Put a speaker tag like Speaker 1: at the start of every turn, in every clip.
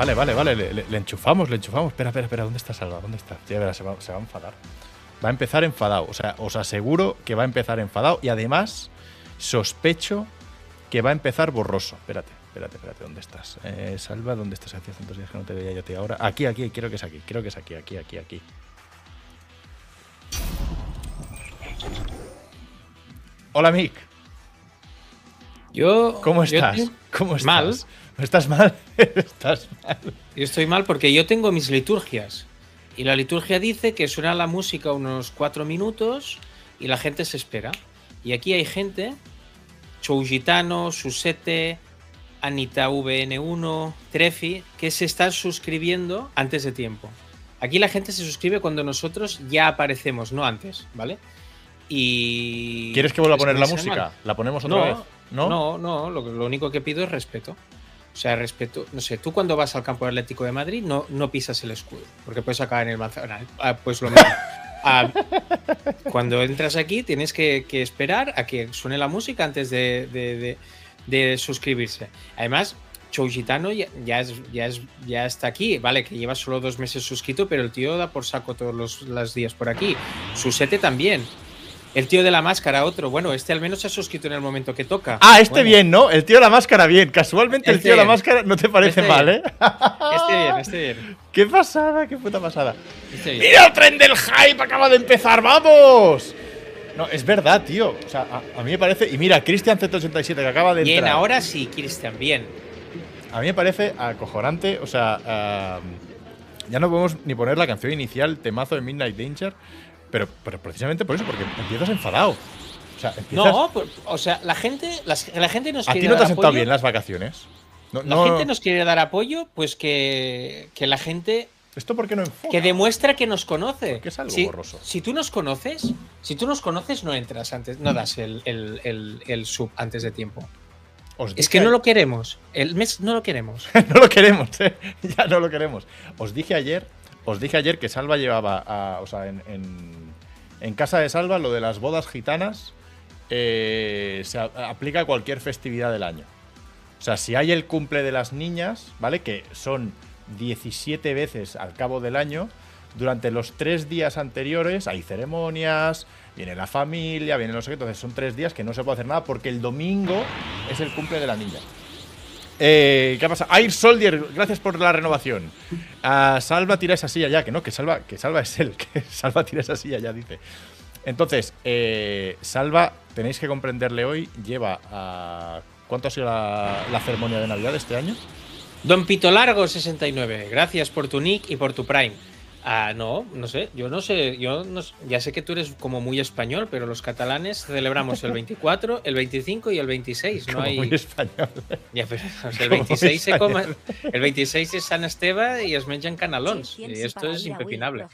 Speaker 1: Vale, vale, vale. Le, le- le enchufamos, le enchufamos. Espera, espera, espera. ¿Dónde está Salva? ¿Dónde está? Ya verás, se va, se va a enfadar. Va a empezar enfadado. O sea, os aseguro que va a empezar enfadado. Y además, sospecho que va a empezar borroso. Espérate, espérate, espérate. ¿Dónde estás? Eh, Salva, ¿dónde estás? Hacía tantos días que no te veía yo a ti ahora. Aquí, aquí, creo que es aquí. Creo que es aquí, aquí, aquí, aquí. Hola, Mick.
Speaker 2: Yo.
Speaker 1: ¿Cómo
Speaker 2: yo
Speaker 1: estás?
Speaker 2: te-
Speaker 1: ¿Cómo estás?
Speaker 2: Mal.
Speaker 1: ¿Estás mal? ¿Estás mal?
Speaker 2: Yo estoy mal porque yo tengo mis liturgias. Y la liturgia dice que suena la música unos cuatro minutos y la gente se espera. Y aquí hay gente, Chougitano, Susete, Anita VN1, Trefi, que se están suscribiendo antes de tiempo. Aquí la gente se suscribe cuando nosotros ya aparecemos, no antes, ¿vale? Y.
Speaker 1: ¿Quieres que vuelva a poner la música?
Speaker 2: mal.
Speaker 1: ¿La ponemos otra
Speaker 2: No,
Speaker 1: vez? ¿No?
Speaker 2: No, no, lo, lo único que pido es respeto. O sea, respeto. No sé, tú cuando vas al campo atlético de Madrid no, no pisas el escudo, porque puedes acabar en el Manzanares. Ah, pues lo mismo. Ah, cuando entras aquí tienes que, que esperar a que suene la música antes de, de- de- de suscribirse. Además, Chougitano ya, ya, es, ya, es, ya está aquí, vale, que lleva solo dos meses suscrito, pero el tío da por saco todos los, los días por aquí. Susete también. El tío de la máscara, otro. Bueno, este al menos se ha suscrito en el momento que toca.
Speaker 1: Ah, este
Speaker 2: Bueno,
Speaker 1: bien, ¿no? El tío de la máscara bien. Casualmente el
Speaker 2: Este
Speaker 1: tío de la
Speaker 2: bien.
Speaker 1: máscara no te parece
Speaker 2: Este
Speaker 1: mal,
Speaker 2: bien.
Speaker 1: ¿eh?
Speaker 2: Este bien, este bien.
Speaker 1: ¡Qué pasada, qué puta pasada!
Speaker 2: Este bien.
Speaker 1: ¡Mira el tren del hype! ¡Acaba de empezar! ¡Vamos! No, es verdad, tío. O sea, a, a mí me parece. Y mira, Christian 187 que acaba de
Speaker 2: Bien,
Speaker 1: entrar.
Speaker 2: ahora sí, Cristian, bien.
Speaker 1: A mí me parece acojonante. O sea, ah, ya no podemos ni poner la canción inicial, temazo de Midnight Danger. Pero, pero precisamente por eso, porque empiezas enfadado. O sea, empiezas.
Speaker 2: No, por- o sea, la gente, las- la gente nos
Speaker 1: a
Speaker 2: quiere
Speaker 1: ti no te has sentado bien las vacaciones. No,
Speaker 2: La
Speaker 1: no-
Speaker 2: gente nos quiere dar apoyo, pues que, que la gente
Speaker 1: ¿Esto por qué no enfoca?
Speaker 2: que demuestra que nos conoce.
Speaker 1: Porque es algo
Speaker 2: si,
Speaker 1: borroso.
Speaker 2: si tú nos conoces, si tú nos conoces, no entras antes, no das el, el- el- el sub antes de tiempo.
Speaker 1: Os
Speaker 2: Es que no lo queremos. El mes no lo queremos.
Speaker 1: no lo queremos, ¿eh? Ya no lo queremos. Os dije ayer, os dije ayer que Salva llevaba, a- o sea, en, casa de Salva lo de las bodas gitanas eh, se aplica a cualquier festividad del año. O sea, si hay el cumple de las niñas, ¿vale? Que son 17 veces al cabo del año, durante los tres días anteriores hay ceremonias, viene la familia, viene no sé qué, entonces son tres días que no se puede hacer nada porque el domingo es el cumple de la niña. Eh, ¿Qué pasa? Air Soldier, gracias por la renovación. Ah, Salva tira esa silla ya, que no, que Salva, que Salva es él, que Salva tira esa silla ya, dice. Entonces, eh, Salva, tenéis que comprenderle hoy, lleva a... ¿Cuánto ha sido la, la ceremonia de Navidad este año?
Speaker 2: Don Pito Largo 69, gracias por tu nick y por tu Prime. Ah, no, no sé, yo no sé, yo no ya sé que tú eres como muy español, pero los catalanes celebramos el 24, el 25 y el 26, no
Speaker 1: Como
Speaker 2: hay
Speaker 1: muy español.
Speaker 2: Ya, pero, o sea, el
Speaker 1: como
Speaker 2: 26 se
Speaker 1: español.
Speaker 2: come, el 26 es San Esteve y es menjan canalons. Y esto es impepinable.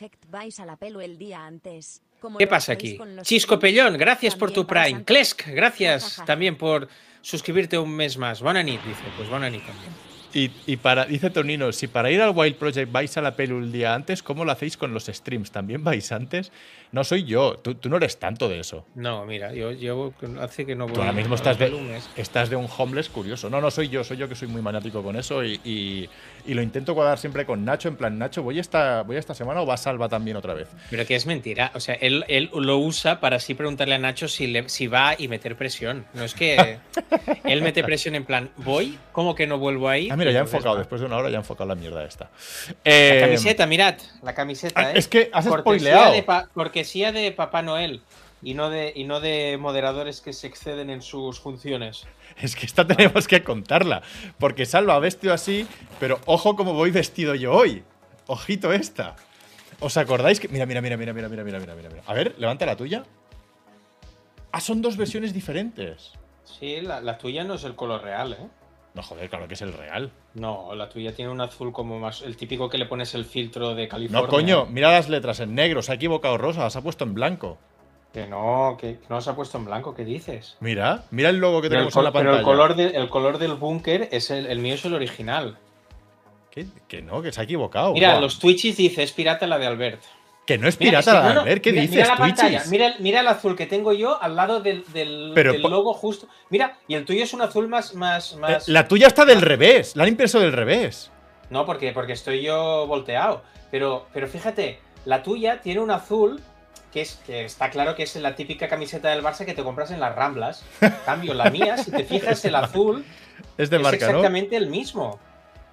Speaker 2: ¿Qué pasa aquí? Chisco Pellón, gracias por tu Prime. Klesk, gracias también por suscribirte un mes más. Bonanit, dice. Pues Bonanit también.
Speaker 1: Y, para, dice Tonino, si para ir al Wild Project vais a la pelu el día antes, ¿cómo lo hacéis con los streams? ¿También vais antes? No soy yo, tú, tú no eres tanto de eso.
Speaker 2: No, mira, yo llevo hace que no voy
Speaker 1: Tú ahora mismo
Speaker 2: a
Speaker 1: estás de,
Speaker 2: lunes.
Speaker 1: estás de un homeless curioso. No, no soy yo, soy yo que soy muy maniático con eso y, y- y lo intento cuadrar siempre con Nacho. En plan, Nacho, ¿voy esta, voy esta semana o va Salva también otra vez?
Speaker 2: Pero que es mentira. O sea, él, él lo usa para así preguntarle a Nacho si, le- si va y meter presión. No es que él mete presión en plan, ¿voy? ¿Cómo que no vuelvo ahí?
Speaker 1: Ah, mira, ya
Speaker 2: Entonces,
Speaker 1: enfocado,
Speaker 2: va.
Speaker 1: después de una hora ya ha enfocado la mierda esta.
Speaker 2: La
Speaker 1: Eh,
Speaker 2: camiseta, mirad, la camiseta,
Speaker 1: ah,
Speaker 2: ¿eh?
Speaker 1: es que has spoileado.
Speaker 2: de, cortesía de Papá Noel y no de, y no de moderadores que se exceden en sus funciones.
Speaker 1: Es que esta tenemos que contarla. Porque Salva ha vestido así, pero ojo cómo voy vestido yo hoy. Ojito esta. ¿Os acordáis que.? Mira, mira, mira, mira, mira, mira, mira, mira, mira. A ver, levanta la tuya. Ah, son dos versiones diferentes.
Speaker 2: Sí, la, la tuya no es el color real, ¿eh?
Speaker 1: No, joder, claro que es el real.
Speaker 2: No, la tuya tiene un azul como más. El típico que le pones el filtro de California.
Speaker 1: No, coño, mira las letras en negro. Se ha equivocado Rosa, las ha puesto en blanco.
Speaker 2: Que no, que, no se ha puesto en blanco, ¿qué dices?
Speaker 1: Mira, mira el logo que tenemos en la
Speaker 2: col- pero
Speaker 1: pantalla.
Speaker 2: el color, de- el color del búnker es el, el mío es el original.
Speaker 1: ¿Qué? Que no, que se ha equivocado.
Speaker 2: Mira, los Twitches dice es pirata la de Albert.
Speaker 1: Que no es
Speaker 2: Mira,
Speaker 1: pirata
Speaker 2: es no, no,
Speaker 1: de ver, ¿qué
Speaker 2: mira-
Speaker 1: dices,
Speaker 2: Mira la pantalla, mira, el- mira el azul que tengo yo al lado del, del-
Speaker 1: Pero
Speaker 2: del logo justo. Mira, y el tuyo es un azul más. más,
Speaker 1: Eh,
Speaker 2: más...
Speaker 1: La tuya está del revés, la han impreso del revés.
Speaker 2: No, porque, porque estoy yo volteado. Pero, pero fíjate, la tuya tiene un azul que, es, que está claro que es la típica camiseta del Barça que te compras en las Ramblas. En cambio, la mía, si te fijas, el azul
Speaker 1: Es de
Speaker 2: es
Speaker 1: marca, ¿no?
Speaker 2: exactamente el mismo.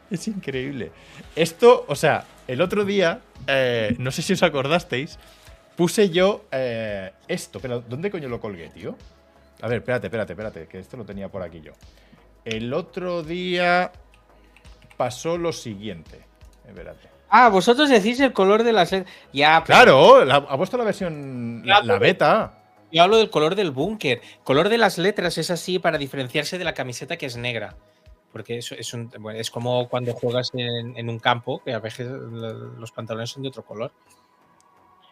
Speaker 1: Es increíble. Esto, o sea, el otro día, eh, no sé si os acordasteis, puse yo eh, esto, pero ¿dónde coño lo colgué, tío? A ver, espérate, espérate, espérate, que esto lo tenía por aquí yo. El otro día pasó lo siguiente. Espérate.
Speaker 2: Ah, vosotros decís el color de las letras. Ya, pero
Speaker 1: Claro, la- ha puesto la versión, la, la beta.
Speaker 2: Yo hablo del color del búnker. Color de las letras es así para diferenciarse de la camiseta que es negra. Porque es, un, bueno, es como cuando juegas en, en un campo, que a veces los pantalones son de otro color.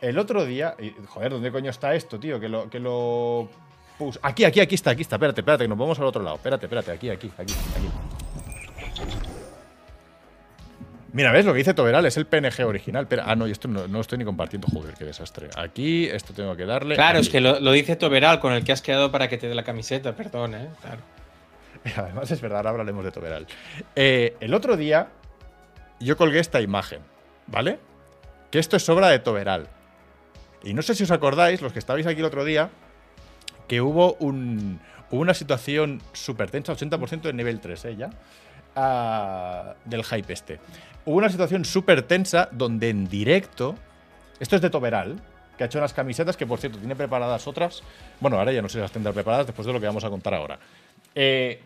Speaker 1: El otro día, joder, ¿dónde coño está esto, tío? Que lo, que lo. Aquí, aquí, aquí está, aquí está. Espérate, espérate, que nos vamos al otro lado. Espérate, espérate, aquí, aquí, aquí, aquí. Mira, ¿ves lo que dice Toberal? Es el PNG original. Pero, ah, no, y esto no, no lo estoy ni compartiendo. Joder, qué desastre. Aquí, esto tengo que darle.
Speaker 2: Claro, es que lo, lo dice Toberal, con el que has quedado para que te dé la camiseta, perdón, ¿eh? Claro.
Speaker 1: Además, es verdad, ahora hablaremos de Toberal. Eh, el otro día, yo colgué esta imagen, ¿vale? Que esto es obra de Toberal. Y no sé si os acordáis, los que estabais aquí el otro día, que hubo, un, una situación súper tensa, 80% de nivel 3, ¿eh? Ah, del hype este. Hubo una situación súper tensa donde en directo, esto es de Toberal, que ha hecho unas camisetas que, por cierto, tiene preparadas otras. Bueno, ahora ya no sé si las tendrá preparadas después de lo que vamos a contar ahora. Eh,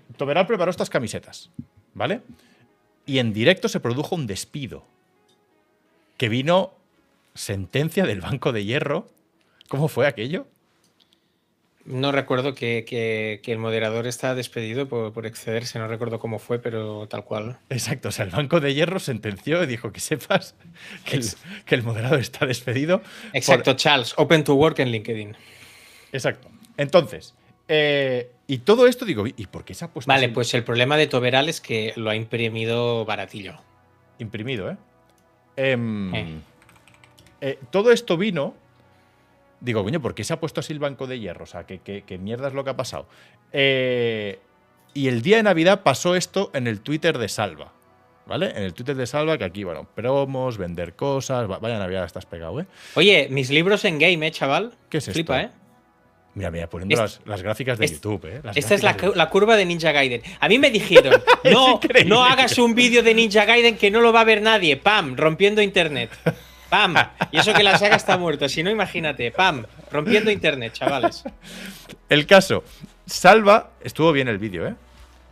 Speaker 1: preparó estas camisetas, ¿vale? Y en directo se produjo un despido. Que vino sentencia del Banco de Hierro. ¿Cómo fue aquello?
Speaker 2: No recuerdo que, que- que el moderador está despedido por, por excederse, no recuerdo cómo fue, pero tal cual.
Speaker 1: Exacto, o sea, el Banco de Hierro sentenció y dijo que sepas que el,
Speaker 2: Ex-
Speaker 1: que el moderador está despedido. por-
Speaker 2: Exacto, Charles, Open to Work en LinkedIn.
Speaker 1: Exacto. Entonces, eh, y todo esto digo, ¿y por qué se ha puesto
Speaker 2: Vale,
Speaker 1: así
Speaker 2: pues el problema de Toberal es que lo ha imprimido baratillo.
Speaker 1: imprimido, ¿eh? Em,
Speaker 2: Eh.
Speaker 1: eh, todo esto vino. Digo, coño, ¿por qué se ha puesto así el banco de hierro? O sea, ¿qué, qué- qué mierda es lo que ha pasado? Eh, y el día de Navidad pasó esto en el Twitter de Salva. ¿Vale? En el Twitter de Salva, que aquí, bueno, promos, vender cosas. va- Vaya Navidad estás pegado, ¿eh?
Speaker 2: Oye, mis libros en game, ¿eh, chaval?
Speaker 1: ¿Qué es
Speaker 2: Flipa, ¿eh?
Speaker 1: Mira, mira, poniendo las, las gráficas de YouTube, ¿eh? Las
Speaker 2: Esta es la,
Speaker 1: de-
Speaker 2: curva de Ninja Gaiden. A mí me dijeron, no, no hagas un vídeo de Ninja Gaiden que no lo va a ver nadie. Pam, rompiendo internet. Pam. Y eso que la saga está muerta. Si no, imagínate. Pam, rompiendo internet, chavales.
Speaker 1: El caso, Salva, estuvo bien el vídeo, ¿eh?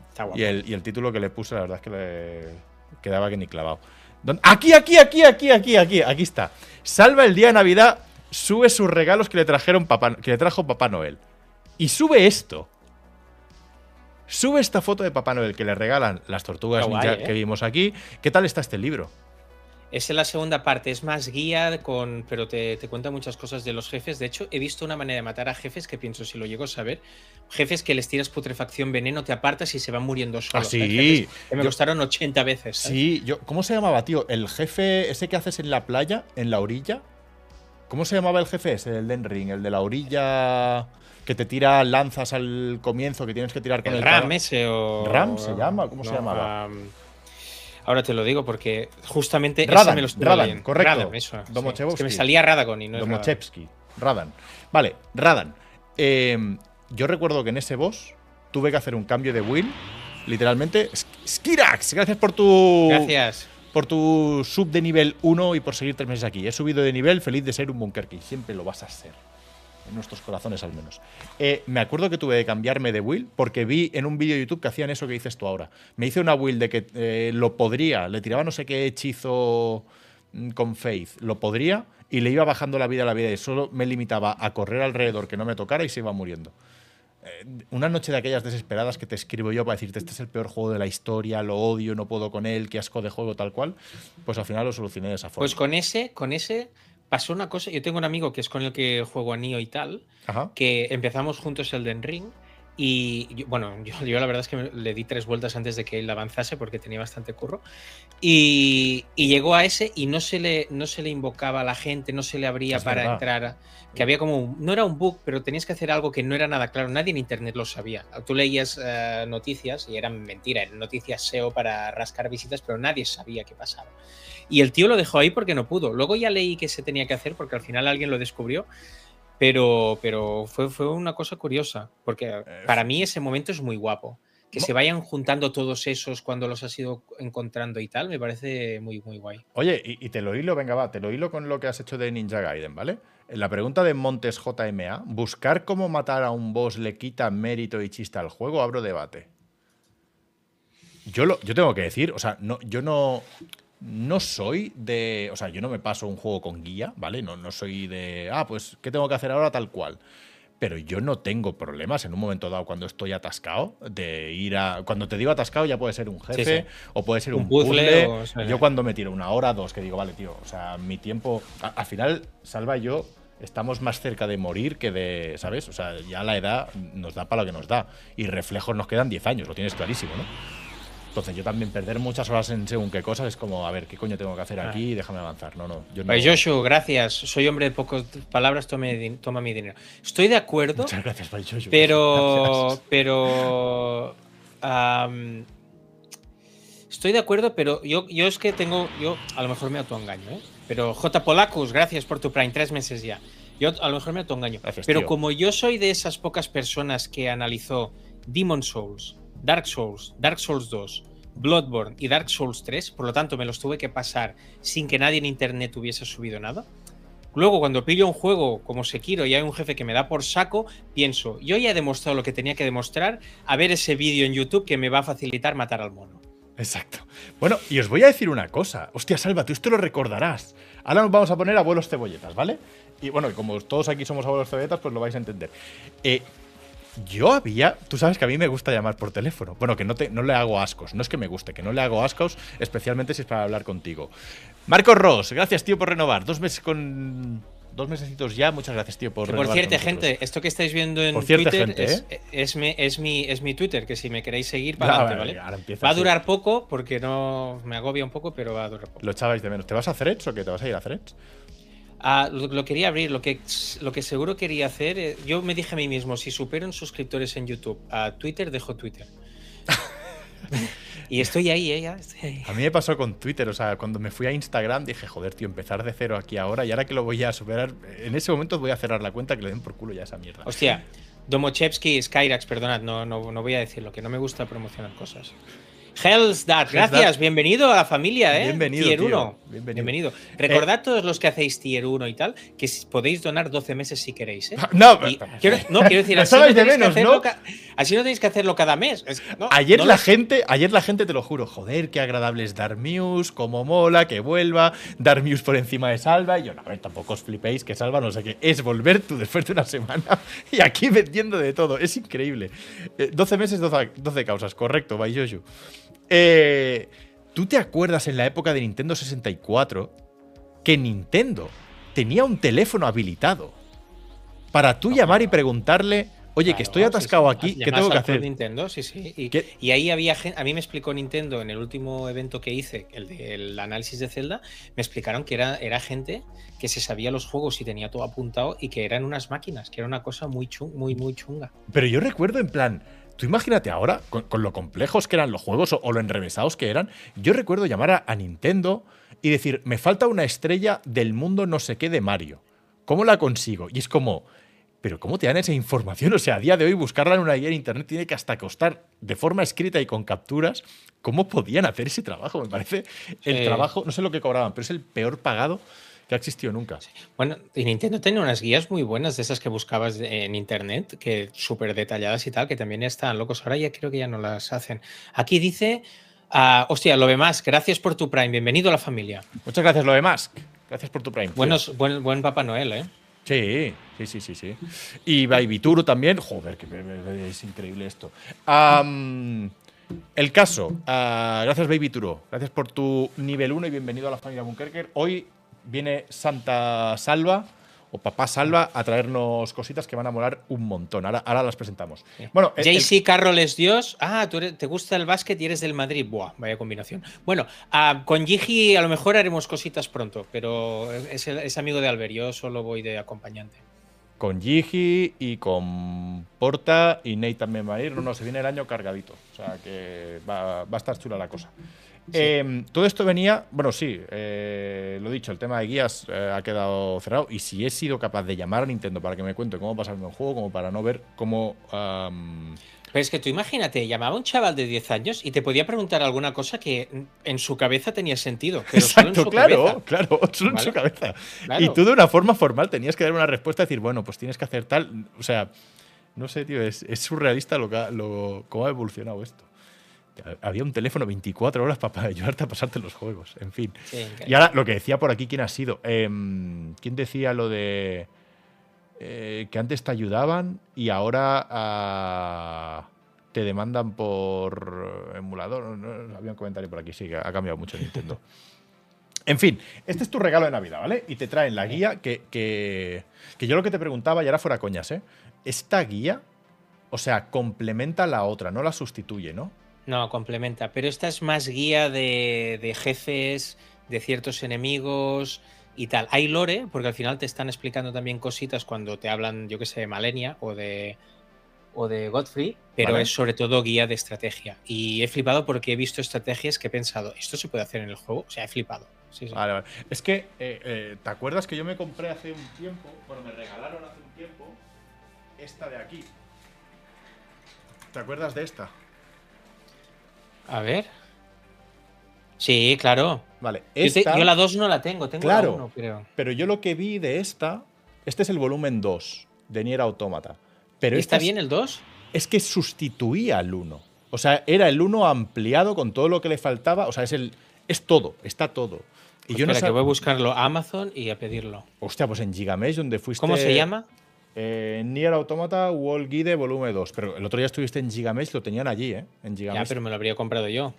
Speaker 2: Está guapo.
Speaker 1: Y el, y el título que le puse, la verdad es que le quedaba que ni clavado. Aquí, aquí, aquí, aquí, aquí, aquí, aquí está. Salva el día de Navidad, sube sus regalos que le trajeron papá, que le trajo Papá Noel. Y sube esto. Sube esta foto de Papá Noel que le regalan las tortugas
Speaker 2: guay,
Speaker 1: ninja
Speaker 2: ¿eh?
Speaker 1: que vimos aquí. ¿Qué tal está este libro?
Speaker 2: Es en la segunda parte, es más guía, con, pero te, te cuenta muchas cosas de los jefes. De hecho, he visto una manera de matar a jefes que pienso, si lo llego a saber, jefes que les tiras putrefacción, veneno, te apartas y se van muriendo solos.
Speaker 1: Ah,
Speaker 2: que me
Speaker 1: Yo-
Speaker 2: costaron 80 veces. ¿sabes?
Speaker 1: Sí, yo, ¿cómo se llamaba, tío? El jefe ese que haces en la playa, en la orilla. ¿Cómo se llamaba el jefe ese, el Den Ring? El de la orilla que te tira lanzas al comienzo, que tienes que tirar con el,
Speaker 2: ¿El RAM ese o.
Speaker 1: ¿Ram se llama? ¿Cómo se llamaba?
Speaker 2: am, ahora te lo digo porque justamente ese
Speaker 1: Radan,
Speaker 2: me lo estuve
Speaker 1: Radan,
Speaker 2: leyendo.
Speaker 1: correcto.
Speaker 2: Radan, eso. sí. Es que me salía Radagon y no.
Speaker 1: Domochevsky. Radan. Vale, Radan. Eh, yo recuerdo que en ese boss tuve que hacer un cambio de will. Literalmente. Sk- Skirax, gracias por tu.
Speaker 2: Gracias.
Speaker 1: Por tu sub de nivel 1 y por seguir tres meses aquí. He subido de nivel, feliz de ser un Bunker King. Siempre lo vas a ser. En nuestros corazones, al menos. Eh, me acuerdo que tuve que cambiarme de will porque vi en un vídeo de YouTube que hacían eso que dices tú ahora. Me hice una will de que eh, lo podría, le tiraba no sé qué hechizo mm, con Faith, lo podría y le iba bajando la vida a la vida y solo me limitaba a correr alrededor que no me tocara y se iba muriendo. Eh, una noche de aquellas desesperadas que te escribo yo para decirte este es el peor juego de la historia, lo odio, no puedo con él, qué asco de juego, tal cual, pues al final lo solucioné de esa forma.
Speaker 2: Pues con ese, con ese pasó una cosa. Yo tengo un amigo que es con el que juego a Nio y tal,
Speaker 1: Ajá.
Speaker 2: que empezamos juntos el Den Ring Y bueno, yo, la verdad es que le di tres vueltas antes de que él avanzase porque tenía bastante curro. Y, llegó a ese y no se, le, no se le invocaba a la gente, no se le abría para entrar. Que había como. no era un bug, pero tenías que hacer algo que no era nada claro. Nadie en internet lo sabía. Tú leías eh, noticias y eran mentira, eran noticias SEO para rascar visitas, pero nadie sabía qué pasaba. Y el tío lo dejó ahí porque no pudo. Luego ya leí que se tenía que hacer porque al final alguien lo descubrió. Pero, pero fue, fue una cosa curiosa, porque eh, para mí ese momento es muy guapo. Que se vayan juntando todos esos cuando los has ido encontrando y tal, me parece muy, muy guay.
Speaker 1: Oye, y, te lo hilo, venga, va, te lo hilo con lo que has hecho de Ninja Gaiden, ¿vale? La pregunta de Montes JMA, ¿buscar cómo matar a un boss le quita mérito y chista al juego? Abro debate. Yo, lo, yo tengo que decir, o sea, no, yo no, no soy de. O sea, yo no me paso un juego con guía, ¿vale? No, no soy de. Ah, pues, ¿qué tengo que hacer ahora tal cual? Pero yo no tengo problemas en un momento dado cuando estoy atascado de ir a. Cuando te digo atascado, ya puede ser un jefe o puede ser un, puzzle. yo cuando me tiro una hora, dos, que digo, vale, tío, o sea, mi tiempo. al final, Salva y yo estamos más cerca de morir que de. ¿Sabes? O sea, ya la edad nos da para lo que nos da. Y reflejos nos quedan 10 años, lo tienes clarísimo, ¿no? Entonces yo también perder muchas horas en según qué cosas es como, a ver, ¿qué coño tengo que hacer aquí? Déjame avanzar. No, no.
Speaker 2: Yo Pues Joshua, gracias. Soy hombre de pocas palabras, tome, toma mi dinero. Estoy de acuerdo.
Speaker 1: Muchas gracias, Joshua.
Speaker 2: Pero, pero... estoy de acuerdo, pero yo, yo es que tengo, yo a lo mejor me autoengaño, ¿eh? Pero J. Polacus, gracias por tu Prime, tres meses ya. Yo a lo mejor me autoengaño. Gracias, pero como yo soy de esas pocas personas que analizó Demon Souls, Dark Souls, Dark Souls 2, Bloodborne y Dark Souls 3, por lo tanto me los tuve que pasar sin que nadie en internet hubiese subido nada. Luego, cuando pillo un juego como Sekiro y hay un jefe que me da por saco, pienso, yo ya he demostrado lo que tenía que demostrar, a ver ese vídeo en YouTube que me va a facilitar matar al mono.
Speaker 1: Exacto. Bueno, y os voy a decir una cosa. Hostia, Salva, tú esto lo recordarás. Ahora nos vamos a poner abuelos cebolletas, ¿vale? Y bueno, como todos aquí somos abuelos cebolletas, pues lo vais a entender. Eh, yo había. Tú sabes que a mí me gusta llamar por teléfono. Bueno, que no, te, no le hago ascos. No es que me guste, que no le hago ascos, especialmente si es para hablar contigo. Marcos Ross, gracias, tío, por renovar. Dos meses con. Dos mesecitos ya, muchas gracias, tío, por
Speaker 2: Por cierto, gente, esto que estáis viendo en Twitter es, ¿eh? es, mi, es, mi, es mi Twitter, que si me queréis seguir, para adelante, ¿vale? Va a durar poco, porque no me agobia un poco, pero va a durar poco.
Speaker 1: Lo echabais de menos. ¿Te vas a Threads o qué? ¿Te vas a ir a Threads?
Speaker 2: Ah, lo, quería abrir, lo que, lo que seguro quería hacer, eh, yo me dije a mí mismo, si supero en suscriptores en YouTube a Twitter, dejo Twitter. y estoy ahí, eh, ya estoy ahí.
Speaker 1: A mí me pasó con Twitter, o sea, cuando me fui a Instagram dije, joder, tío, empezar de cero aquí ahora y ahora que lo voy a superar, en ese momento voy a cerrar la cuenta que le den por culo ya esa mierda.
Speaker 2: Hostia, Domochevsky, Skyrax, perdonad, no, no, no voy a decirlo, que no me gusta promocionar cosas. Hell's Dad, gracias, bienvenido a la familia, ¿eh?
Speaker 1: Bienvenido.
Speaker 2: Tier 1. Bienvenido. Recordad todos los que hacéis Tier 1 y tal, que podéis donar 12 meses si queréis, ¿eh?
Speaker 1: No,
Speaker 2: quiero, no quiero decir, así no, de menos, ¿no? así no tenéis que hacerlo cada mes.
Speaker 1: ayer la gente, ayer la gente, te lo juro, joder, qué agradable es Darmius, cómo mola, que vuelva, Darmius por encima de Salva. Y yo, no, a ver, tampoco os flipéis, que Salva no sé qué, es volver tú después de una semana y aquí vendiendo de todo. Es increíble. 12 eh, meses, 12, 12 causas, correcto, Bayoyu. Eh, ¿Tú te acuerdas en la época de Nintendo 64 que Nintendo tenía un teléfono habilitado para tú llamar y preguntarle, oye, que estoy atascado aquí, ¿qué tengo que hacer?
Speaker 2: Nintendo, sí, sí. Y, ahí había gente, a mí me explicó Nintendo en el último evento que hice, el del análisis de Zelda, me explicaron que era, era gente que se sabía los juegos y tenía todo apuntado y que eran unas máquinas, que era una cosa muy, muy, muy chunga.
Speaker 1: Pero yo recuerdo en plan, Tú imagínate ahora, con, lo complejos que eran los juegos o, lo enrevesados que eran. Yo recuerdo llamar a, Nintendo y decir, me falta una estrella del mundo no sé qué de Mario. ¿Cómo la consigo? Y es como, pero ¿cómo te dan esa información? O sea, a día de hoy buscarla en una guía en internet tiene que hasta costar de forma escrita y con capturas. ¿Cómo podían hacer ese trabajo? Me parece el trabajo, no sé lo que cobraban, pero es el peor pagado que ha existido nunca.
Speaker 2: Bueno, y Nintendo tiene unas guías muy buenas de esas que buscabas en internet, que súper detalladas y tal, que también están locos. Ahora ya creo que ya no las hacen. Aquí dice, uh, hostia, lo más, gracias por tu Prime, bienvenido a la familia.
Speaker 1: Muchas gracias, lo más. Gracias por tu Prime.
Speaker 2: Buenos, buen, buen Papá Noel, ¿eh?
Speaker 1: Sí, sí, sí, sí, sí. Y Baby Turo también. Joder, que es increíble esto. el caso. Ah, gracias, Baby Turo. Gracias por tu nivel 1 y bienvenido a la familia Bunkerker. Hoy viene Santa Salva, o papá Salva a traernos cositas que van a molar un montón. Ahora, ahora las presentamos. Bueno,
Speaker 2: JC Carroll es Dios. Ah, tú eres- te gusta el básquet y eres del Madrid. Buah, vaya combinación. Bueno, ah, con Gigi a lo mejor haremos cositas pronto, pero es amigo de Albert. Yo solo voy de acompañante.
Speaker 1: con Gigi y con Porta y Nate también va a ir. No, no, se viene el año cargadito. O sea que va, va a estar chula la cosa. Eh, todo esto venía, bueno, sí, eh, lo dicho, el tema de guías eh, ha quedado cerrado. Y si he sido capaz de llamar a Nintendo para que me cuente cómo pasarme el juego, como para no ver cómo. am,
Speaker 2: Pero es que tú imagínate, llamaba a un chaval de 10 años y te podía preguntar alguna cosa que en su cabeza tenía sentido. Pero solo en
Speaker 1: Exacto,
Speaker 2: su
Speaker 1: claro,
Speaker 2: cabeza.
Speaker 1: claro, solo en su cabeza.
Speaker 2: Claro.
Speaker 1: Y tú de una forma formal tenías que dar una respuesta y decir, bueno, pues tienes que hacer tal. O sea, no sé, tío, es, es surrealista lo, que ha- lo, cómo ha evolucionado esto. Había un teléfono 24 horas para ayudarte a pasarte los juegos, en fin.
Speaker 2: Sí.
Speaker 1: Y ahora lo que decía por aquí, ¿quién ha sido? Em, ¿Quién decía lo de eh, que antes te ayudaban y ahora ah, te demandan por emulador? No, había un comentario por aquí, sí, que ha cambiado mucho Nintendo. En fin, este es tu regalo de Navidad, ¿vale? Y te traen la guía que, que, que yo lo que te preguntaba, y ahora fuera coñas, ¿eh? Esta guía, o sea, complementa la otra, no la sustituye, ¿no?
Speaker 2: No, complementa. Pero esta es más guía de, de jefes, de ciertos enemigos y tal. Hay lore, porque al final te están explicando también cositas cuando te hablan, yo que sé, de Malenia o de, o de Godfrey, pero
Speaker 1: Vale.
Speaker 2: es sobre todo guía de estrategia. Y he flipado porque he visto estrategias que he pensado, ¿esto se puede hacer en el juego? O sea, he flipado. Sí, sí.
Speaker 1: Vale, vale. Es que, eh, eh, ¿te acuerdas que yo me compré hace un tiempo? Bueno, me regalaron hace un tiempo esta de aquí. ¿Te acuerdas de esta?
Speaker 2: A ver. Sí, claro.
Speaker 1: Vale,
Speaker 2: Yo, te-
Speaker 1: esta.
Speaker 2: yo la 2 no la tengo, tengo
Speaker 1: Claro.
Speaker 2: la 1, creo.
Speaker 1: Pero yo lo que vi de esta. Este es el volumen 2 de Nier Automata. Pero
Speaker 2: ¿Está
Speaker 1: esta es-
Speaker 2: bien el 2?
Speaker 1: es que sustituía al 1. O sea, era el 1 ampliado con todo lo que le faltaba. O sea, es el. Es todo, está todo. Y
Speaker 2: Pues
Speaker 1: yo no
Speaker 2: espera, que
Speaker 1: sé.
Speaker 2: voy a buscarlo a Amazon y a pedirlo.
Speaker 1: Hostia, pues en Gigamesh, donde fuiste.
Speaker 2: ¿Cómo se llama?
Speaker 1: Eh, Nier Automata Wall Guide volumen 2. Pero el otro día estuviste en Gigamesh, lo tenían allí, ¿eh? En
Speaker 2: Ya,
Speaker 1: Gigamesh.
Speaker 2: pero me lo habría comprado yo.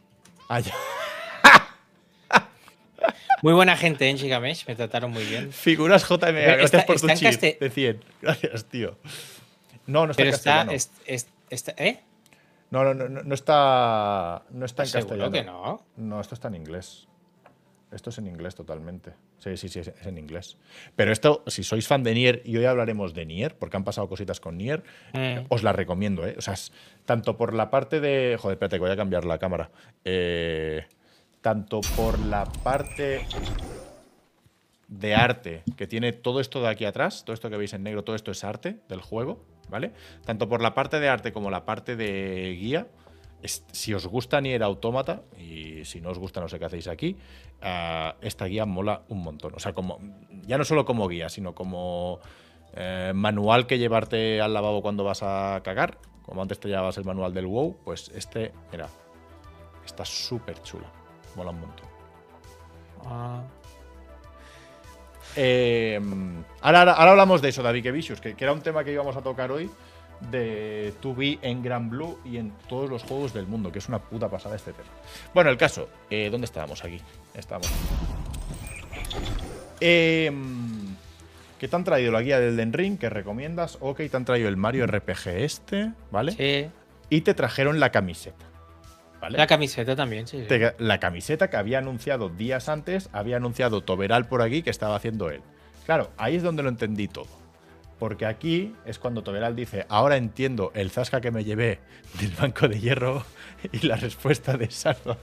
Speaker 1: Ah, ya.
Speaker 2: Muy buena gente en Gigamesh, me trataron muy bien.
Speaker 1: Figuras JMA, gracias
Speaker 2: está-
Speaker 1: por tu chip de 100. Gracias, tío. No, no está
Speaker 2: Pero
Speaker 1: en
Speaker 2: está, es- es- está- ¿Eh?
Speaker 1: No, no, no, no, está, no está en
Speaker 2: Seguro
Speaker 1: castellano.
Speaker 2: que no.
Speaker 1: No, esto está en inglés. Esto es en inglés totalmente. Sí, sí, sí, es en inglés. Pero esto, si sois fan de Nier, y hoy hablaremos de Nier, porque han pasado cositas con Nier,
Speaker 2: Eh.
Speaker 1: os la recomiendo, ¿eh? O sea, es tanto por la parte de. Joder, espérate, que voy a cambiar la cámara. Eh, tanto por la parte de arte, que tiene todo esto de aquí atrás, todo esto que veis en negro, todo esto es arte del juego, ¿vale? Tanto por la parte de arte como la parte de guía. Si os gusta Nier Automata, y si no os gusta, no sé qué hacéis aquí, ah, esta guía mola un montón. O sea, como ya no solo como guía, sino como eh, manual que llevarte al lavabo cuando vas a cagar. Como antes te llevabas el manual del WoW, pues este, mira, está súper chula. Mola un montón.
Speaker 2: Ah,
Speaker 1: Eh, ahora, ahora, hablamos de eso, David que, que era un tema que íbamos a tocar hoy de 2B en Gran Blue y en todos los juegos del mundo, que es una puta pasada este tema. Bueno, el caso, eh, ¿dónde estábamos aquí? Estamos. Eh, ¿Qué te han traído la guía del Den Ring? ¿Qué recomiendas? Ok, te han traído el Mario RPG este, ¿vale?
Speaker 2: sí.
Speaker 1: Y te trajeron la camiseta. ¿Vale?
Speaker 2: La camiseta también, sí. sí.
Speaker 1: La camiseta que había anunciado días antes, había anunciado Toberal por aquí que estaba haciendo él. Claro, ahí es donde lo entendí todo. Porque aquí es cuando Toberal dice, ahora entiendo el zasca que me llevé del banco de hierro y la respuesta de Salva,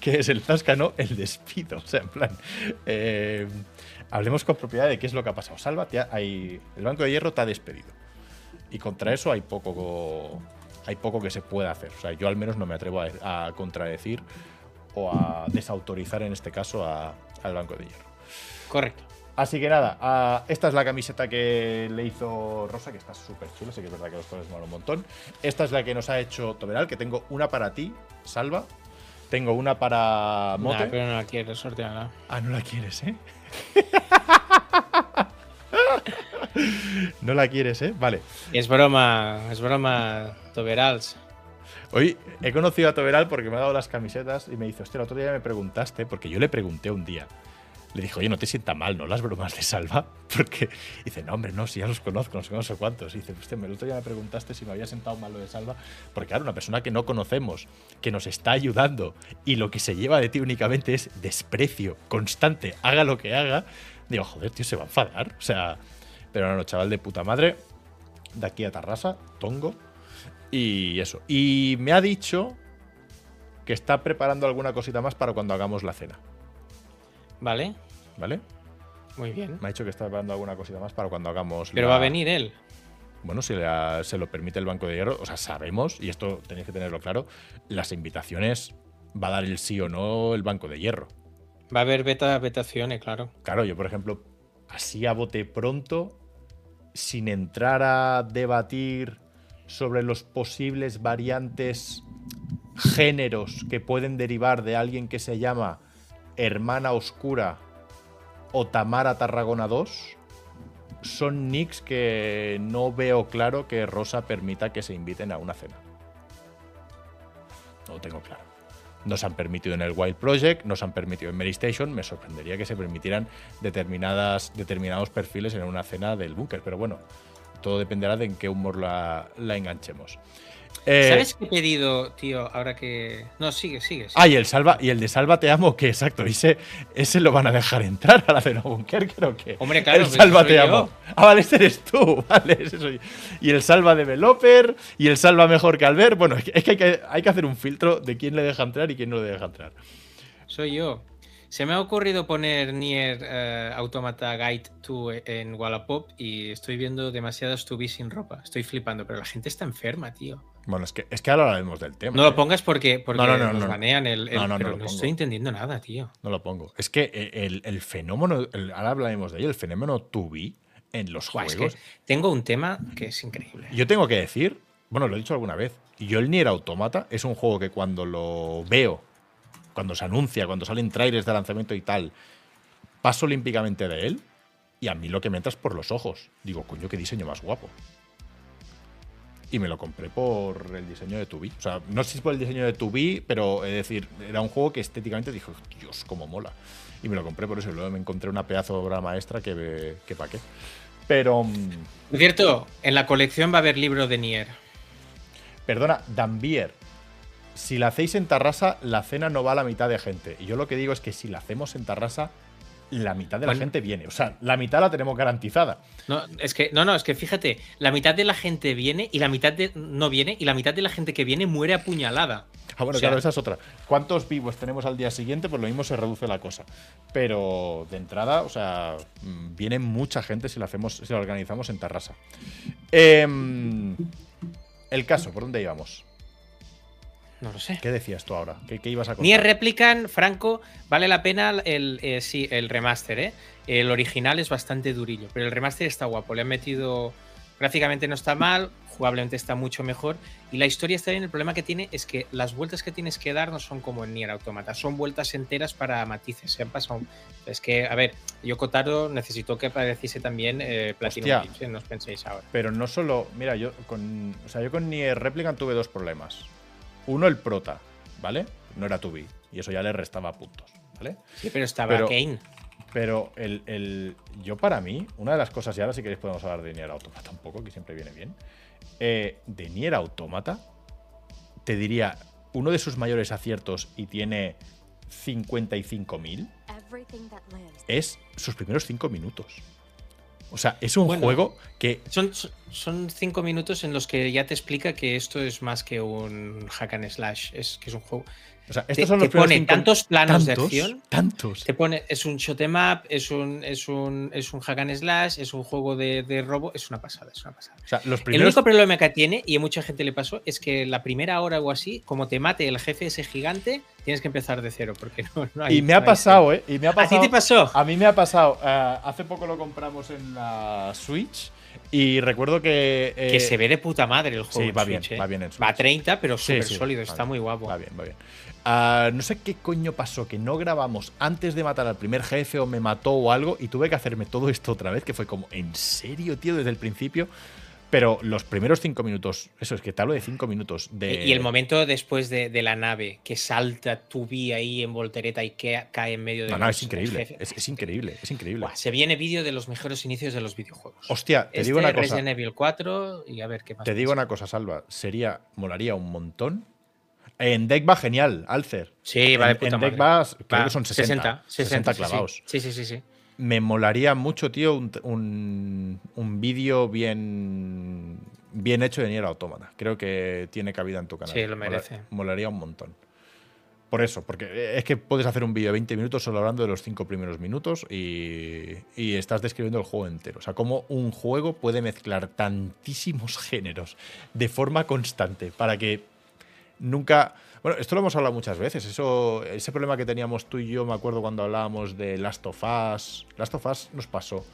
Speaker 1: que es el zasca, no, el despido. O sea, en plan, eh, hablemos con propiedad de qué es lo que ha pasado. Salva, te el banco de hierro te ha despedido. Y contra eso hay poco, hay poco que se pueda hacer. O sea, yo al menos no me atrevo a, contradecir o a desautorizar en este caso al Banco de Hierro.
Speaker 2: Correcto.
Speaker 1: Así que nada, esta es la camiseta que le hizo Rosa, que está súper chula, sí que es verdad que los colores molan un montón. Esta es la que nos ha hecho Toberal, que tengo una para ti, Salva. Tengo una para Mote.
Speaker 2: Nah, pero no la quiero sortearla.
Speaker 1: Ah, no la quieres, ¿eh? no la quieres, ¿eh? Vale.
Speaker 2: Es broma, es broma, Toberals.
Speaker 1: Hoy he conocido a Toberal porque me ha dado las camisetas y me dice, hostia, el otro día me preguntaste, porque yo le pregunté un día, le dije, oye, no te sienta mal, ¿no? Las bromas de Salva. Porque dice, no, hombre, no, si ya los conozco, no sé, no sé cuántos. Y dice, usted, el otro día me preguntaste si me había sentado mal lo de Salva. Porque, claro, una persona que no conocemos, que nos está ayudando y lo que se lleva de ti únicamente es desprecio constante, haga lo que haga. Digo, joder, tío, se va a enfadar. O sea, pero no, no, chaval de puta madre, de aquí a Tarrasa, tongo. Y eso. Y me ha dicho que está preparando alguna cosita más para cuando hagamos la cena.
Speaker 2: Vale,
Speaker 1: ¿Vale?
Speaker 2: muy bien.
Speaker 1: Me ha dicho que está preparando alguna cosita más para cuando hagamos
Speaker 2: Pero
Speaker 1: la-
Speaker 2: va a venir él.
Speaker 1: Bueno, si la- se lo permite el Banco de Hierro, o sea, sabemos, y esto tenéis que tenerlo claro, las invitaciones va a dar el sí o no el Banco de Hierro.
Speaker 2: Va a haber beta, betaciones, claro.
Speaker 1: Claro, yo, por ejemplo, así a bote pronto, sin entrar a debatir sobre los posibles variantes géneros que pueden derivar de alguien que se llama Hermana Oscura o Tamara Tarragona 2, son nicks que no veo claro que Rosa permita que se inviten a una cena. No lo tengo claro. Nos han permitido en el Wild Project, nos han permitido en Mary Station. Me sorprendería que se permitieran determinadas, determinados perfiles en una cena del búnker. Pero bueno, todo dependerá de en qué humor la, la enganchemos. Eh,
Speaker 2: ¿Sabes qué he pedido, tío? Ahora que. No, sigue, sigue. sigue.
Speaker 1: Ah, y el, salva, y el de Salva Te Amo, que exacto, ese, ese lo van a dejar entrar a la cena búnker, creo que.
Speaker 2: Hombre, claro,
Speaker 1: El Salva Te
Speaker 2: yo.
Speaker 1: Amo. Ah, vale, ese eres tú, vale, ese soy yo. Y el Salva Developer, y el Salva Mejor que Albert. Bueno, es que, hay, que hay que hacer un filtro de quién le deja entrar y quién no le deja entrar.
Speaker 2: Soy yo. Se me ha ocurrido poner Nier eh, Automata Guide 2 en Wallapop y estoy viendo demasiadas tubis sin ropa. Estoy flipando, pero la gente está enferma, tío.
Speaker 1: Bueno, es que, es que ahora hablaremos del tema.
Speaker 2: No
Speaker 1: ¿eh?
Speaker 2: lo pongas porque, porque
Speaker 1: No, no, no,
Speaker 2: nos
Speaker 1: no, no.
Speaker 2: banean el. el-
Speaker 1: No, no, no
Speaker 2: pero no, estoy entendiendo nada, tío.
Speaker 1: No lo pongo. Es que eh, el, el fenómeno, el- ahora hablaremos de ello, el fenómeno 2B en los
Speaker 2: Buah, es
Speaker 1: juegos.
Speaker 2: que tengo un tema que es increíble.
Speaker 1: Yo tengo que decir, bueno, lo he dicho alguna vez, yo el Nier Automata es un juego que cuando lo veo, cuando se anuncia, cuando salen trailers de lanzamiento y tal, paso olímpicamente de él y a mí lo que me entra es por los ojos. Digo, coño, qué diseño más guapo. Y me lo compré por el diseño de 2B. O sea, no sé si es por el diseño de 2B, pero es decir, era un juego que estéticamente dijo, Dios, cómo mola. Y me lo compré por eso. Y luego me encontré una pedazo de obra maestra que, que pa' qué. Pero. mm,
Speaker 2: Por cierto, en la colección va a haber libro de Nier.
Speaker 1: Perdona, Dambier. Si la hacéis en Tarrasa, la cena no va a la mitad de gente. Y yo lo que digo es que si la hacemos en Tarrasa, la mitad de la
Speaker 2: Bueno.
Speaker 1: gente viene. O sea, la mitad la tenemos garantizada.
Speaker 2: No, es que, no, no, es que fíjate, la mitad de la gente viene y la mitad de, no viene y la mitad de la gente que viene muere apuñalada.
Speaker 1: Ah, bueno,
Speaker 2: O sea-
Speaker 1: claro, esa es otra. ¿Cuántos vivos tenemos al día siguiente? Pues lo mismo se reduce la cosa. Pero de entrada, o sea, mm, viene mucha gente si la hacemos, si la organizamos en Tarrasa. Em, el caso, ¿por dónde íbamos?
Speaker 2: No lo sé.
Speaker 1: ¿Qué decías tú ahora? ¿Qué, qué ibas a contar?
Speaker 2: Nier Replicant, Franco, vale la pena el, eh, sí, el remaster, ¿eh? El original es bastante durillo, pero el remaster está guapo. Le han metido. Gráficamente no está mal, jugablemente está mucho mejor. Y la historia está bien. El problema que tiene es que las vueltas que tienes que dar no son como en Nier Automata, son vueltas enteras para matices. Se han pasado. Es que, a ver, yo Kotaro necesitó que apareciese también eh, Platinum
Speaker 1: Hostia.
Speaker 2: Games, ¿eh? no os penséis ahora.
Speaker 1: Pero no solo. Mira, yo con. O sea, yo con Nier Replicant tuve dos problemas. Uno, el prota, ¿vale? No era 2B. Y eso ya le restaba puntos, ¿vale?
Speaker 2: Sí, pero estaba
Speaker 1: Pero-
Speaker 2: Kane.
Speaker 1: Pero el, el- yo para mí, una de las cosas, y ahora si queréis podemos hablar de Nier Automata un poco, que siempre viene bien. eh, de Nier Automata, te diría, uno de sus mayores aciertos y tiene 55.000 es sus primeros 5 minutos. O sea, es un
Speaker 2: Bueno.
Speaker 1: juego que
Speaker 2: Son, son cinco minutos en los que ya te explica que esto es más que un hack and slash, es que es un juego.
Speaker 1: O sea,
Speaker 2: Te,
Speaker 1: estos son
Speaker 2: te
Speaker 1: los primeros
Speaker 2: pone
Speaker 1: cinco-
Speaker 2: tantos planos de acción.
Speaker 1: Tantos.
Speaker 2: Te pone, es un shot em up, es un, es un, es un hack and slash, es un juego de, de robo, es una pasada, es una pasada.
Speaker 1: O sea, los
Speaker 2: El único problema que tiene, y a mucha gente le pasó, es que la primera hora o así, como te mate el jefe ese gigante, tienes que empezar de cero, porque no, no hay.
Speaker 1: y me ha
Speaker 2: no
Speaker 1: pasado, ¿eh? Y me ha
Speaker 2: ¿A ti
Speaker 1: pasado.
Speaker 2: te pasó?
Speaker 1: A mí me ha pasado. eh, hace poco lo compramos en la Switch. Y recuerdo que. eh,
Speaker 2: que se ve de puta madre el juego.
Speaker 1: sí, va bien,
Speaker 2: ¿eh?
Speaker 1: va bien en
Speaker 2: Va a
Speaker 1: Switch.
Speaker 2: 30, pero súper
Speaker 1: sí,
Speaker 2: sólido,
Speaker 1: va
Speaker 2: está
Speaker 1: bien,
Speaker 2: muy guapo.
Speaker 1: Va bien, va bien. No sé qué coño pasó, que no grabamos antes de matar al primer jefe o me mató o algo y tuve que hacerme todo esto otra vez, que fue como, ¿en serio, tío? Desde el principio. Pero los primeros cinco minutos, eso es que te hablo de cinco minutos de.
Speaker 2: Y el momento después de, de la nave que salta tu vi ahí en voltereta y que cae en medio de.
Speaker 1: No, no,
Speaker 2: los-
Speaker 1: es increíble. Es, increíble, es increíble.
Speaker 2: Buah, se viene vídeo de los mejores inicios de los videojuegos.
Speaker 1: Hostia, te
Speaker 2: Este,
Speaker 1: digo una cosa.
Speaker 2: Resident Evil 4 y a ver qué más.
Speaker 1: Te digo
Speaker 2: pasa.
Speaker 1: una cosa, Salva. Sería, molaría un montón. En deck va genial, Alcer.
Speaker 2: Sí, va de
Speaker 1: En-
Speaker 2: puta
Speaker 1: en deck
Speaker 2: madre.
Speaker 1: va, creo que son 60. 60
Speaker 2: sí, sí.
Speaker 1: clavados.
Speaker 2: Sí, sí, sí, sí.
Speaker 1: Me molaría mucho, tío, un, un, un vídeo bien, bien hecho de Nier Automata. Creo que tiene cabida en tu canal.
Speaker 2: Sí, lo
Speaker 1: Mola-
Speaker 2: merece.
Speaker 1: molaría un montón. Por eso, porque es que puedes hacer un vídeo de 20 minutos solo hablando de los 5 primeros minutos y, y estás describiendo el juego entero. O sea, cómo un juego puede mezclar tantísimos géneros de forma constante para que nunca. Bueno, esto lo hemos hablado muchas veces. Eso, ese problema que teníamos tú y yo, me acuerdo cuando hablábamos de Last of Us. Last of Us nos pasó.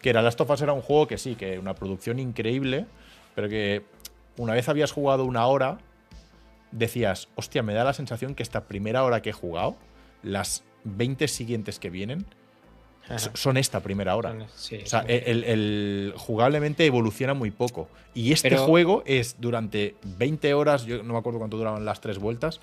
Speaker 1: Que era Last of Us era un juego que sí, que una producción increíble, pero que una vez habías jugado una hora, decías, hostia, me da la sensación que esta primera hora que he jugado, las 20 siguientes que vienen,
Speaker 2: Ajá.
Speaker 1: son esta primera hora.
Speaker 2: Sí,
Speaker 1: O sea,
Speaker 2: sí.
Speaker 1: el, el- jugablemente evoluciona muy poco. Y este
Speaker 2: Pero-
Speaker 1: juego es durante 20 horas, yo no me acuerdo cuánto duraban las tres vueltas,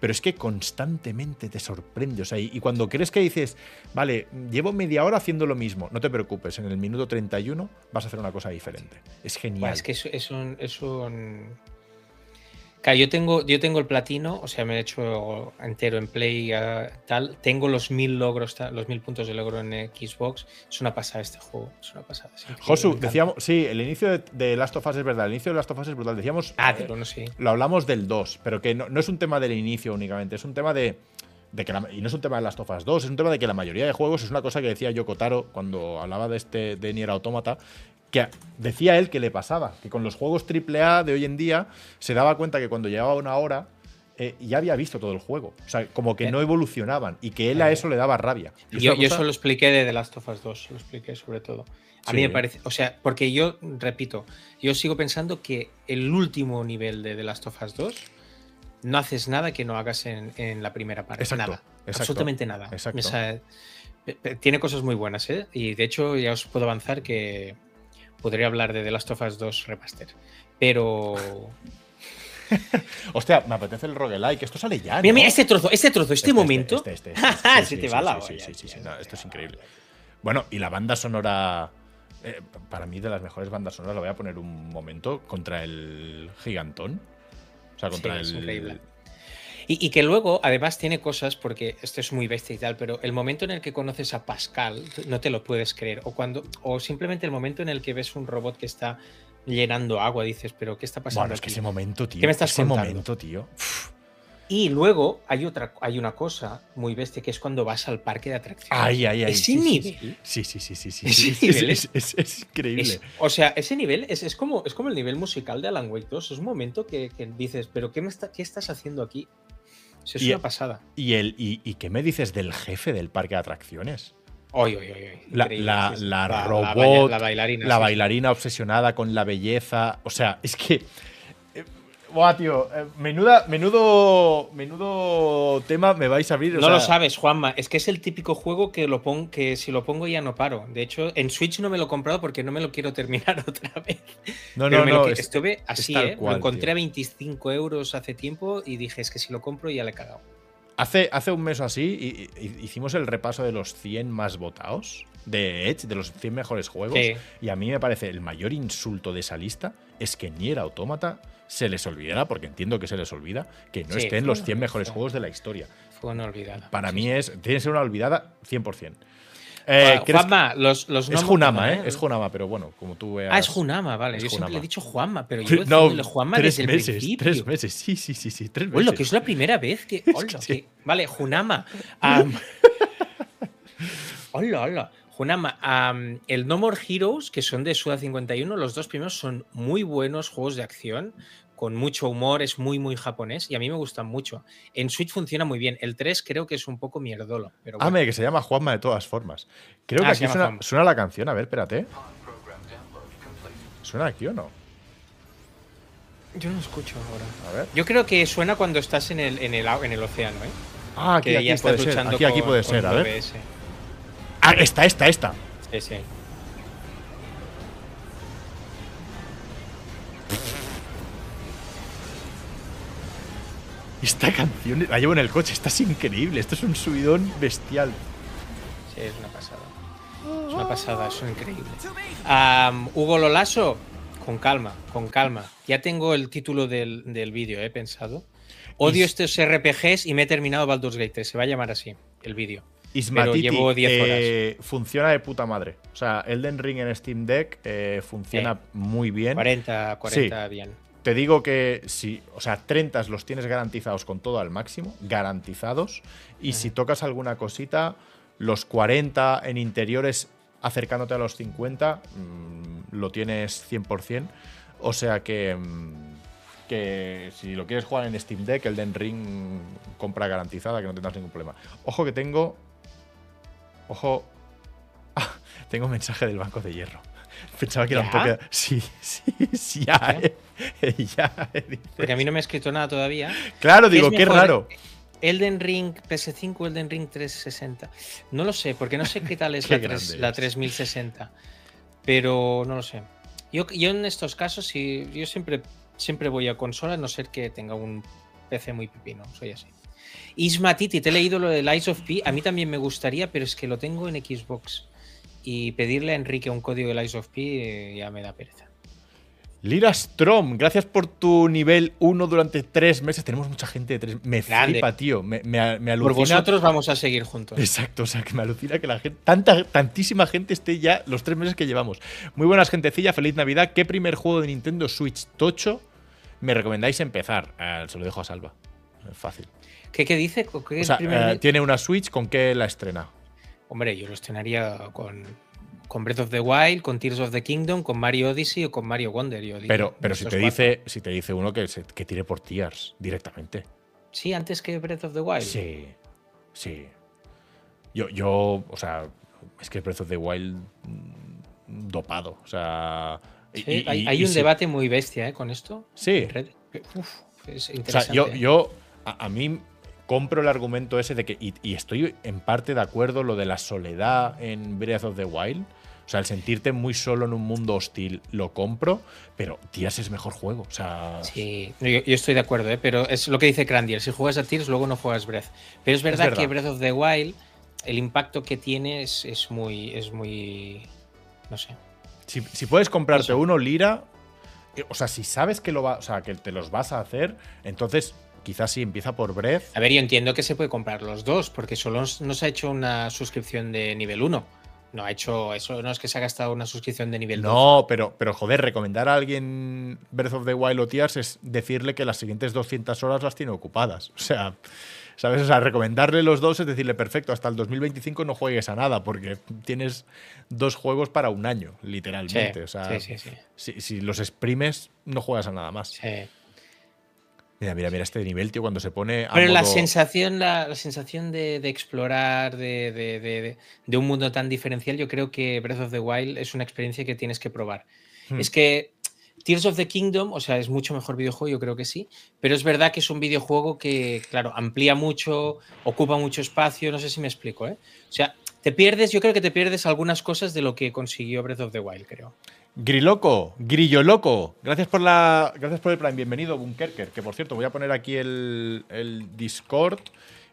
Speaker 1: pero es que constantemente te sorprende. O sea, y, y cuando crees que dices, vale, llevo media hora haciendo lo mismo, no te preocupes, en el minuto 31 vas a hacer una cosa diferente. Es genial.
Speaker 2: Es que es, es un, es un- Claro, yo tengo, yo tengo el platino, o sea, me he hecho entero en Play eh, tal. Tengo los mil logros, los mil puntos de logro en Xbox. Es una pasada este juego. Es una pasada.
Speaker 1: Josu, decíamos, sí, el inicio de, Last of Us es verdad, el inicio de Last of Us es brutal. Decíamos,
Speaker 2: Ah, del uno sí.
Speaker 1: lo hablamos del 2, pero que no, no es un tema del inicio únicamente, es un tema de, de que la- y no es un tema de Last of Us 2, es un tema de que la mayoría de juegos es una cosa que decía Yoko Taro cuando hablaba de este de Nier Automata, que decía él que le pasaba, que con los juegos AAA de hoy en día se daba cuenta que cuando llegaba una hora eh, ya había visto todo el juego, o sea, como que
Speaker 2: Eh.
Speaker 1: no evolucionaban y que él a eso le daba rabia. Y
Speaker 2: Yo,
Speaker 1: cosa-
Speaker 2: eso lo expliqué de The Last of Us 2, lo expliqué sobre todo. A mí me parece, o sea, porque yo, repito, yo sigo pensando que el último nivel de The Last of Us 2 no haces nada que no hagas en, en la primera parte.
Speaker 1: Exacto,
Speaker 2: nada.
Speaker 1: exacto,
Speaker 2: absolutamente nada.
Speaker 1: exacto.
Speaker 2: Tiene cosas muy buenas, ¿eh? Y de hecho ya os puedo avanzar que podría hablar de The Last of Us 2 Remaster. Pero...
Speaker 1: Hostia, me apetece el roguelike, esto sale ya.
Speaker 2: Mira,
Speaker 1: ¿no?
Speaker 2: mira, este trozo, este trozo, este, momento...
Speaker 1: este, este, este,
Speaker 2: ¡Ja,
Speaker 1: sí,
Speaker 2: Se te va la
Speaker 1: sí,
Speaker 2: olla,
Speaker 1: sí, sí, no, esto es
Speaker 2: la
Speaker 1: increíble. Bueno, y la banda sonora, eh, para mí de las mejores bandas sonoras, lo voy a poner un momento, contra el gigantón. O sea, contra
Speaker 2: Sí,
Speaker 1: el...
Speaker 2: Y, y que luego, además, tiene cosas, porque esto es muy bestia y tal, pero el momento en el que conoces a Pascal, no te lo puedes creer. O cuando, o simplemente el momento en el que ves un robot que está llenando agua, dices, pero ¿qué está pasando?
Speaker 1: Bueno, es que
Speaker 2: aquí?".
Speaker 1: ese momento, tío.
Speaker 2: ¿Qué me estás
Speaker 1: ese
Speaker 2: contando?
Speaker 1: momento, tío. Uf.
Speaker 2: Y luego hay otra, hay una cosa muy bestia que es cuando vas al parque de atracciones.
Speaker 1: Ay, ay, ay.
Speaker 2: Ese
Speaker 1: sí, sí,
Speaker 2: nivel.
Speaker 1: Sí, sí, sí, sí. sí, es-
Speaker 2: nivel
Speaker 1: es, es- es increíble.
Speaker 2: O sea, ese nivel es, es como, es como el nivel musical de Alan Wake 2. Es un momento que, que dices, pero qué, me está, ¿qué estás haciendo aquí? Es
Speaker 1: Y-
Speaker 2: una pasada.
Speaker 1: ¿Y, el, y, ¿Y qué me dices del jefe del parque de atracciones?
Speaker 2: Oy, oy, oy,
Speaker 1: La- la- la robot,
Speaker 2: la bailarina
Speaker 1: obsesionada con la belleza. O sea, es que. Buah, tío. eh, Menuda, menudo, menudo tema me vais a abrir. o
Speaker 2: No lo sabes, Juanma. Es que es el típico juego que, lo pon- que si lo pongo ya no paro. De hecho, en Switch no me lo he comprado porque no me lo quiero terminar otra vez.
Speaker 1: No,
Speaker 2: Pero
Speaker 1: no,
Speaker 2: me
Speaker 1: no. es-
Speaker 2: estuve así, ¿eh?
Speaker 1: cual,
Speaker 2: lo encontré
Speaker 1: tío.
Speaker 2: a 25 euros hace tiempo y dije, es que si lo compro ya le he cagado.
Speaker 1: hace, hace un mes o así y- y- hicimos el repaso de los 100 más votados de Edge, de los 100 mejores juegos.
Speaker 2: Sí.
Speaker 1: Y a mí me parece el mayor insulto de esa lista es que Nier Automata se les olvidará, porque entiendo que se les olvida, que no
Speaker 2: Sí,
Speaker 1: esté en
Speaker 2: fue
Speaker 1: los
Speaker 2: una
Speaker 1: 100 mejores juegos de la historia.
Speaker 2: Fue una olvidada.
Speaker 1: Para
Speaker 2: Sí,
Speaker 1: mí es, tiene que ser una olvidada 100%. Eh,
Speaker 2: Ah,
Speaker 1: ¿crees
Speaker 2: Juanma, los, los
Speaker 1: Es Junama, ¿eh? Es Junama, pero bueno, como tú veas.
Speaker 2: Ah, es Junama, vale.
Speaker 1: es
Speaker 2: Yo siempre le he dicho Juanma, pero llevo
Speaker 1: No,
Speaker 2: diciéndole Juanma
Speaker 1: tres
Speaker 2: desde el
Speaker 1: meses,
Speaker 2: principio.
Speaker 1: tres meses, sí, sí, sí, sí, tres meses.
Speaker 2: Hola, que es la primera vez que.
Speaker 1: Es
Speaker 2: Hola,
Speaker 1: que sí.
Speaker 2: que- Vale, Junama. am, Hola, hola. Junama, am, el No More Heroes, que son de Suda 51, los dos primeros son muy buenos juegos de acción, con mucho humor, es muy, muy japonés y a mí me gustan mucho. En Switch funciona muy bien. El 3 creo que es un poco mierdolo. Pero bueno.
Speaker 1: Ame, que se llama Juanma de todas formas. Creo que
Speaker 2: Ah,
Speaker 1: aquí
Speaker 2: se llama
Speaker 1: suena, la canción. A ver, espérate. ¿Suena aquí o no?
Speaker 2: Yo no escucho ahora.
Speaker 1: A ver.
Speaker 2: Yo creo que suena cuando estás en el, en el, en el océano, ¿eh?
Speaker 1: Ah, aquí,
Speaker 2: que
Speaker 1: aquí
Speaker 2: ya
Speaker 1: puede
Speaker 2: estás
Speaker 1: ser.
Speaker 2: luchando
Speaker 1: Aquí, aquí puede
Speaker 2: con
Speaker 1: ser. A ver. Ah, esta, esta, esta.
Speaker 2: Sí, sí.
Speaker 1: Esta canción la llevo en el coche, esta es increíble. Esto es un subidón bestial.
Speaker 2: Sí, es una pasada. Es una pasada, es increíble. Hugo Lolaso, con calma, con calma. Ya tengo el título del, del vídeo, he pensado. Odio estos RPGs y me he terminado Baldur's Gate Se va a llamar así el vídeo.
Speaker 1: Ismatiti,
Speaker 2: llevo 10 horas.
Speaker 1: eh, funciona de puta madre. O sea, Elden Ring en Steam Deck eh, funciona
Speaker 2: Eh,
Speaker 1: muy bien.
Speaker 2: 40, 40 bien.
Speaker 1: Te digo que si, o sea, 30 los tienes garantizados con todo al máximo, garantizados. Y si tocas alguna cosita, los 40 en interiores acercándote a los 50, mm, lo tienes 100%. O sea que, mm, que si lo quieres jugar en Steam Deck, el Den Ring compra garantizada, que no tendrás ningún problema. Ojo que tengo. Ojo. Ah, tengo mensaje del Banco de Hierro. Pensaba que era un poco. Sí, sí, sí, ya, eh. ya. eh.
Speaker 2: Porque a mí no me ha escrito nada todavía.
Speaker 1: Claro,
Speaker 2: ¿Qué
Speaker 1: digo, qué raro.
Speaker 2: Elden Ring PS5 o Elden Ring 360. No lo sé, porque no sé qué tal es
Speaker 1: Qué
Speaker 2: la, tres-
Speaker 1: grande
Speaker 2: la
Speaker 1: es.
Speaker 2: 3060. Pero no lo sé. Yo, yo en estos casos, yo siempre, siempre voy a consola, a no ser que tenga un PC muy pipino. Soy así. Isma Titi, te he leído lo del Ice of P. A mí también me gustaría, pero es que lo tengo en Xbox. Y pedirle a Enrique un código del Ice of P eh, ya me da pereza.
Speaker 1: Lira Strom, gracias por tu nivel 1 durante tres meses. Tenemos mucha gente de tres Me
Speaker 2: Grande.
Speaker 1: flipa, tío. Me, me, me
Speaker 2: Por
Speaker 1: alucina.
Speaker 2: vosotros vamos a seguir juntos.
Speaker 1: Exacto, o sea, que me alucina que la gente, tanta, tantísima gente esté ya los tres meses que llevamos. Muy buenas, gentecilla, feliz Navidad. ¿Qué primer juego de Nintendo Switch tocho me recomendáis empezar? Eh, se lo dejo a Salva. Fácil.
Speaker 2: ¿Qué, qué dice? ¿Qué
Speaker 1: O sea, eh, tiene una Switch, ¿con qué la estrena?
Speaker 2: Hombre, yo lo estrenaría con, con Breath of the Wild, con Tears of the Kingdom, con Mario Odyssey o con Mario Wonder. Yo
Speaker 1: Pero, pero si te
Speaker 2: cuatro.
Speaker 1: dice, si te dice uno que, se- que tire por Tears directamente.
Speaker 2: Sí, antes que Breath of the Wild.
Speaker 1: Sí, sí. Yo, yo, o sea, es que Breath of the Wild mm, dopado. O sea.
Speaker 2: Sí,
Speaker 1: y-
Speaker 2: hay
Speaker 1: y-
Speaker 2: hay
Speaker 1: y
Speaker 2: un debate muy bestia ¿eh? con esto.
Speaker 1: Sí.
Speaker 2: Uf, es
Speaker 1: O sea,
Speaker 2: interesante.
Speaker 1: yo, yo a, a mí compro el argumento ese de que, y, y estoy en parte de acuerdo, lo de la soledad en Breath of the Wild. O sea, el sentirte muy solo en un mundo hostil, lo compro, pero Tears es mejor juego. O sea,
Speaker 2: Sí, yo, yo estoy de acuerdo, ¿eh? pero es lo que dice Crandier. Si juegas a Tears, luego no juegas Breath. Pero es verdad,
Speaker 1: verdad.
Speaker 2: que Breath of the Wild, el impacto que tiene es, es muy. Es muy. No sé.
Speaker 1: si, si puedes comprarte
Speaker 2: Eso.
Speaker 1: uno, Lira, eh, o sea, si sabes que, lo va, o sea, que te los vas a hacer, entonces quizás sí empieza por Breath.
Speaker 2: A ver, yo entiendo que se puede comprar los dos, porque solo no se ha hecho una suscripción de nivel 1. No ha hecho eso, no es que se ha gastado una suscripción de nivel 2.
Speaker 1: No, pero, pero joder, recomendar a alguien Breath of the Wild o Tears es decirle que las siguientes 200 horas las tiene ocupadas. O sea, ¿sabes? O sea, recomendarle los dos es decirle, perfecto, hasta el 2025 no juegues a nada, porque tienes dos juegos para un año, literalmente.
Speaker 2: Sí,
Speaker 1: o sea,
Speaker 2: sí, sí, sí.
Speaker 1: Si, si los exprimes, no juegas a nada más.
Speaker 2: Sí.
Speaker 1: Mira, mira, mira este nivel, tío, cuando se pone. A
Speaker 2: Pero la sensación, la, la sensación de, de explorar, de un mundo tan diferencial, yo creo que Breath of the Wild es una experiencia que tienes que probar.
Speaker 1: Hmm.
Speaker 2: Es que Tears of the Kingdom, o sea, es mucho mejor videojuego, yo creo que sí, pero es verdad que es un videojuego que, claro, amplía mucho, ocupa mucho espacio, no sé si me explico, ¿eh? O sea, te pierdes, yo creo que te pierdes algunas cosas de lo que consiguió Breath of the Wild, creo.
Speaker 1: Griloco, Grillo Loco, gracias por la. Gracias por el plan. Bienvenido, Bunkerker. Que por cierto, voy a poner aquí el, el Discord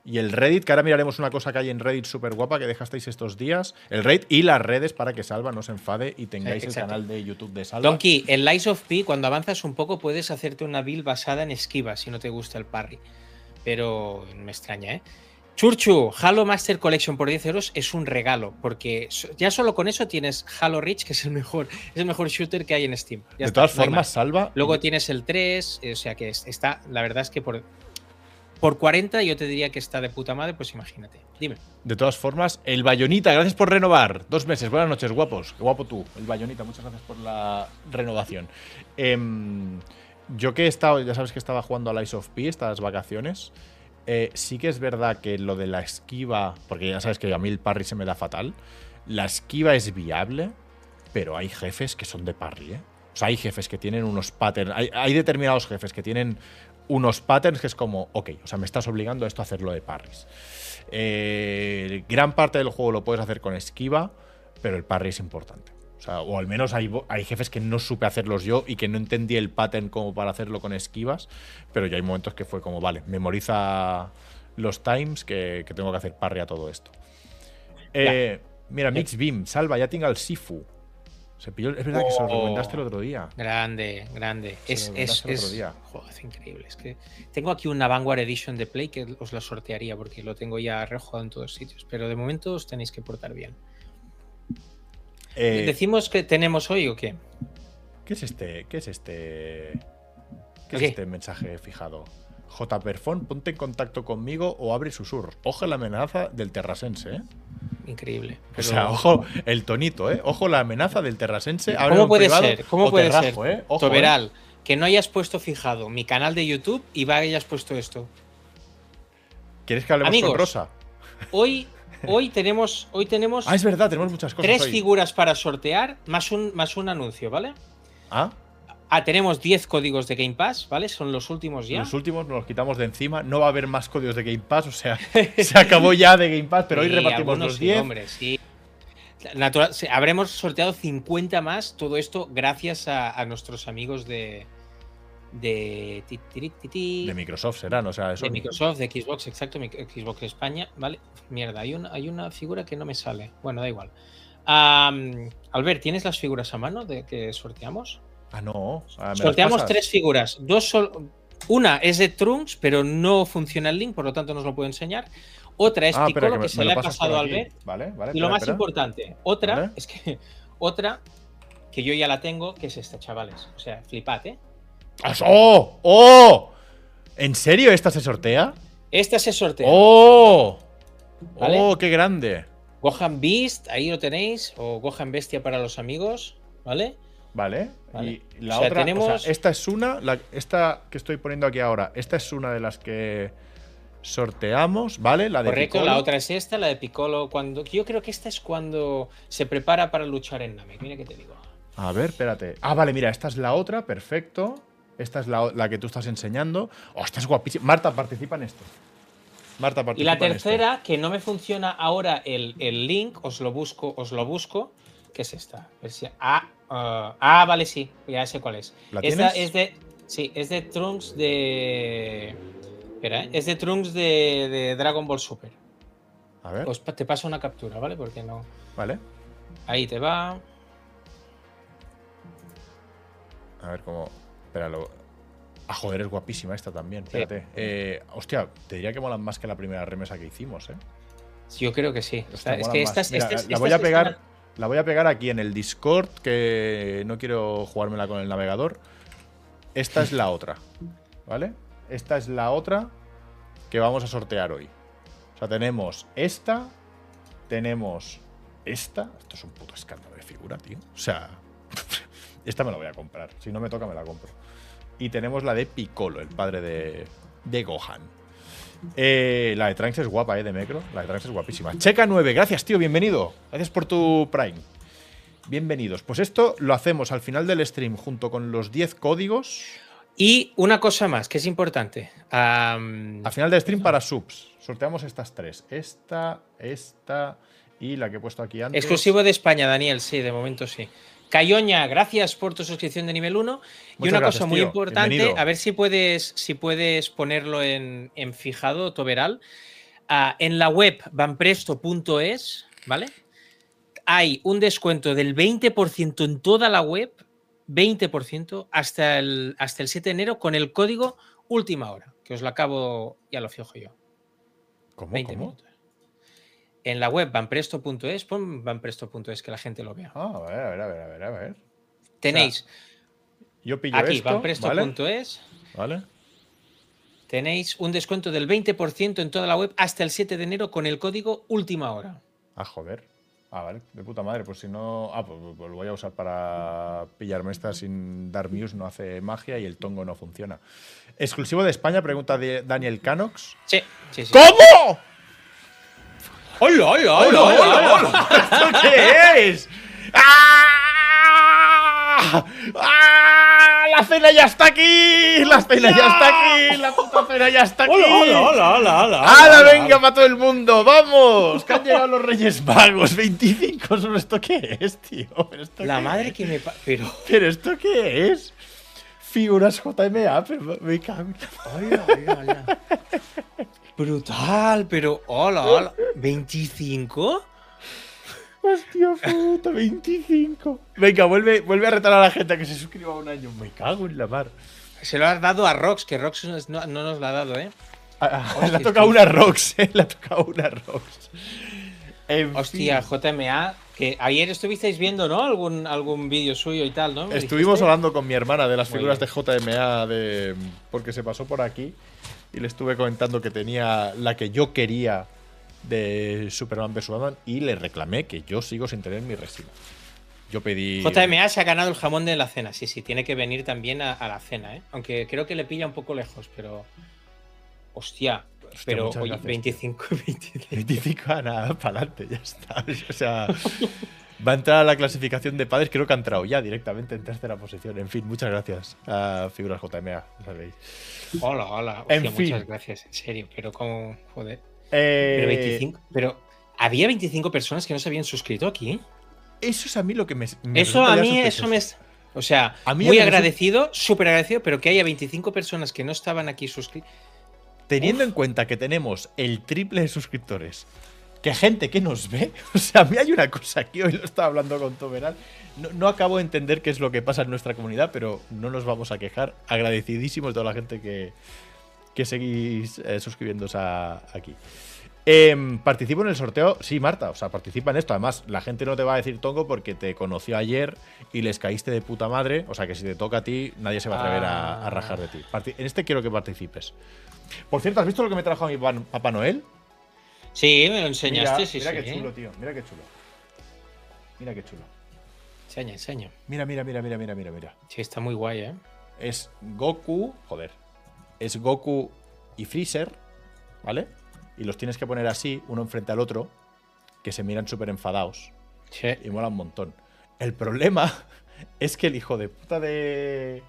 Speaker 1: y el Reddit, que ahora miraremos una cosa que hay en Reddit súper guapa que dejasteis estos días. El Reddit y las redes para que Salva no se enfade y tengáis el canal de YouTube de Salva.
Speaker 2: Donkey, en Lies of P, cuando avanzas un poco, puedes hacerte una build basada en esquiva si no te gusta el parry. Pero me extraña, ¿eh? Churchu, Halo Master Collection por 10 euros es un regalo, porque ya solo con eso tienes Halo Reach, que es el mejor, es el mejor shooter que hay en Steam. Ya
Speaker 1: de
Speaker 2: está,
Speaker 1: todas
Speaker 2: no
Speaker 1: formas. Salva.
Speaker 2: Luego tienes el 3, eh, o sea que es- está, la verdad es que por, por 40 yo te diría que está de puta madre, pues imagínate. Dime.
Speaker 1: De todas formas, el Bayonita, gracias por renovar. Dos meses, buenas noches, guapos. Qué guapo tú, el Bayonita, muchas gracias por la renovación. Em, yo que he estado, ya sabes que estaba jugando a Lies of P estas vacaciones. Eh, sí que es verdad que lo de la esquiva, porque ya sabes que a mí el parry se me da fatal. La esquiva es viable, pero hay jefes que son de parry, ¿eh? O sea, hay jefes que tienen unos patterns. Hay, determinados jefes que tienen unos patterns que es como, ok, o sea, me estás obligando a esto a hacerlo de parries. Eh, gran parte del juego lo puedes hacer con esquiva, pero el parry es importante. O sea, o al menos hay, hay jefes que no supe hacerlos yo y que no entendí el pattern como para hacerlo con esquivas, pero ya hay momentos que fue como, vale, memoriza los times que, que tengo que hacer parry a todo esto. Eh, mira, Mix Beam, salva, ya tenga el Sifu. Se pilló, es verdad que se lo
Speaker 2: Oh.
Speaker 1: recomendaste el otro día.
Speaker 2: Grande, grande.
Speaker 1: Se
Speaker 2: Es, es,
Speaker 1: mandaste el otro
Speaker 2: es,
Speaker 1: día.
Speaker 2: joder, es increíble. Es que tengo aquí una Vanguard Edition de Play que os la sortearía porque lo tengo ya rejugado en todos sitios. Pero de momento os tenéis que portar bien.
Speaker 1: Eh,
Speaker 2: ¿Decimos que tenemos hoy o qué?
Speaker 1: ¿Qué es este? ¿Qué es este? ¿Qué es este mensaje fijado? J. Perfón, ponte en contacto conmigo o abre susur. Ojo la amenaza del terrasense, ¿eh?
Speaker 2: Increíble.
Speaker 1: O sea, ojo el tonito, ¿eh? Ojo la amenaza del terrasense. abre
Speaker 2: ¿Cómo puede
Speaker 1: privado
Speaker 2: ser? ¿Cómo puede
Speaker 1: rajo,
Speaker 2: ser?
Speaker 1: ¿eh? Ojo, ¿eh?
Speaker 2: Toberal, que no hayas puesto fijado mi canal de YouTube y hayas puesto esto.
Speaker 1: ¿Quieres que hablemos
Speaker 2: Amigos.
Speaker 1: con Rosa?
Speaker 2: Hoy, hoy tenemos, hoy tenemos
Speaker 1: Ah, es verdad, tenemos muchas cosas
Speaker 2: tres
Speaker 1: hoy.
Speaker 2: figuras para sortear más un, más un anuncio, ¿vale?
Speaker 1: Ah,
Speaker 2: Ah, tenemos 10 códigos de Game Pass, ¿vale? Son los últimos ya.
Speaker 1: los últimos nos los quitamos de encima. No va a haber más códigos de Game Pass, o sea, se acabó ya de Game Pass, pero hoy
Speaker 2: Sí,
Speaker 1: repartimos los
Speaker 2: sí,
Speaker 1: 10.
Speaker 2: hombre, sí. Natural- se- habremos sorteado 50 más, todo esto gracias a, a nuestros amigos de. De. ti,
Speaker 1: De Microsoft serán, o sea, eso.
Speaker 2: de Microsoft, de Xbox, exacto, Xbox España, ¿vale? Mierda, hay una, hay una figura que no me sale. Bueno, da igual. Albert, ¿tienes las figuras a mano de que sorteamos?
Speaker 1: Ah, no. Ah, ¿me las
Speaker 2: Sorteamos tres figuras. Dos sol- Una es de Trunks, pero no funciona el link, por lo tanto no os lo puedo enseñar. Otra es
Speaker 1: Ah, espera,
Speaker 2: Piccolo,
Speaker 1: me-
Speaker 2: que, se le ha pasado a. Albert.
Speaker 1: Vale, vale.
Speaker 2: Y lo más
Speaker 1: espera.
Speaker 2: importante, otra,
Speaker 1: Vale.
Speaker 2: es que otra que yo ya la tengo, que es esta, chavales. O sea, flipad, ¿eh?
Speaker 1: ¡Oh! ¡Oh! ¿En serio esta se sortea?
Speaker 2: Esta se sortea.
Speaker 1: ¡Oh!
Speaker 2: ¿Vale?
Speaker 1: ¡Oh, qué grande!
Speaker 2: Gohan Beast, ahí lo tenéis, o Gohan Bestia para los amigos, ¿vale?
Speaker 1: Vale.
Speaker 2: Vale.
Speaker 1: Y la
Speaker 2: O sea,
Speaker 1: otra, o
Speaker 2: tenemos-
Speaker 1: sea, esta es una, la- esta que estoy poniendo aquí ahora, esta es una de las que sorteamos, ¿vale? La de
Speaker 2: Correcto,
Speaker 1: Piccolo.
Speaker 2: la otra es esta, la de Piccolo, cuando. Yo creo que esta es cuando se prepara para luchar en Namek. Mira que te digo.
Speaker 1: A ver, espérate. Ah, vale, mira, esta es la otra, perfecto. Esta es la, la que tú estás enseñando. ¡Oh, esta es guapísima! Marta, participa en esto. Marta,
Speaker 2: Y
Speaker 1: participa
Speaker 2: la
Speaker 1: en esto.
Speaker 2: tercera, que no me funciona ahora el, el link, os lo busco, os lo busco, que es esta. Ah, ah, ah, vale, sí, ya sé cuál es.
Speaker 1: ¿La
Speaker 2: esta
Speaker 1: tienes?
Speaker 2: es de. Sí, es de Trunks de. Espera, ¿eh? es de Trunks de, de Dragon Ball Super.
Speaker 1: A ver,
Speaker 2: Os te paso una captura, ¿vale? Porque no.
Speaker 1: vale.
Speaker 2: Ahí te va.
Speaker 1: A ver cómo. Espéralo. Ah, joder, es guapísima esta también. Espérate. Eh, hostia, te diría que molan más que la primera remesa que hicimos, ¿eh?
Speaker 2: Yo creo que sí. Es que estas,
Speaker 1: Mira,
Speaker 2: estas-
Speaker 1: la
Speaker 2: estas
Speaker 1: voy a
Speaker 2: están-
Speaker 1: pegar. La voy a pegar aquí en el Discord, que no quiero jugármela con el navegador. Esta es la otra. ¿Vale? Esta es la otra que vamos a sortear hoy. O sea, tenemos esta. Tenemos esta. Esto es un puto escándalo de figura, tío. O sea, esta me la voy a comprar. Si no me toca, me la compro. Y tenemos la de Piccolo, el padre de, de Gohan. Eh, la de Trunks es guapa, ¿eh? De Mecro. La de Trunks es guapísima. Checa 9, gracias, tío, bienvenido. Gracias por tu Prime. Bienvenidos. Pues esto lo hacemos al final del stream junto con los 10 códigos.
Speaker 2: Y una cosa más que es importante.
Speaker 1: Al final del stream para subs. Sorteamos estas tres. Esta, esta y la que he puesto aquí antes.
Speaker 2: exclusivo de España, Daniel, sí, de momento sí. Cayoña, gracias por tu suscripción de nivel 1. Y
Speaker 1: Muchas
Speaker 2: una
Speaker 1: gracias,
Speaker 2: cosa muy
Speaker 1: tío.
Speaker 2: importante,
Speaker 1: Bienvenido.
Speaker 2: a ver si puedes, si puedes ponerlo en, en fijado, Toberal. Ah, en la web vanpresto.es, ¿vale? Hay un descuento del 20% en toda la web, 20% hasta el, hasta el 7 de enero con el código última hora, que os lo acabo, ya lo fijo yo.
Speaker 1: ¿Cómo?
Speaker 2: 20
Speaker 1: ¿Cómo?
Speaker 2: minutos. En la web vanpresto.es, pon vanpresto.es que la gente lo vea.
Speaker 1: Ah, a ver, a ver, a ver, a ver, a ver.
Speaker 2: Tenéis
Speaker 1: Yo pillo
Speaker 2: aquí
Speaker 1: esto, ¿vale?
Speaker 2: vanpresto.es,
Speaker 1: ¿Vale?
Speaker 2: tenéis un descuento del 20% en toda la web hasta el 7 de enero con el código última hora.
Speaker 1: Ah, joder. Ah, vale, de puta madre. Pues si no. Ah, pues, pues lo voy a usar para pillarme esta sin dar muse, no hace magia y el tongo no funciona. Exclusivo de España, pregunta de Daniel Canox.
Speaker 2: Sí, sí, sí.
Speaker 1: ¿Cómo?
Speaker 2: ¡Hola, hola,
Speaker 1: ¡Hola, hola, hola! ¿Esto qué es? ¡Ah! ¡Ah! ¡La cena ya está aquí! ¡La cena ya está aquí! ¡La puta cena ya está aquí!
Speaker 2: ¡Hola, hola, hola, hola!
Speaker 1: ¡Hala, venga para todo el mundo! ¡Vamos! ¡Que han llegado los Reyes Magos! ¡25 son esto qué es, tío! ¿Pero esto
Speaker 2: La
Speaker 1: qué
Speaker 2: madre
Speaker 1: es?
Speaker 2: que me... pa- Pero...
Speaker 1: ¿Pero esto qué es? Figuras JMA, pero me cago
Speaker 2: Hola, hola, hola. Brutal, pero... Hola, hola. ¿25?
Speaker 1: Hostia puta, 25. Venga, vuelve, vuelve a retar a la gente a que se suscriba un año. Me cago en la mar.
Speaker 2: Se lo has dado a Rox, que Rox no, no- no nos la ha dado, ¿eh?
Speaker 1: Ah, ah,
Speaker 2: Hostia,
Speaker 1: le ha tocado una Rox, eh. Le ha tocado una Rox. En
Speaker 2: Hostia,
Speaker 1: fin,
Speaker 2: JMA, que ayer estuvisteis viendo, ¿no? Algún, algún vídeo suyo y tal, ¿no? ¿Me
Speaker 1: Estuvimos
Speaker 2: dijiste?
Speaker 1: hablando con mi hermana de las
Speaker 2: Muy
Speaker 1: figuras de. JMA de, porque se pasó por aquí y le estuve comentando que tenía la que yo quería de Superman vs. Batman y le reclamé que yo sigo sin tener mi resina. Yo pedí.
Speaker 2: JMA se ha ganado el jamón de la cena, sí, sí, tiene que venir también a, a la cena, ¿eh? Aunque creo que le pilla un poco lejos, pero. Hostia, pero oye,
Speaker 1: gracias,
Speaker 2: 25, 25.
Speaker 1: 25 a nada, para adelante, ya está. O sea, va a entrar a la clasificación de padres, creo que ha entrado ya directamente en tercera posición. En fin, muchas gracias a Figuras JMA, sabéis.
Speaker 2: Hola, hola. Hostia,
Speaker 1: En fin.
Speaker 2: muchas gracias, en serio, pero como. Joder.
Speaker 1: Eh,
Speaker 2: Pero 25. Pero. Había 25 personas que no se habían suscrito aquí.
Speaker 1: Eso es a mí lo que me. me
Speaker 2: Eso a mí, eso me. O sea,
Speaker 1: A mí
Speaker 2: muy agradecido, súper agradecido, pero que haya 25 personas que no estaban aquí suscritas.
Speaker 1: Teniendo en cuenta que tenemos el triple de suscriptores, que gente que nos ve, o sea, a mí hay una cosa aquí, hoy lo estaba hablando con Toberal, no, no acabo de entender qué es lo que pasa en nuestra comunidad, pero no nos vamos a quejar. Agradecidísimos de toda la gente que, que seguís eh, aquí. Em, participo en el sorteo, sí, Marta, o sea, participa en esto. Además, la gente no te va a decir tongo porque te conoció ayer y les caíste de puta madre. O sea, que si te toca a ti, nadie se va a atrever a, a rajar de ti. En este quiero que participes. Por cierto, ¿has visto lo que me trajo a mi Papá Noel?
Speaker 2: Sí, me lo enseñaste,
Speaker 1: mira,
Speaker 2: sí,
Speaker 1: mira
Speaker 2: sí.
Speaker 1: qué chulo, tío. Mira qué chulo. Mira qué chulo.
Speaker 2: Enseña, enseña.
Speaker 1: Mira, mira, mira, mira, mira, mira, mira.
Speaker 2: Sí, está muy guay, ¿eh?
Speaker 1: Es Goku, joder. Es Goku y Freezer, ¿vale? Y los tienes que poner así, uno enfrente al otro, que se miran súper enfadados.
Speaker 2: Sí.
Speaker 1: Y mola un montón. El problema es que el hijo de puta de.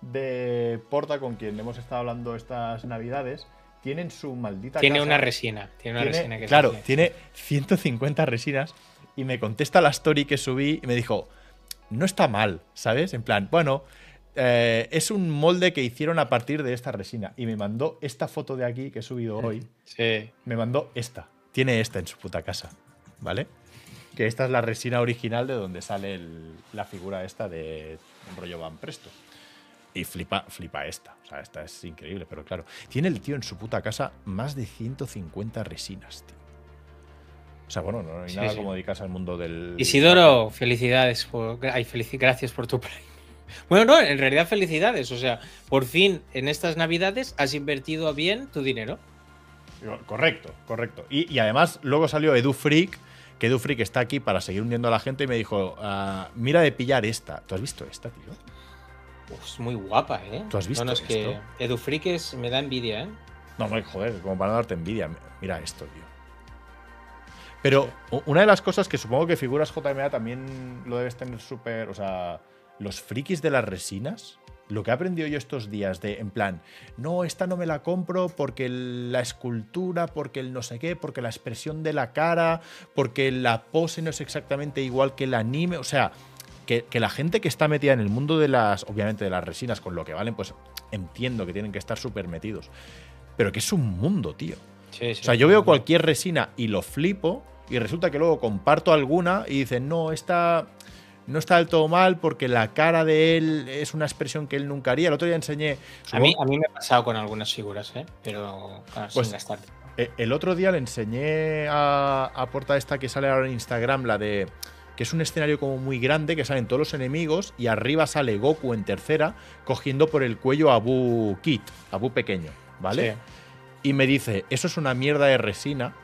Speaker 1: de Porta, con quien hemos estado hablando estas navidades, tienen su maldita.
Speaker 2: Tiene
Speaker 1: casa-
Speaker 2: una resina. Tiene una
Speaker 1: tiene-
Speaker 2: resina que
Speaker 1: claro, tiene 150 resinas y me contesta la story que subí y me dijo, no está mal, ¿sabes? En plan, bueno, eh, es un molde que hicieron a partir de esta resina y me mandó esta foto de aquí que he subido hoy,
Speaker 2: Sí.
Speaker 1: me mandó esta, tiene esta en su puta casa, ¿vale? Que esta es la resina original de donde sale el- la figura esta de rollo Van Presto. Y flipa, flipa esta. O sea, esta es increíble, pero claro. Tiene el tío en su puta casa más de 150 resinas, tío. O sea, bueno, no hay
Speaker 2: Sí,
Speaker 1: nada
Speaker 2: sí.
Speaker 1: como dedicarse al mundo del.
Speaker 2: Isidoro, felicidades por. Ay, felici- gracias por tu. Bueno, no, en realidad felicidades. O sea, por fin en estas navidades has invertido bien tu dinero.
Speaker 1: Correcto, correcto. Y, y además, luego salió Edu Freak, que Edu Freak está aquí para seguir hundiendo a la gente y me dijo: ah, Mira de pillar esta. ¿Tú has visto esta, tío?
Speaker 2: Uf, es muy guapa, ¿eh?
Speaker 1: ¿Tú has visto
Speaker 2: No, no, es que
Speaker 1: esto?
Speaker 2: Edufriques me da envidia, ¿eh?
Speaker 1: No, no, joder, como para no darte envidia. Mira esto, tío. Pero una de las cosas que supongo que figuras JMA también lo debes tener súper. O sea, los frikis de las resinas. Lo que he aprendido yo estos días de, en plan, no, esta no me la compro porque la escultura, porque el no sé qué, porque la expresión de la cara, porque la pose no es exactamente igual que el anime. O sea, que, que la gente que está metida en el mundo de las, obviamente de las resinas, con lo que valen, pues entiendo que tienen que estar súper metidos. Pero que es un mundo, tío.
Speaker 2: Sí, sí.
Speaker 1: O sea, yo veo cualquier resina y lo flipo y resulta que luego comparto alguna y dicen, no, esta no está del todo mal porque la cara de él es una expresión que él nunca haría. El otro día enseñé...
Speaker 2: A mí, a mí me ha pasado con algunas figuras, ¿eh? Pero claro,
Speaker 1: Pues-
Speaker 2: sin gastar.
Speaker 1: Eh, El otro día le enseñé a, a Porta esta que sale ahora en Instagram, la de que es un escenario como muy grande, que salen todos los enemigos y arriba sale Goku en tercera cogiendo por el cuello a Abu Kit, a Abu pequeño, ¿vale?
Speaker 2: Sí.
Speaker 1: Y me dice, eso es una mierda de resina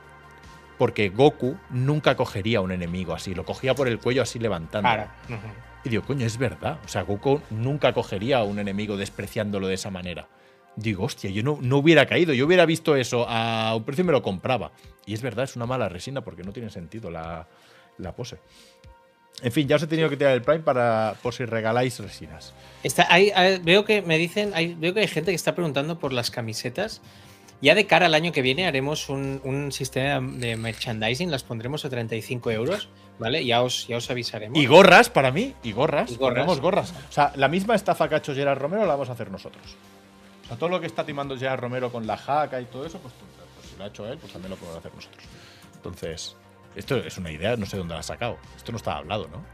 Speaker 1: porque Goku nunca cogería a un enemigo así, lo cogía por el cuello así levantando. Y digo, coño, es verdad. O sea, Goku nunca cogería a un enemigo despreciándolo de esa manera. Digo, hostia, yo no, no hubiera caído. Yo hubiera visto eso a un precio y me lo compraba. Y es verdad, es una mala resina porque no tiene sentido la, la pose. En fin, ya os he tenido que tirar el Prime para por si regaláis resinas.
Speaker 2: Está, hay, hay- veo que me dicen, hay, veo que hay gente que está preguntando por las camisetas. Ya de cara al año que viene haremos un, un sistema de merchandising, las pondremos a 35 euros, ¿vale? Ya os, ya os avisaremos.
Speaker 1: Y gorras para mí, y gorras.
Speaker 2: Y gorras.
Speaker 1: O sea, la misma estafa que ha hecho Gerard Romero la vamos a hacer nosotros. O sea, todo lo que está timando Gerard Romero con la jaca y todo eso, pues, pues si lo ha hecho él, pues también lo podemos hacer nosotros. Entonces, esto es una idea, no sé dónde la ha sacado. Esto no estaba hablado, ¿no?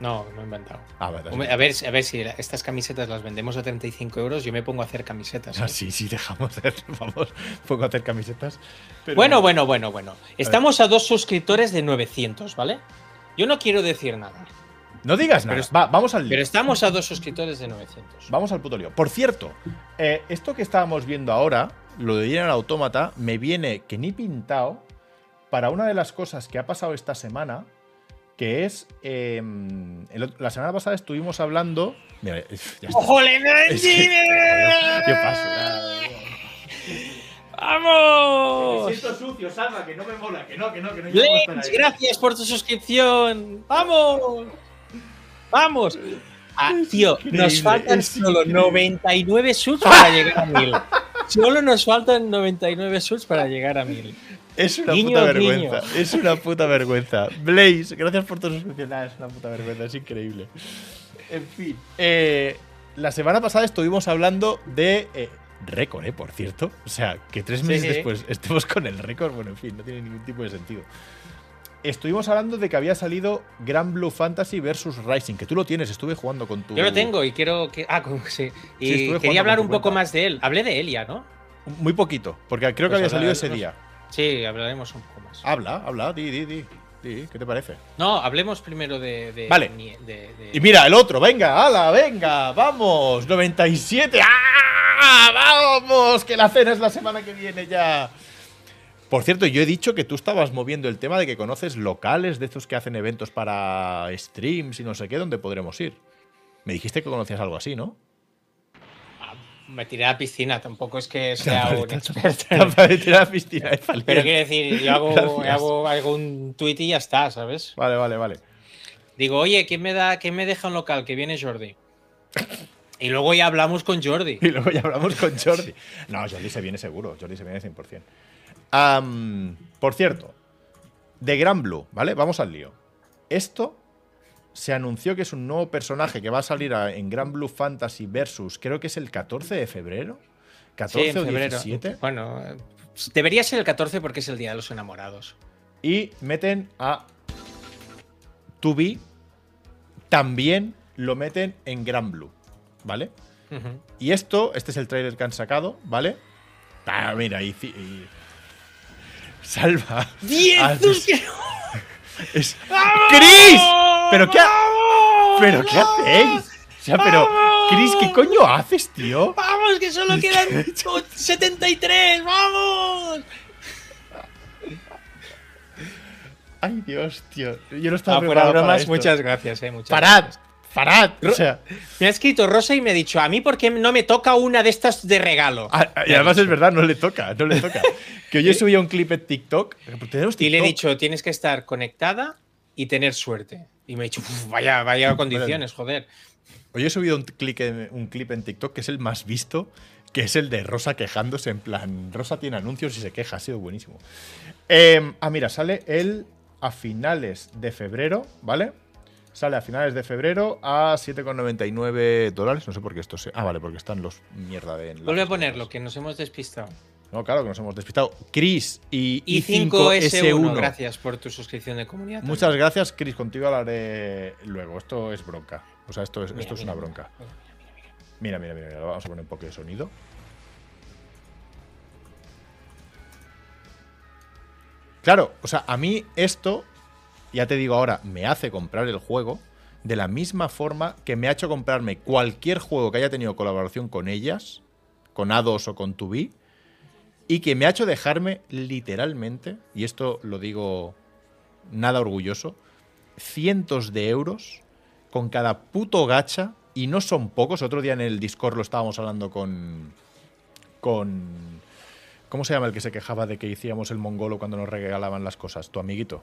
Speaker 2: No, no he inventado.
Speaker 1: Ah, vale,
Speaker 2: Hombre, A ver, a ver si estas camisetas las vendemos a 35 euros, yo me pongo a hacer camisetas. ¿eh?
Speaker 1: Ah, sí, sí, dejamos de vamos, pongo a hacer camisetas. pero-
Speaker 2: Bueno, bueno, bueno, bueno. Estamos a dos suscriptores de 900, ¿vale? Yo no quiero decir nada,
Speaker 1: No digas nada.
Speaker 2: pero
Speaker 1: Va, vamos al lío.
Speaker 2: pero estamos a dos suscriptores de 900.
Speaker 1: Vamos al puto lío. Por cierto, eh, esto que estábamos viendo ahora, lo de Nier Automata, me viene que ni pintado para una de las cosas que ha pasado esta semana, que es. eh, el otro- la semana pasada estuvimos hablando. Mira, ya está.
Speaker 2: ¡Ojole,
Speaker 1: Es que- ¿Qué pasa?
Speaker 2: ¡Vamos!
Speaker 1: sucio, Salva, que no me mola, que no, que no, que no
Speaker 2: gracias por tu suscripción. ¡Vamos! ¡Vamos! Ah, tío, nos faltan solo 99 subs para llegar a 1000. Solo nos faltan 99 subs para llegar a 1000.
Speaker 1: Es una
Speaker 2: Guiño,
Speaker 1: puta
Speaker 2: guiño.
Speaker 1: vergüenza. Es una puta vergüenza. Blaze, gracias por tu suscripción. Ah, es una puta vergüenza, es increíble. En fin. eh, la semana pasada estuvimos hablando de. eh, récord, ¿eh? Por cierto. O sea, que tres meses
Speaker 2: sí.
Speaker 1: después estemos con el récord. Bueno, en fin, no tiene ningún tipo de sentido. Estuvimos hablando de que había salido Grand Blue Fantasy versus Rising, que tú lo tienes, estuve jugando con tu.
Speaker 2: Yo lo tengo y quiero que. Ah, sí. Y
Speaker 1: jugando
Speaker 2: quería hablar un poco más de él. Hablé de él ya, ¿no?
Speaker 1: Muy poquito, porque creo que
Speaker 2: Pues
Speaker 1: había salido ese día.
Speaker 2: Sí, hablaremos un poco más.
Speaker 1: Habla, habla, di, di, di. di, ¿Qué te parece?
Speaker 2: No, hablemos primero de. de-
Speaker 1: Vale.
Speaker 2: de- de-
Speaker 1: Y mira, el otro, venga, ala, venga, vamos, 97, ¡ah! ¡Vamos! Que la cena es la semana que viene ya. Por cierto, yo he dicho que tú estabas moviendo el tema de que conoces locales de estos que hacen eventos para streams y no sé qué, donde podremos ir. Me dijiste que conocías algo así, ¿no?
Speaker 2: Me tiré a la piscina, tampoco es que sea un experto.
Speaker 1: Para tirar a la piscina.
Speaker 2: Pero quiero decir, yo hago, hago, un tweet y ya está, ¿sabes?
Speaker 1: Vale, vale, vale.
Speaker 2: Digo, oye, ¿quién me da, quién me deja un local? Que viene Jordi. Y luego ya hablamos con Jordi.
Speaker 1: Y luego ya hablamos con Jordi. No, Jordi se viene seguro. Jordi se viene 100%. Por cierto, de Gran Blue, ¿vale? Vamos al lío. Esto se anunció que es un nuevo personaje que va a salir a- en Gran Blue Fantasy Versus, creo que es el 14 de febrero. 14
Speaker 2: Sí,
Speaker 1: o
Speaker 2: febrero.
Speaker 1: 17.
Speaker 2: Bueno, eh, debería ser el 14 porque es el día de los enamorados.
Speaker 1: Y meten a Tubi. También lo meten en Gran Blue, ¿vale? Y esto, este es el trailer que han sacado, ¿vale? Ah, mira, y- Salva.
Speaker 2: ¡Diez sus-
Speaker 1: Es- ¡Chris! ¿Pero qué, ha- ¿Pero qué hacéis? O sea, pero. Chris, ¿qué coño haces, tío?
Speaker 2: ¡Vamos, que solo quedan 73! ¡Vamos!
Speaker 1: Ay, Dios, tío. Yo no estaba
Speaker 2: Ah,
Speaker 1: para
Speaker 2: bromas,
Speaker 1: esto.
Speaker 2: muchas gracias, eh, muchas
Speaker 1: Parad,
Speaker 2: gracias.
Speaker 1: Parad. O sea,
Speaker 2: Me ha escrito Rosa y me ha dicho, ¿a mí por qué no me toca una de estas de regalo?
Speaker 1: a- a- y además es verdad, no le toca, no le toca. Que hoy he subido un clip en TikTok.
Speaker 2: Y le he dicho, tienes que estar conectada y tener suerte. Y me ha dicho, "Uf, vaya, vaya condiciones, joder.
Speaker 1: Hoy he subido un, clic en- un clip en TikTok que es el más visto, que es el de Rosa quejándose. En plan, Rosa tiene anuncios y se queja, ha sido buenísimo. Eh, ah, mira, sale el a finales de febrero, ¿vale? Sale a finales de febrero a 7,99 dólares. No sé por qué esto se. Ah, vale, porque están los mierda de.
Speaker 2: Vuelve a ponerlo, que nos hemos despistado.
Speaker 1: No, claro, que nos hemos despistado. Chris y
Speaker 2: Y 5S1,
Speaker 1: I5S1.
Speaker 2: gracias por tu suscripción de comunidad.
Speaker 1: Muchas gracias, Chris. Contigo hablaré luego. Esto es bronca. O sea, esto es,
Speaker 2: Mira,
Speaker 1: esto es una bronca.
Speaker 2: mira, mira, mira.
Speaker 1: Mira, mira, mira, mira, Vamos a poner un poco de sonido. Claro, o sea, a mí esto, ya te digo ahora, me hace comprar el juego de la misma forma que me ha hecho comprarme cualquier juego que haya tenido colaboración con ellas, con A2 o con 2B, y que me ha hecho dejarme literalmente, y esto lo digo nada orgulloso, cientos de euros con cada puto gacha, y no son pocos. Otro día en el Discord lo estábamos hablando con. con. ¿Cómo se llama el que se quejaba de que hacíamos el mongolo cuando nos regalaban las cosas? Tu amiguito.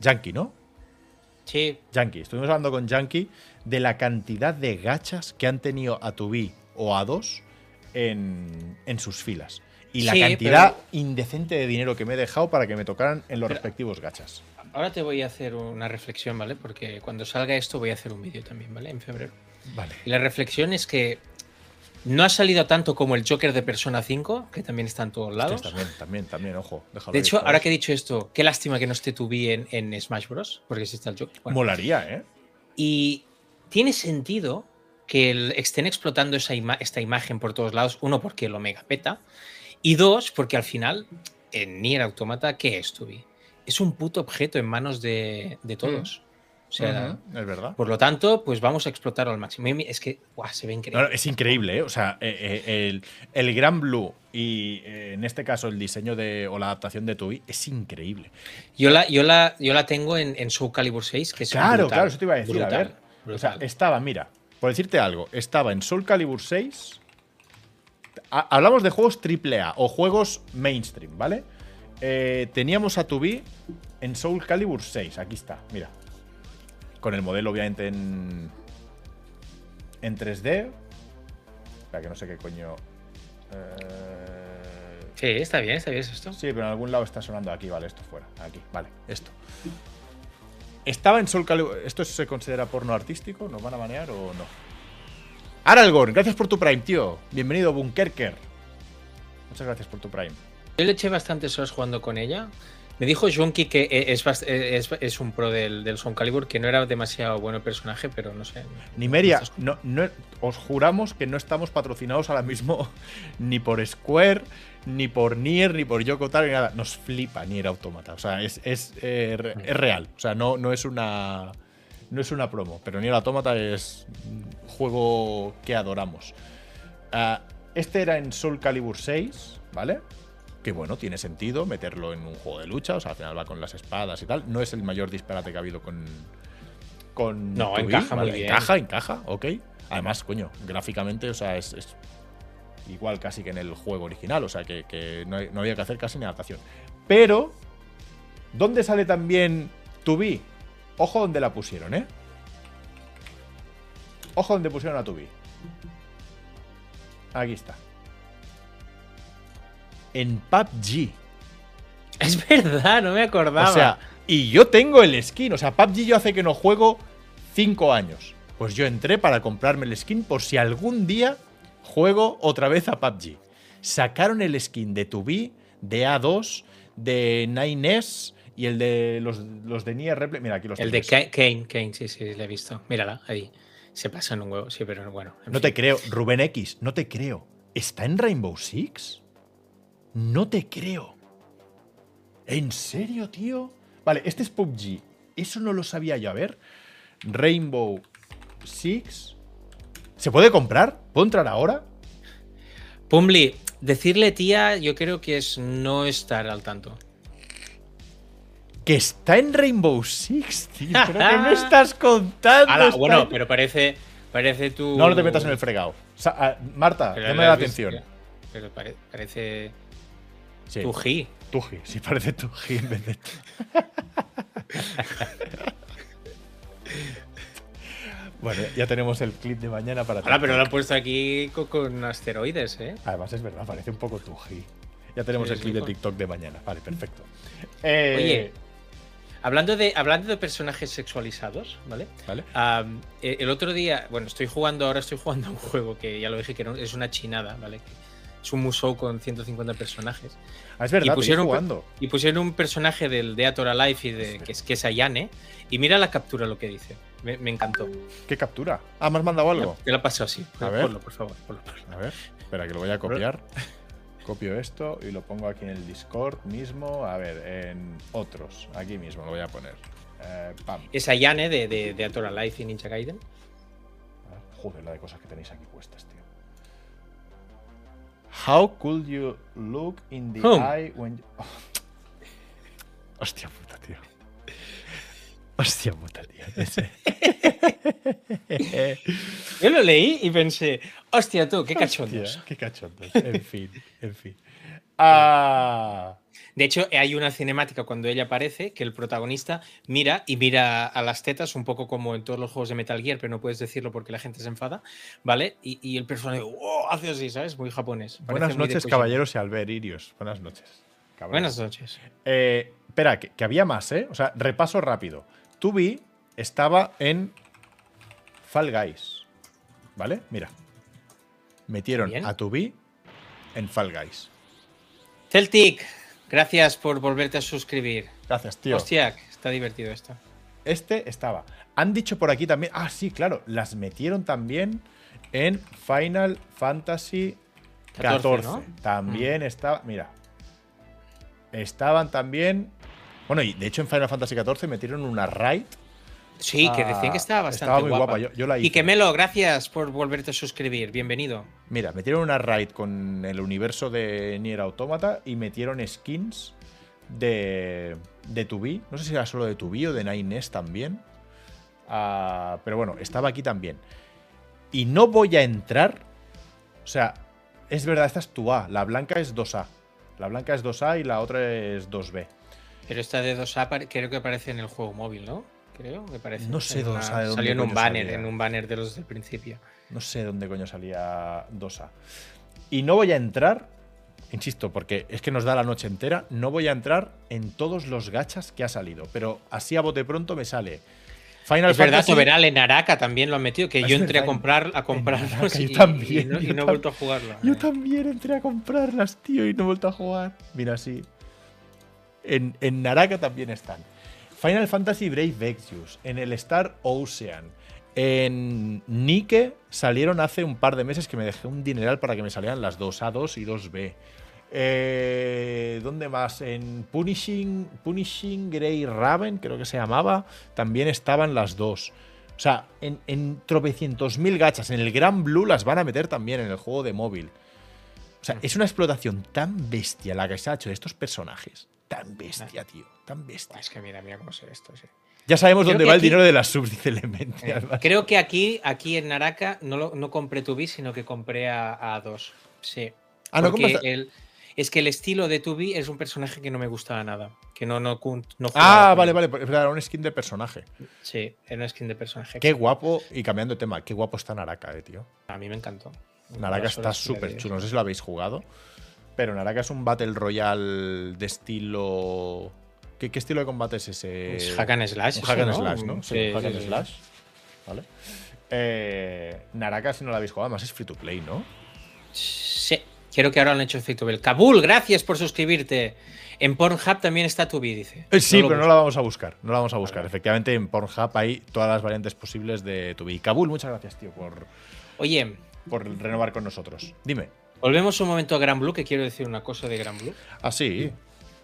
Speaker 1: Yankee, ¿no?
Speaker 2: Sí.
Speaker 1: Yankee. Estuvimos hablando con Yankee de la cantidad de gachas que han tenido a B o a 2 en, en sus filas. Y la
Speaker 2: Sí,
Speaker 1: cantidad
Speaker 2: pero-
Speaker 1: indecente de dinero que me he dejado para que me tocaran en los
Speaker 2: Pero-
Speaker 1: respectivos gachas.
Speaker 2: Ahora te voy a hacer una reflexión, ¿vale? Porque cuando salga esto voy a hacer un vídeo también, ¿vale? En febrero.
Speaker 1: Vale.
Speaker 2: Y la reflexión es que no ha salido tanto como el Joker de Persona 5, que también está en todos lados.
Speaker 1: También, también, también, ojo. déjalo
Speaker 2: De hecho, ahora que he dicho esto, qué lástima que no esté tu en, en Smash Bros. Porque sí está el Joker. Bueno,
Speaker 1: Molaría, ¿eh?
Speaker 2: Y tiene sentido que el- estén explotando esa ima- esta imagen por todos lados. Uno, porque lo mega peta. Y dos, porque al final, en Nier Automata, ¿qué es Tubi? Es un puto objeto en manos de, de todos. O sea,
Speaker 1: es verdad.
Speaker 2: por lo tanto, pues vamos a explotarlo al máximo. Es que, guau, se ve increíble.
Speaker 1: no, es increíble, ¿eh? O sea, eh, eh, el, el Gran Blue y eh, en este caso el diseño de, o la adaptación de Tui es increíble.
Speaker 2: Yo la, yo la, yo la tengo en, en Soul Calibur 6, que es
Speaker 1: Claro,
Speaker 2: brutal,
Speaker 1: claro, eso te iba a decir.
Speaker 2: brutal,
Speaker 1: a ver. O sea, estaba, mira, por decirte algo, estaba en Soul Calibur 6. Ha- hablamos de juegos AAA o juegos mainstream, ¿vale? Teníamos a Tubi en Soul Calibur 6. Aquí está, mira. Con el modelo, obviamente, en. En 3D. Espera, que no sé qué coño. Eh,
Speaker 2: Sí, está bien, está bien esto.
Speaker 1: Sí, pero en algún lado está sonando aquí, vale, esto fuera. Aquí, vale, esto. Estaba en Soul Calibur. ¿Esto se considera porno artístico? ¿Nos van a banear o no? Aralgorn, gracias por tu Prime, tío. Bienvenido, Bunkerker. Muchas gracias por tu Prime.
Speaker 2: Yo le eché bastantes horas jugando con ella. Me dijo Junki que e- es, bast- es, es un pro del, del Soul Calibur, que no era demasiado bueno el personaje, pero no sé.
Speaker 1: Nimeria, no, no- os juramos que no estamos patrocinados ahora mismo ni por Square, ni por Nier, ni por Yoko Taro, ni nada. Nos flipa Nier Automata. O sea, es, es, eh, re- es real. O sea, no, no es una. No es una promo, pero Nier Automata es un juego que adoramos. Ah, este era en Soul Calibur 6, ¿vale? Que bueno, tiene sentido meterlo en un juego de lucha, o sea, al final va con las espadas y tal. No es el mayor disparate que ha habido con. con
Speaker 2: No,
Speaker 1: 2B,
Speaker 2: encaja muy
Speaker 1: ¿vale?
Speaker 2: bien.
Speaker 1: Encaja, encaja, ok. Además, coño, gráficamente, o sea, es, es igual casi que en el juego original, o sea, que, que no, hay- no había que hacer casi ni adaptación. Pero, ¿dónde sale también 2B? Ojo donde la pusieron, ¿eh? Ojo donde pusieron a 2B. Aquí está. En PUBG.
Speaker 2: Es verdad, no me acordaba.
Speaker 1: O sea, y yo tengo el skin. O sea, PUBG yo hace que no juego 5 años. Pues yo entré para comprarme el skin por si algún día juego otra vez a PUBG. Sacaron el skin de 2B, de A2, de 9S y el de los, los de Nier Replay. Mira, aquí los
Speaker 2: el de Kane, Kane, sí, sí, le he visto. Mírala, ahí. Se pasa en un huevo, sí, pero bueno. en
Speaker 1: No
Speaker 2: fin.
Speaker 1: te creo. Rubén X, no te creo. ¿Está en Rainbow Six? No te creo. ¿En serio, tío? Vale, este es PUBG. Eso no lo sabía yo. A ver. Rainbow Six. ¿Se puede comprar? ¿Puedo entrar ahora?
Speaker 2: Pumli, decirle tía, yo creo que es no estar al tanto.
Speaker 1: Que está en Rainbow Six, tío. ¿Pero qué me estás contando?
Speaker 2: Ala, bueno,
Speaker 1: en-
Speaker 2: pero parece, parece tu.
Speaker 1: No, no te metas en el fregado. Ah, Marta,
Speaker 2: le
Speaker 1: la atención.
Speaker 2: Pero pare- parece
Speaker 1: Sí,
Speaker 2: tu G.
Speaker 1: Tuji. Sí, parece Tuji en vez de. Bueno, ya tenemos el clip de mañana para
Speaker 2: Ahora, pero lo han puesto aquí co- con, asteroides, ¿eh?
Speaker 1: Además es verdad, parece un poco Tuji. Ya tenemos
Speaker 2: Sí,
Speaker 1: el clip de TikTok de mañana. Vale, perfecto. Eh,
Speaker 2: Oye. Hablando de, hablando de personajes sexualizados, ¿vale?
Speaker 1: ¿Vale?
Speaker 2: Eh, el otro día, bueno, estoy jugando, ahora estoy jugando a un juego que ya lo dije que no- es una chinada, ¿vale? Es un musou con 150 personajes.
Speaker 1: Ah, es verdad,
Speaker 2: y pusieron,
Speaker 1: jugando.
Speaker 2: y pusieron un personaje del Deator Alive y de, que, es, que es Ayane. Y mira la captura lo que dice. Me, me encantó.
Speaker 1: ¿Qué captura? Ah, ¿me has mandado algo?
Speaker 2: Te la paso así.
Speaker 1: A ver.
Speaker 2: Ponlo, por favor. ponlo, ponlo.
Speaker 1: A ver, espera, que lo voy a copiar. Copio esto y lo pongo aquí en el Discord mismo. A ver, en otros. Aquí mismo lo voy a poner. Eh, pam.
Speaker 2: Es Ayane de, de Deator Alive y Ninja Gaiden.
Speaker 1: A ver, Joder, la de cosas que tenéis aquí puestas. How could you look in the
Speaker 2: Home.
Speaker 1: eye when you... Hostia puta, tío. Hostia puta, tío. Ese.
Speaker 2: Yo lo leí y pensé, hostia tú, qué cachondos.
Speaker 1: Hostia, qué cachondos. En fin, en fin. Ah,
Speaker 2: De hecho, hay una cinemática cuando ella aparece que el protagonista mira y mira a las tetas, un poco como en todos los juegos de Metal Gear, pero no puedes decirlo porque la gente se enfada, ¿vale? Y, y el personaje "Oh", hace así, ¿sabes? Muy japonés. Parece
Speaker 1: buenas noches, caballeros y alberirios. Buenas noches.
Speaker 2: Buenas noches.
Speaker 1: Eh, espera, que, que había más, ¿eh? O sea, repaso rápido. Tubi estaba en Fall Guys. ¿Vale? Mira. Metieron
Speaker 2: Bien.
Speaker 1: a Tubi en Fall Guys.
Speaker 2: Celtic, gracias por volverte a suscribir.
Speaker 1: Gracias, tío.
Speaker 2: Hostia, está divertido esto.
Speaker 1: Este estaba. Han dicho por aquí también. Ah, sí, claro. Las metieron también en Final Fantasy 14.
Speaker 2: 14, ¿no?
Speaker 1: También estaba. Mira. Estaban también. Bueno, y de hecho en Final Fantasy 14 metieron una raid.
Speaker 2: Sí, que decían
Speaker 1: Ah,
Speaker 2: que estaba bastante
Speaker 1: estaba muy
Speaker 2: guapa.
Speaker 1: guapa, yo- yo la
Speaker 2: Y que Melo, gracias por volverte a suscribir. Bienvenido.
Speaker 1: Mira, metieron una raid con el universo de Nier Automata y metieron skins de, de Tubi. No sé si era solo de Tubi o de Nines también. Ah, pero bueno, estaba aquí también. Y no voy a entrar. O sea, es verdad, esta es tu A. La blanca es 2A. La blanca es 2A y la otra es 2B.
Speaker 2: Pero esta de 2A pare- creo que aparece en el juego móvil, ¿no? Creo que parece.
Speaker 1: No sé
Speaker 2: En
Speaker 1: dónde-
Speaker 2: una-
Speaker 1: sabe dónde
Speaker 2: Salió en un banner,
Speaker 1: salía.
Speaker 2: en un banner de los del principio.
Speaker 1: No sé dónde coño salía 2A. Y no voy a entrar, insisto, porque es que nos da la noche entera, no voy a entrar en todos los gachas que ha salido. Pero así a bote pronto me sale Final
Speaker 2: es verdad,
Speaker 1: Fantasy.
Speaker 2: Toberal en Araka también lo han metido, que
Speaker 1: Es
Speaker 2: yo entré a comprar a comprarlos
Speaker 1: Araka
Speaker 2: y,
Speaker 1: yo también,
Speaker 2: y no, y
Speaker 1: yo
Speaker 2: no he vuelto a jugarlo.
Speaker 1: Yo
Speaker 2: eh.
Speaker 1: también entré a comprarlas, tío, y no he vuelto a jugar. Mira, sí. En, en Naraka también están. Final Fantasy Brave Exvius, en el Star Ocean, en Nike salieron hace un par de meses que me dejé un dineral para que me salieran las dos A2 y 2B. Eh, ¿Dónde más? En Punishing, Punishing Grey Raven, creo que se llamaba, también estaban las dos. O sea, en, en tropecientos mil gachas, en el Gran Blue las van a meter también en el juego de móvil. O sea, es una explotación tan bestia la que se ha hecho de estos personajes. Tan bestia, tío. Tan bestia.
Speaker 2: Es que mira, mira cómo se esto. sí.
Speaker 1: Ya sabemos
Speaker 2: Creo
Speaker 1: dónde va el dinero de las subs, dice Elemental.
Speaker 2: Eh, Creo que aquí, aquí en Naraka no, lo- no compré Tubi, sino que compré a, a dos. Sí.
Speaker 1: Ah, no
Speaker 2: el- es que el estilo de Tubi es un personaje que no me gustaba nada. Que no, no,
Speaker 1: Ah, vale, vale. pues, Era un skin de personaje.
Speaker 2: Sí, era una skin de personaje.
Speaker 1: Qué guapo. Y cambiando de tema, qué guapo está Naraka, eh, tío.
Speaker 2: A mí me encantó.
Speaker 1: Naraka está súper chulo. No sé si lo habéis jugado. Pero Naraka es un Battle Royale de estilo. ¿Qué, qué estilo de combate es ese?
Speaker 2: Es hack and slash.
Speaker 1: Un hack and slash, ¿no? Sí,
Speaker 2: Sí,
Speaker 1: hack and
Speaker 2: sí.
Speaker 1: slash. ¿Vale? Eh, Naraka, si no lo habéis jugado, además es free to play, ¿no?
Speaker 2: Sí, creo que ahora lo han hecho efecto Bell. Kabul, gracias por suscribirte. En Pornhub también está Tubi, dice.
Speaker 1: Eh, sí, pero no la vamos a buscar. No la vamos a buscar.
Speaker 2: Vale.
Speaker 1: Efectivamente, en Pornhub hay todas las variantes posibles de tu Kabul, muchas gracias, tío, por,
Speaker 2: Oye,
Speaker 1: por renovar con nosotros. Dime.
Speaker 2: Volvemos un momento a Gran Blue, que quiero decir una cosa de Gran Blue.
Speaker 1: Ah, sí.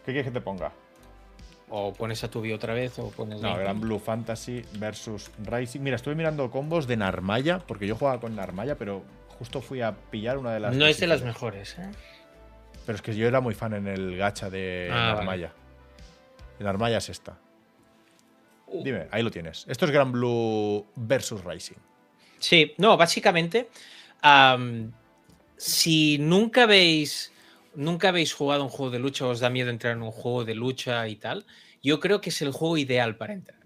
Speaker 1: ¿Qué quieres que te ponga?
Speaker 2: O pones a Tubi otra vez, o pones.
Speaker 1: No. Gran Blue Fantasy versus Rising. Mira, estuve mirando combos de Narmaya, porque yo jugaba con Narmaya, pero justo fui a pillar una de las.
Speaker 2: No es de las mejores, ¿eh?
Speaker 1: Pero es que yo era muy fan en el gacha de
Speaker 2: Ah,
Speaker 1: Narmaya. El Narmaya es esta. Dime, ahí lo tienes. Esto es Gran Blue versus Rising.
Speaker 2: Sí, no, básicamente, am, si nunca habéis, nunca habéis jugado un juego de lucha os da miedo entrar en un juego de lucha y tal, yo creo que es el juego ideal para entrar.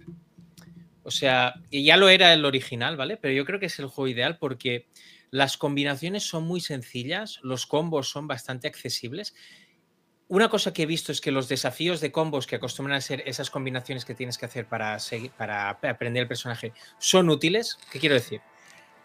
Speaker 2: O sea, ya lo era el original, ¿vale? Pero yo creo que es el juego ideal porque las combinaciones son muy sencillas, los combos son bastante accesibles. Una cosa que he visto es que los desafíos de combos que acostumbran a ser esas combinaciones que tienes que hacer para, seguir, para aprender el personaje son útiles. ¿Qué quiero decir?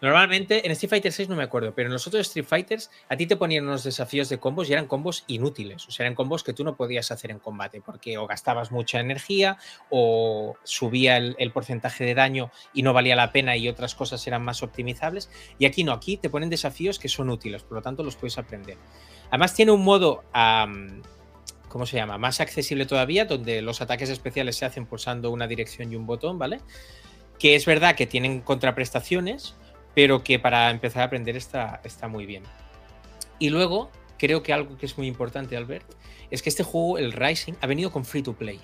Speaker 2: Normalmente en Street Fighter 6 no me acuerdo, pero en los otros Street Fighters a ti te ponían unos desafíos de combos y eran combos inútiles. O sea, eran combos que tú no podías hacer en combate porque o gastabas mucha energía o subía el, porcentaje de daño y no valía la pena y otras cosas eran más optimizables. Y aquí no, aquí te ponen desafíos que son útiles, por lo tanto los puedes aprender. Además tiene un modo, ¿cómo se llama? Más accesible todavía, donde los ataques especiales se hacen pulsando una dirección y un botón, ¿vale? Que es verdad que tienen contraprestaciones, pero que para empezar a aprender está, está muy bien. Y luego, creo que algo que es muy importante, Albert, es que este juego, el Rising, ha venido con free to play.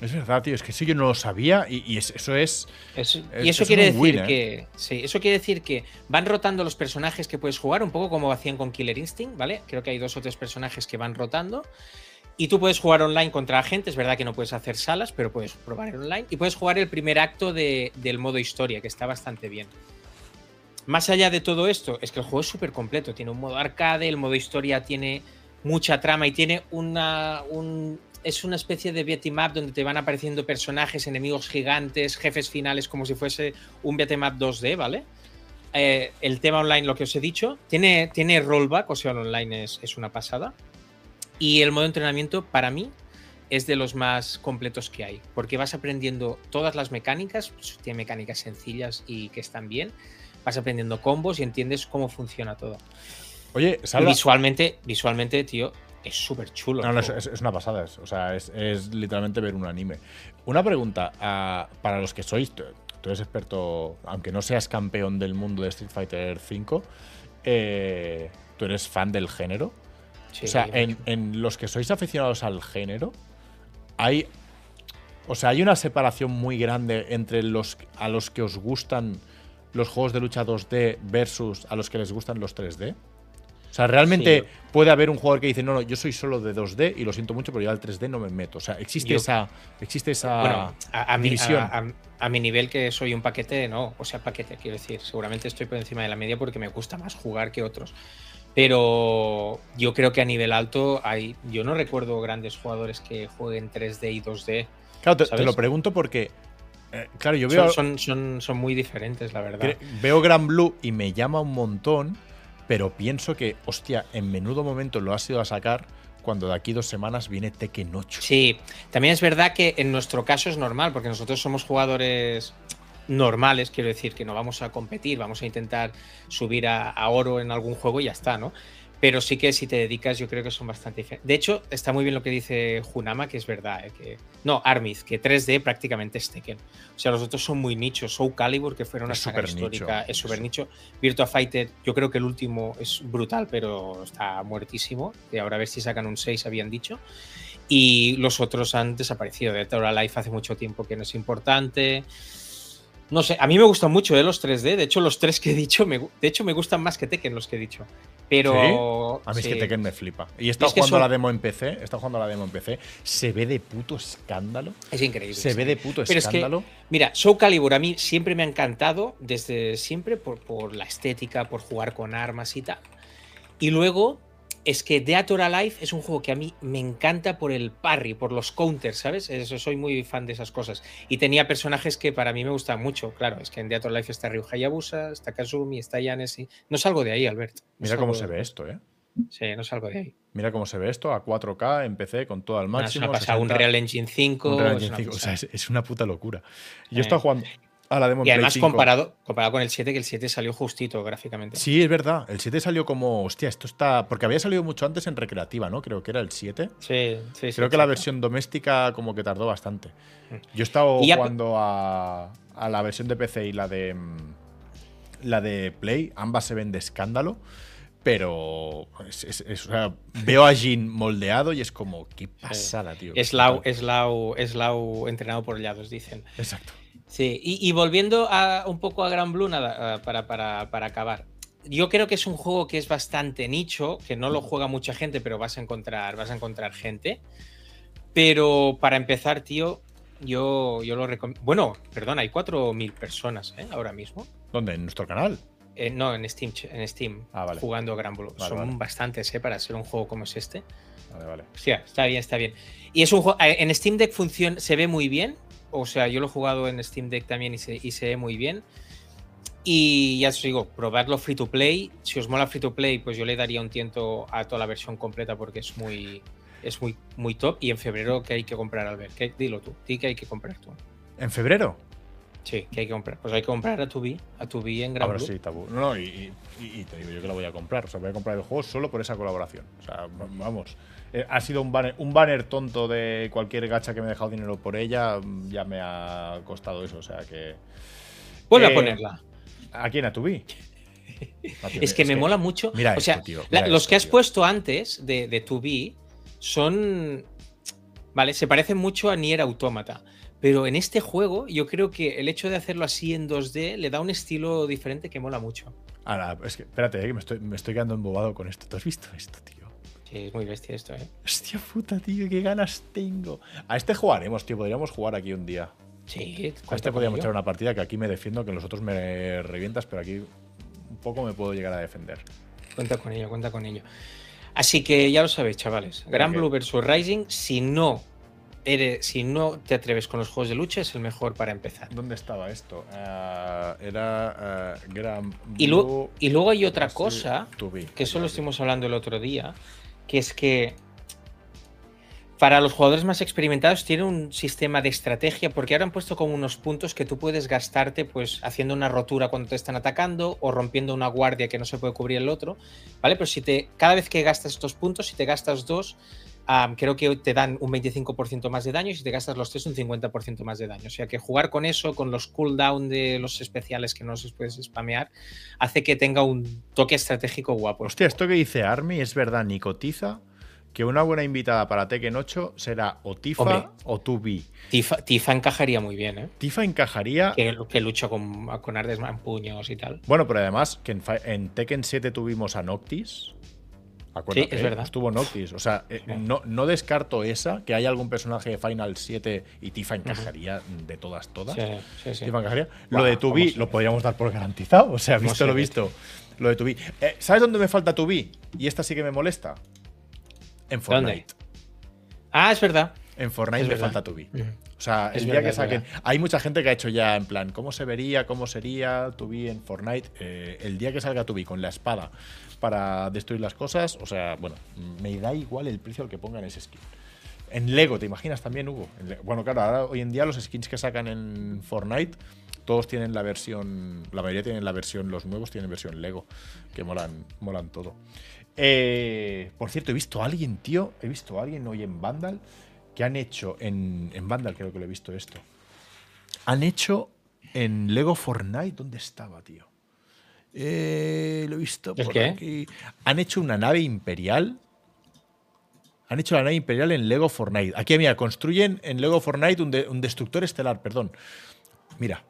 Speaker 1: Es verdad, tío, es que sí, yo no lo sabía y, y es- eso es.
Speaker 2: Es-
Speaker 1: Es-
Speaker 2: y eso
Speaker 1: es
Speaker 2: quiere decir
Speaker 1: win, ¿eh?
Speaker 2: que. Sí, eso quiere decir que van rotando los personajes que puedes jugar, un poco como hacían con Killer Instinct, ¿vale? Creo que hay dos o tres personajes que van rotando. Y tú puedes jugar online contra gente, es verdad que no puedes hacer salas, pero puedes probar online. Y puedes jugar el primer acto de- del modo historia, que está bastante bien. Más allá de todo esto, es que el juego es súper completo. Tiene un modo arcade, el modo historia tiene mucha trama y tiene una. un- es una especie de beat'em up donde te van apareciendo personajes, enemigos gigantes, jefes finales, como si fuese un beat'em up 2D, ¿vale? Eh, el tema online, lo que os he dicho, tiene, tiene rollback, o sea, el online es, es una pasada. Y el modo entrenamiento, para mí, es de los más completos que hay, porque vas aprendiendo todas las mecánicas, pues, tiene mecánicas sencillas y que están bien, vas aprendiendo combos y entiendes cómo funciona todo.
Speaker 1: Oye, Salva.
Speaker 2: visualmente, visualmente, tío, es súper chulo.
Speaker 1: No, no, es, una pasada, es- o sea, es, es literalmente ver un anime. Una pregunta, ah, para los que sois, tú tú eres experto, aunque no seas campeón del mundo de Street Fighter V, eh, tú eres fan del género.
Speaker 2: Sí,
Speaker 1: o sea, en, en los que sois aficionados al género, hay. O sea, hay una separación muy grande entre los a los que os gustan los juegos de lucha 2D versus a los que les gustan los 3D. O sea, realmente
Speaker 2: Sí.
Speaker 1: puede haber un jugador que dice, no, no, yo soy solo de 2D y lo siento mucho, pero yo al 3D no me meto. O sea, existe
Speaker 2: Yo-
Speaker 1: esa. Existe esa.
Speaker 2: bueno, a, a mi,
Speaker 1: división.
Speaker 2: a- a- a mi nivel que soy un paquete, no, o sea, paquete, quiero decir, seguramente estoy por encima de la media porque me gusta más jugar que otros. Pero yo creo que a nivel alto hay, yo no recuerdo grandes jugadores que jueguen 3D y 2D.
Speaker 1: claro, te, lo pregunto porque. Eh, claro, yo veo.
Speaker 2: Son, son, son, son muy diferentes, la verdad.
Speaker 1: Veo Gran Blue y me llama un montón, pero pienso que, hostia, en menudo momento lo has ido a sacar cuando de aquí dos semanas viene Tekken 8.
Speaker 2: Sí, también es verdad que en nuestro caso es normal, porque nosotros somos jugadores normales, quiero decir, que no vamos a competir, vamos a intentar subir a, a oro en algún juego y ya está, ¿no? Pero sí que si te dedicas, yo creo que son bastante diferentes. De hecho, está muy bien lo que dice Junama, que es verdad, ¿eh? que no, Armith, que 3D prácticamente es Tekken. O sea, los otros son muy nichos. Soul Calibur, que fuera una
Speaker 1: Es
Speaker 2: saga histórica,
Speaker 1: nicho.
Speaker 2: es súper nicho. Virtua Fighter, yo creo que el último es brutal, pero está muertísimo. Que ahora a ver si sacan un 6, habían dicho. Y los otros han desaparecido. Dead or Alive hace mucho tiempo que no es importante. No sé, a mí me gustan mucho ¿eh? los 3D. De hecho, los tres que he dicho, me, de hecho, me gustan más que Tekken los que he dicho. Pero.
Speaker 1: A mí es que Tekken me flipa. Y he estado
Speaker 2: Es
Speaker 1: jugando
Speaker 2: son-
Speaker 1: la demo en PC. He estado jugando la demo en PC. Se ve de puto escándalo.
Speaker 2: Es increíble.
Speaker 1: Se
Speaker 2: sí.
Speaker 1: ve de puto
Speaker 2: Pero es que-
Speaker 1: escándalo.
Speaker 2: Mira, Soul Calibur a mí siempre me ha encantado, desde siempre, por, por la estética, por jugar con armas y tal. Y luego, es que Dead or Alive es un juego que a mí me encanta por el parry, por los counters, ¿sabes? Eso, soy muy fan de esas cosas. Y tenía personajes que para mí me gustan mucho. Claro, es que en Dead or Alive está Ryu Hayabusa, está Kazumi, está Yanesi. No salgo de ahí, Albert. No
Speaker 1: Mira cómo se ve esto, ¿eh?
Speaker 2: Sí, no salgo de ahí.
Speaker 1: Mira cómo se ve esto a 4K en PC con todo al
Speaker 2: No, es
Speaker 1: máximo.
Speaker 2: una pasada. Un
Speaker 1: 60,
Speaker 2: Real Engine 5.
Speaker 1: un Real
Speaker 2: es
Speaker 1: Engine
Speaker 2: una
Speaker 1: 5. O sea, es, es una puta locura. Yo
Speaker 2: Eh.
Speaker 1: estado jugando a la
Speaker 2: Y
Speaker 1: Play
Speaker 2: además
Speaker 1: 5.
Speaker 2: comparado, comparado con el 7, que el 7 salió justito gráficamente.
Speaker 1: Sí, es verdad. El 7 salió como, hostia, esto está. Porque había salido mucho antes en recreativa, ¿no? Creo que era el 7.
Speaker 2: Sí, sí, sí,
Speaker 1: Creo que la versión doméstica como que tardó bastante.
Speaker 2: Mm.
Speaker 1: Yo he estado
Speaker 2: Y
Speaker 1: jugando a, a la versión de PC y la de mm, la de Play, ambas se ven de escándalo, pero es- es- es- o sea, veo a Jin moldeado y es como, qué pasada, tío.
Speaker 2: Es Lau, es Lau, es Lau entrenado por Llados, dicen.
Speaker 1: Exacto.
Speaker 2: Sí, y, y volviendo a, un poco a Gran Blue, nada, eh, para, para, para acabar. Yo creo que es un juego que es bastante nicho, que no lo juega mucha gente, pero vas a encontrar, vas a encontrar gente. Pero para empezar, tío, yo, yo lo recomiendo. Bueno, perdón, hay 4.000 personas ¿eh? ahora mismo.
Speaker 1: ¿Dónde? ¿En nuestro canal?
Speaker 2: Eh, no, en Steam, en Steam
Speaker 1: Ah, vale.
Speaker 2: jugando Gran Blue.
Speaker 1: Vale,
Speaker 2: Son
Speaker 1: vale.
Speaker 2: bastantes ¿eh? para ser un juego como es este.
Speaker 1: Vale, vale.
Speaker 2: Hostia, está bien, está bien. Y es un juego. eh, En Steam Deck funciona, se ve muy bien. O sea, yo lo he jugado en Steam Deck también y se, y se ve muy bien. Y ya os digo, probadlo free to play. Si os mola free to play, pues yo le daría un tiento a toda la versión completa porque es muy, es muy, muy top. Y en febrero, que hay que comprar, Albert? ¿Qué- Dilo tú, di que hay que comprar tú.
Speaker 1: ¿En febrero?
Speaker 2: Sí, que hay que comprar. Pues hay que comprar a tu B, a tu B en Gran
Speaker 1: Ahora sí, tabú. No, no, y, y- y te digo yo que la voy a comprar. O sea, voy a comprar el juego solo por esa colaboración. O sea, vamos. Eh, ha sido un banner, un banner tonto de cualquier gacha que me ha dejado dinero por ella. mm, Ya me ha costado eso. O sea que.
Speaker 2: Vuelve
Speaker 1: Eh,
Speaker 2: a ponerla.
Speaker 1: ¿A quién? ¿A tu B?
Speaker 2: Es que me mola mucho.
Speaker 1: mira
Speaker 2: o sea,
Speaker 1: esto, tío,
Speaker 2: la- los
Speaker 1: esto,
Speaker 2: que has
Speaker 1: tío.
Speaker 2: puesto antes de, de 2B son. ¿vale? Se parece mucho a Nier Automata. Pero en este juego, yo creo que el hecho de hacerlo así en 2D le da un estilo diferente que mola mucho.
Speaker 1: Ahora, es que, espérate, eh, que me estoy, me estoy quedando embobado con esto. ¿Tú has visto esto, tío?
Speaker 2: Sí, es muy bestia esto, ¿eh?
Speaker 1: Hostia puta, tío, qué ganas tengo. A este jugaremos, tío. Podríamos jugar aquí un día.
Speaker 2: Sí,
Speaker 1: A este podríamos echar una partida que aquí me defiendo, que en los otros me revientas, pero aquí un poco me puedo llegar a defender.
Speaker 2: Cuenta con ello, cuenta con ello. Así que ya lo sabéis, chavales. Gran. Blue vs Rising, si no eres, si no te atreves con los juegos de lucha, es el mejor para empezar.
Speaker 1: ¿Dónde estaba esto? Ah, era uh, Gran
Speaker 2: Y, luego y luego hay otra cosa, que eso lo
Speaker 1: Aquí.
Speaker 2: estuvimos hablando el otro día, que es que para los jugadores más experimentados tiene un sistema de estrategia, porque ahora han puesto como unos puntos que tú puedes gastarte pues haciendo una rotura cuando te están atacando o rompiendo una guardia que no se puede cubrir el otro, ¿vale? Pero si te cada vez que gastas estos puntos, si te gastas dos, creo que te dan un 25% más de daño y si te gastas los tres un 50% más de daño. O sea que jugar con eso, con los cooldown de los especiales que no se puedes spamear, hace que tenga un toque estratégico guapo.
Speaker 1: Hostia, esto que dice Army es verdad, Nicotiza, que una buena invitada para Tekken 8 será o Tifa
Speaker 2: Hombre.
Speaker 1: o Tubi.
Speaker 2: Tifa, Tifa encajaría muy bien, ¿eh?
Speaker 1: Tifa encajaría.
Speaker 2: Que, que lucha con, con artes en puños y tal.
Speaker 1: Bueno, pero además que en, en Tekken 7 tuvimos a Noctis. Acuérdate,
Speaker 2: Sí, es verdad.
Speaker 1: Estuvo Noctis. O sea, eh, no, no descarto esa, que hay algún personaje de Final 7 y Tifa encajaría de todas, todas.
Speaker 2: Sí, sí, sí.
Speaker 1: Tifa encajaría.
Speaker 2: Buah,
Speaker 1: lo de Tubi lo podríamos dar por garantizado. O sea, visto lo visto. Lo de Tubi. Eh, ¿Sabes dónde me falta Tubi? Y esta sí que me molesta. En
Speaker 2: ¿Dónde?
Speaker 1: Fortnite.
Speaker 2: Ah, es verdad.
Speaker 1: En Fortnite
Speaker 2: Es
Speaker 1: me
Speaker 2: verdad.
Speaker 1: falta Tubi. O sea, el
Speaker 2: Es
Speaker 1: día
Speaker 2: verdad,
Speaker 1: que saquen. Hay mucha gente que ha hecho ya en plan, ¿cómo se vería? ¿Cómo sería Tubi en Fortnite? Eh, el día que salga Tubi con la espada para destruir las cosas, o sea, bueno, me da igual el precio al que pongan ese skin. En Lego, ¿te imaginas también, Hugo? Bueno, claro, ahora hoy en día los skins que sacan en Fortnite, todos tienen la versión. La mayoría tienen la versión, los nuevos tienen versión Lego, que molan, molan todo. Eh, por cierto, he visto a alguien, tío, he visto a alguien hoy en Vandal que han hecho en, en Vandal, creo que lo he visto esto. Han hecho en Lego Fortnite, ¿dónde estaba, tío? Eh, lo he visto
Speaker 2: ¿El
Speaker 1: por
Speaker 2: qué?
Speaker 1: aquí. Han hecho una nave imperial. Han hecho la nave imperial en Lego Fortnite. Aquí, mira, construyen en Lego Fortnite un, de- un destructor estelar, perdón. Mira,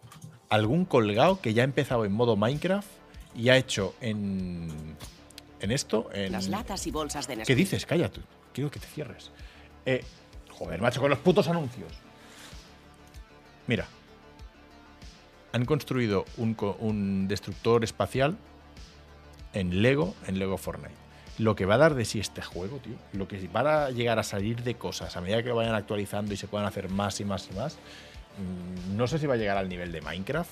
Speaker 1: algún colgado que ya ha empezado en modo Minecraft y ha hecho en, en esto, en,
Speaker 3: Las latas y bolsas de
Speaker 1: ¿Qué dices? Cállate. Quiero que te cierres. Eh, joder, macho, con los putos anuncios. Mira. Han construido un, un destructor espacial en Lego, en Lego Fortnite. Lo que va a dar de sí este juego, tío, lo que va a llegar a salir de cosas a medida que vayan actualizando y se puedan hacer más y más y más, mm, no sé si va a llegar al nivel de Minecraft,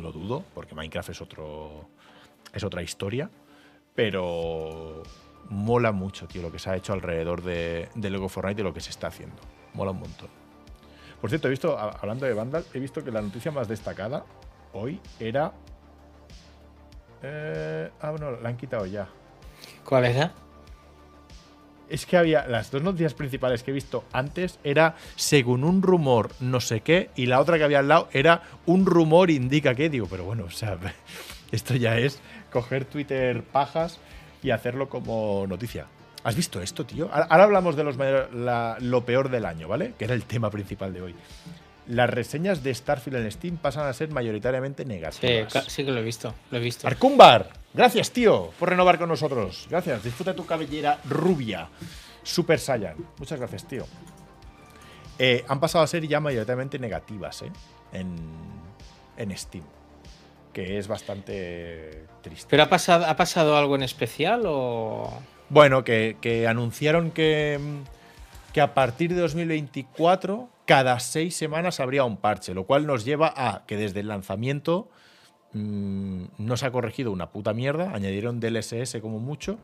Speaker 1: lo dudo, porque Minecraft es otro es otra historia, pero mola mucho, tío, lo que se ha hecho alrededor de, de Lego Fortnite y lo que se está haciendo. Mola un montón. Por cierto, he visto, hablando de Vandal, he visto que la noticia más destacada hoy era. Eh, ah, bueno, la han quitado ya.
Speaker 2: ¿Cuál era?
Speaker 1: Es que había las dos noticias principales que he visto antes era según un rumor no sé qué y la otra que había al lado era un rumor indica que digo, pero bueno, o sea, esto ya es coger Twitter pajas y hacerlo como noticia. ¿Has visto esto, tío? Ahora, hablamos de los la- lo peor del año, ¿vale? Que era el tema principal de hoy. Las reseñas de Starfield en Steam pasan a ser mayoritariamente
Speaker 2: Sí,
Speaker 1: negativas.
Speaker 2: cla- sí que lo he visto. Lo he visto.
Speaker 1: Arcumbar, gracias, tío, por renovar con nosotros. Gracias, disfruta tu cabellera rubia. Super Saiyan. Muchas gracias, tío. Eh, han pasado a ser ya mayoritariamente negativas, ¿eh? En, en Steam. Que es bastante triste.
Speaker 2: ¿Pero ha pasado, ha pasado algo en especial o.?
Speaker 1: Bueno, que, anunciaron que, que a partir de 2024, cada seis semanas habría un parche, lo cual nos lleva a que desde el lanzamiento mm, no se ha corregido una puta mierda, añadieron DLSS como mucho,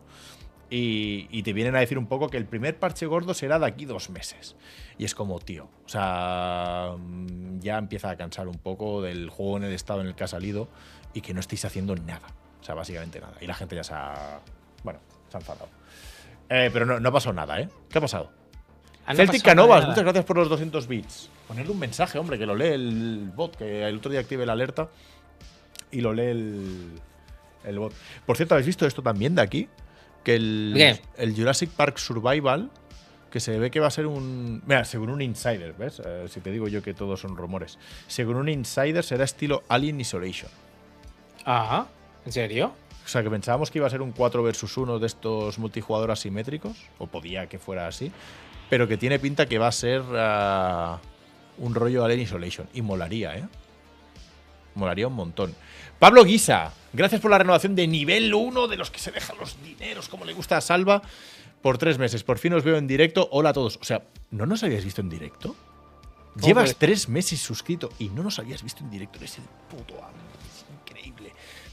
Speaker 1: y, te vienen a decir un poco que el primer parche gordo será de aquí dos meses. Y es como, tío, o sea, mm, ya empieza a cansar un poco del juego en el estado en el que ha salido y que no estáis haciendo nada. O sea, básicamente nada. Y la gente ya se ha. Bueno, se ha enfadado. Eh, pero no, no ha pasado nada, ¿eh? ¿Qué ha pasado?
Speaker 2: Ah, no
Speaker 1: Celtic Canovas,
Speaker 2: nada.
Speaker 1: muchas gracias por los 200 bits. Ponerle un mensaje, hombre, que lo lee el bot, que el otro día active la alerta y lo lee el, el bot. Por cierto, ¿habéis visto esto también de aquí? Que el,
Speaker 2: ¿Qué?
Speaker 1: el Jurassic Park Survival que se ve que va a ser un. Mira, según un insider, ¿ves? Eh, si te digo yo que todos son rumores. Según un insider será estilo Alien Isolation.
Speaker 2: Ah, ¿en serio?
Speaker 1: O sea, que pensábamos que iba a ser un 4 versus 1 de estos multijugador asimétricos, o podía que fuera así, pero que tiene pinta que va a ser ah, un rollo Alien Isolation. Y molaría, ¿eh? Molaría un montón. Pablo Guisa, gracias por la renovación de nivel 1 de los que se dejan los dineros, como le gusta a Salva, por tres meses. Por fin os veo en directo. Hola a todos. O sea, ¿no nos habías visto en directo? Llevas tres meses suscrito y no nos habías visto en directo. Eres el puto amo.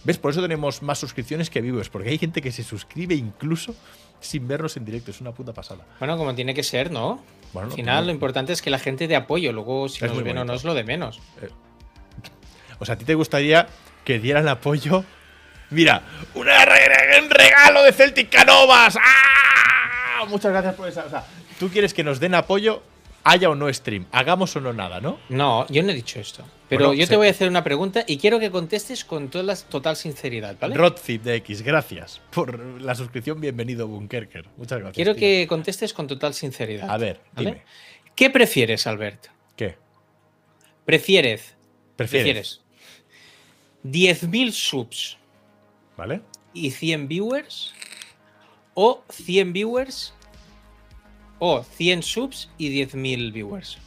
Speaker 1: ¿Ves? Por eso tenemos más suscripciones que vivos, porque hay gente que se suscribe incluso sin vernos en directo. Es una puta pasada.
Speaker 2: Bueno, como tiene que ser, ¿no?
Speaker 1: Bueno,
Speaker 2: Al final,
Speaker 1: no-
Speaker 2: lo importante es que la gente de apoyo. Luego, si
Speaker 1: Es
Speaker 2: nos ven o no, es lo de menos.
Speaker 1: O sea, ¿a ti te gustaría que dieran apoyo? Mira, un regalo de Celtic Canovas. ¡Ah! Muchas gracias por esa. O sea, tú quieres que nos den apoyo, haya o no stream, hagamos o no nada, ¿no?
Speaker 2: No, yo no he dicho esto. Pero
Speaker 1: Bueno,
Speaker 2: yo
Speaker 1: sí.
Speaker 2: te voy a hacer una pregunta y quiero que contestes con toda la total sinceridad, ¿vale?
Speaker 1: Rodzip de X, gracias por la suscripción. Bienvenido, Bunkerker. Muchas gracias.
Speaker 2: quiero
Speaker 1: tío.
Speaker 2: que contestes con total sinceridad.
Speaker 1: A ver,
Speaker 2: ¿vale?
Speaker 1: dime.
Speaker 2: ¿Qué prefieres, Albert?
Speaker 1: ¿Qué?
Speaker 2: ¿Prefieres?
Speaker 1: ¿Prefieres?
Speaker 2: ¿Prefieres 10.000 subs
Speaker 1: ¿Vale?
Speaker 2: y 100 viewers? ¿O 100 viewers? ¿O 100 subs y 10.000 viewers?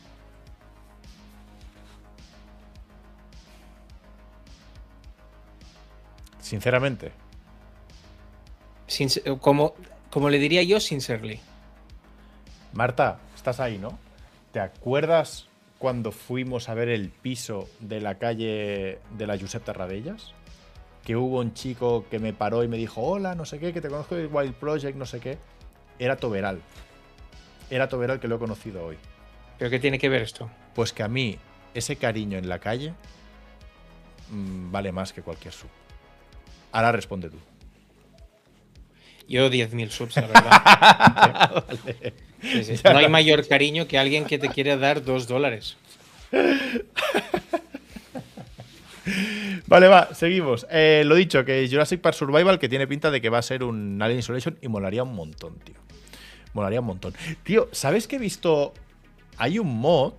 Speaker 1: Sinceramente.
Speaker 2: Sin- como, como le diría yo, sincerely.
Speaker 1: Marta, estás ahí, ¿no? ¿Te acuerdas cuando fuimos a ver el piso de la calle de la Josep Tarradellas? Que hubo un chico que me paró y me dijo, hola, no sé qué, que te conozco del Wild Project, no sé qué. Era Toberal. Era Toberal que lo he conocido hoy.
Speaker 2: ¿Pero qué tiene que ver esto?
Speaker 1: Pues que a mí ese cariño en la calle mm, vale más que cualquier sub. Ahora responde tú.
Speaker 2: Yo 10.000 subs, la verdad. Sí, sí. No hay mayor cariño que alguien que te quiere dar dos dólares.
Speaker 1: Vale, va, seguimos. Eh, lo dicho, que Jurassic Park Survival, que tiene pinta de que va a ser un Alien Isolation y molaría un montón, tío. Molaría un montón. Tío, ¿sabes que he visto? Hay un mod.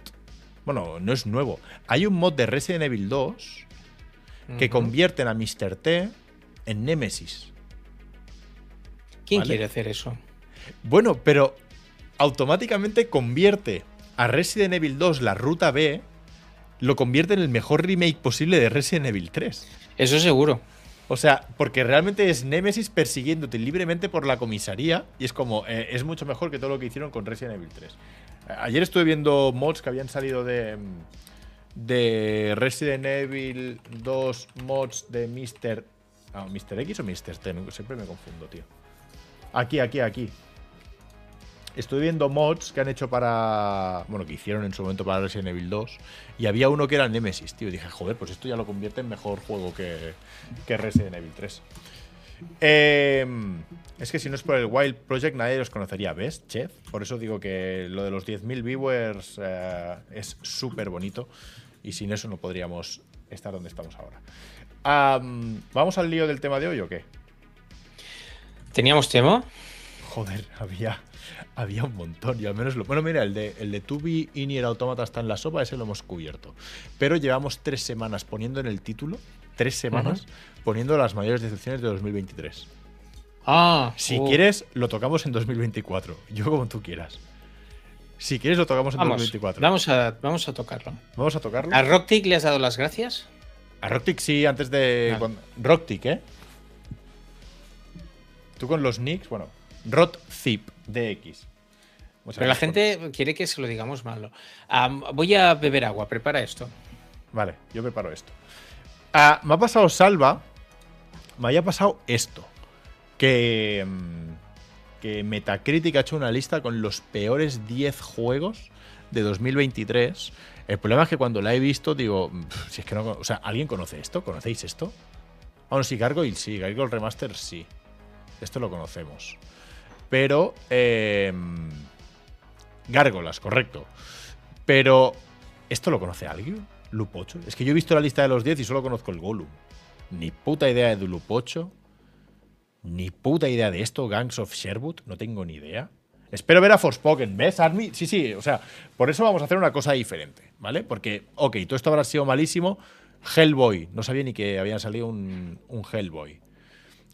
Speaker 1: Bueno, no es nuevo. Hay un mod de Resident Evil 2 que
Speaker 2: Ujú.
Speaker 1: convierten a Mr. T en Nemesis.
Speaker 2: ¿Quién
Speaker 1: Vale.
Speaker 2: quiere hacer eso?
Speaker 1: Bueno, pero automáticamente convierte a Resident Evil 2 la ruta B, lo convierte en el mejor remake posible de Resident Evil 3.
Speaker 2: Eso seguro.
Speaker 1: O sea, porque realmente es Nemesis persiguiéndote libremente por la comisaría y es como, eh, es mucho mejor que todo lo que hicieron con Resident Evil 3. Eh, Ayer estuve viendo mods que habían salido de, de Resident Evil 2 mods de Mr. Ah, ¿Mr. X o Mr. T? Siempre me confundo, tío. Aquí, aquí, aquí. Estoy viendo mods que han hecho para. Bueno, que hicieron en su momento para Resident Evil 2. Y había uno que era Nemesis, tío. Dije, joder, pues esto ya lo convierte en mejor juego que, que Resident Evil 3. Eh, es que si no es por el Wild Project nadie los conocería, ¿ves, Chef? Por eso digo que lo de los 10.000 viewers eh, es súper bonito y sin eso no podríamos estar donde estamos ahora. Am, ¿Vamos al lío del tema de hoy o qué?
Speaker 2: ¿Teníamos tema?
Speaker 1: Joder, había, había un montón. Y al menos lo. Bueno, mira, el de, el de Tubi y Nier Automata está en la sopa, ese lo hemos cubierto. Pero llevamos tres semanas poniendo en el título, tres semanas, poniendo las mayores decepciones de 2023.
Speaker 2: Ah,
Speaker 1: Si
Speaker 2: uh,
Speaker 1: quieres, lo tocamos en 2024. Yo como tú quieras. Si quieres, lo tocamos en
Speaker 2: Vamos,
Speaker 1: 2024.
Speaker 2: vamos a, vamos a tocarlo.
Speaker 1: Vamos a tocarlo.
Speaker 2: ¿A Rocktick le has dado las gracias?
Speaker 1: A Rocktick sí, antes de.
Speaker 2: Vale.
Speaker 1: Rocktick, ¿eh? Tú con los nicks, bueno. Rotzip DX.
Speaker 2: Pero la
Speaker 1: por-
Speaker 2: gente quiere que se lo digamos malo. Voy a beber agua, prepara esto.
Speaker 1: Vale, yo preparo esto. Ah, me ha pasado Salva. Me había pasado esto. Que. mm, Que Metacritic ha hecho una lista con los peores 10 juegos de 2023. El problema es que cuando la he visto, digo. "Pff, Si es que no. O sea, ¿alguien conoce esto? ¿Conocéis esto? Bueno, sí, Gargoyle sí. Gargoyle Remaster sí. Esto lo conocemos. Pero. Eh, Gárgolas, correcto. Pero. ¿Esto lo conoce alguien? ¿Lupocho? Es que yo he visto la lista de los 10 y solo conozco el Gollum. Ni puta idea de Lupocho. Ni puta idea de esto. Gangs of Sherwood. No tengo ni idea. Espero ver a Forspoken. ¿Ves, Army? Sí, sí, o sea, por eso vamos a hacer una cosa diferente, ¿vale? Porque, ok, todo esto habrá sido malísimo. Hellboy, no sabía ni que había salido un, un Hellboy.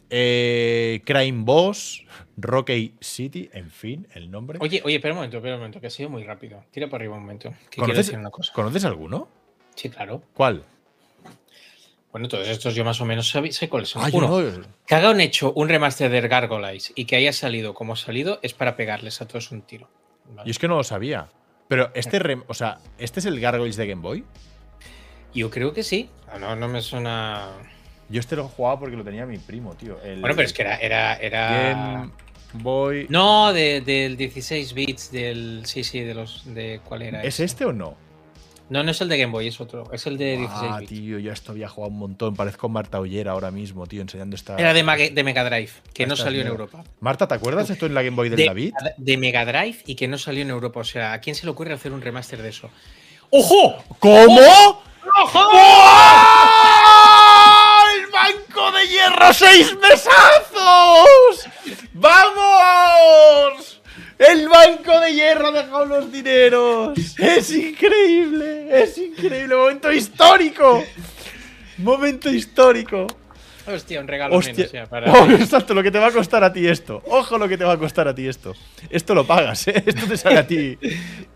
Speaker 1: Eh, Crime Boss, Rocky City, en fin, el nombre.
Speaker 2: Oye, oye, espera un momento, espera un momento, que ha sido muy rápido. Tira por arriba un momento. Que
Speaker 1: ¿Conoces,
Speaker 2: decir una cosa.
Speaker 1: ¿Conoces alguno?
Speaker 2: Sí, claro.
Speaker 1: ¿Cuál?
Speaker 2: Bueno, todos estos yo más o menos sé, sé cuáles son.
Speaker 1: Ah,
Speaker 2: Uno,
Speaker 1: no.
Speaker 2: que hagan hecho un remaster de Gargoyles y que haya salido como ha salido es para pegarles a todos un tiro. ¿vale?
Speaker 1: Yo es que no lo sabía. Pero este, rem- o sea, ¿este es el Gargoyles de Game Boy?
Speaker 2: Yo creo que sí. Ah, No, no me suena.
Speaker 1: Yo este lo jugaba porque lo tenía mi primo, tío. El
Speaker 2: Bueno, pero es que era. era, era...
Speaker 1: Game Boy.
Speaker 2: No, de- del 16 bits, del. Sí, sí, de los. de ¿Cuál era?
Speaker 1: ¿Es
Speaker 2: ese?
Speaker 1: este o no?
Speaker 2: No, no es el de Game Boy, es otro. Es el de 16
Speaker 1: Ah,
Speaker 2: bits.
Speaker 1: tío, yo esto había jugado un montón. Parezco Marta Ollera ahora mismo, tío, enseñando esta.
Speaker 2: Era de, Mag- de Mega Drive, que no salió en. Europa.
Speaker 1: Marta, ¿te acuerdas esto en la Game Boy del
Speaker 2: De,
Speaker 1: David?
Speaker 2: de Mega Drive y que no salió en Europa. O sea, ¿a quién se le ocurre hacer un remaster de eso? ¡Ojo!
Speaker 1: ¿Cómo? ¡Oh! ¡El banco de hierro! ¡Seis mesazos! ¡Vamos! El banco de hierro ha dejado los dineros. Es increíble, es increíble. Momento histórico. Momento histórico.
Speaker 2: Hostia, un regalo
Speaker 1: Hostia.
Speaker 2: menos ya para.
Speaker 1: Oh, exacto, lo que te va a costar a ti esto. Ojo lo que te va a costar a ti esto. Esto lo pagas, ¿eh? Esto te sale a ti.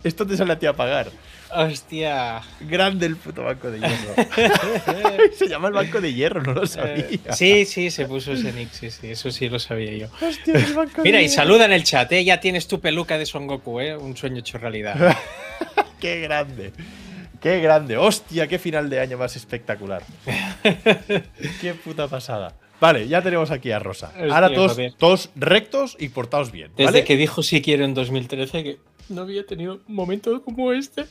Speaker 1: Esto te sale a ti a pagar.
Speaker 2: Hostia.
Speaker 1: Grande el puto banco de hierro. Se llama el banco de hierro, no lo sabía.
Speaker 2: Eh, sí, sí, se puso ese nick, sí, sí, eso sí lo sabía yo.
Speaker 1: Hostia, el banco de
Speaker 2: Mira, y saluda en el chat, ¿eh? Ya tienes tu peluca de Son Goku, ¿eh? Un sueño hecho realidad.
Speaker 1: Qué grande. Qué grande. Hostia, qué final de año más espectacular. qué puta pasada. Vale, ya tenemos aquí a Rosa.
Speaker 2: Hostia,
Speaker 1: Ahora todos, todos rectos y portados bien.
Speaker 2: Desde
Speaker 1: ¿vale?
Speaker 2: que dijo sí quiero en 2013 que no había tenido un momento como este.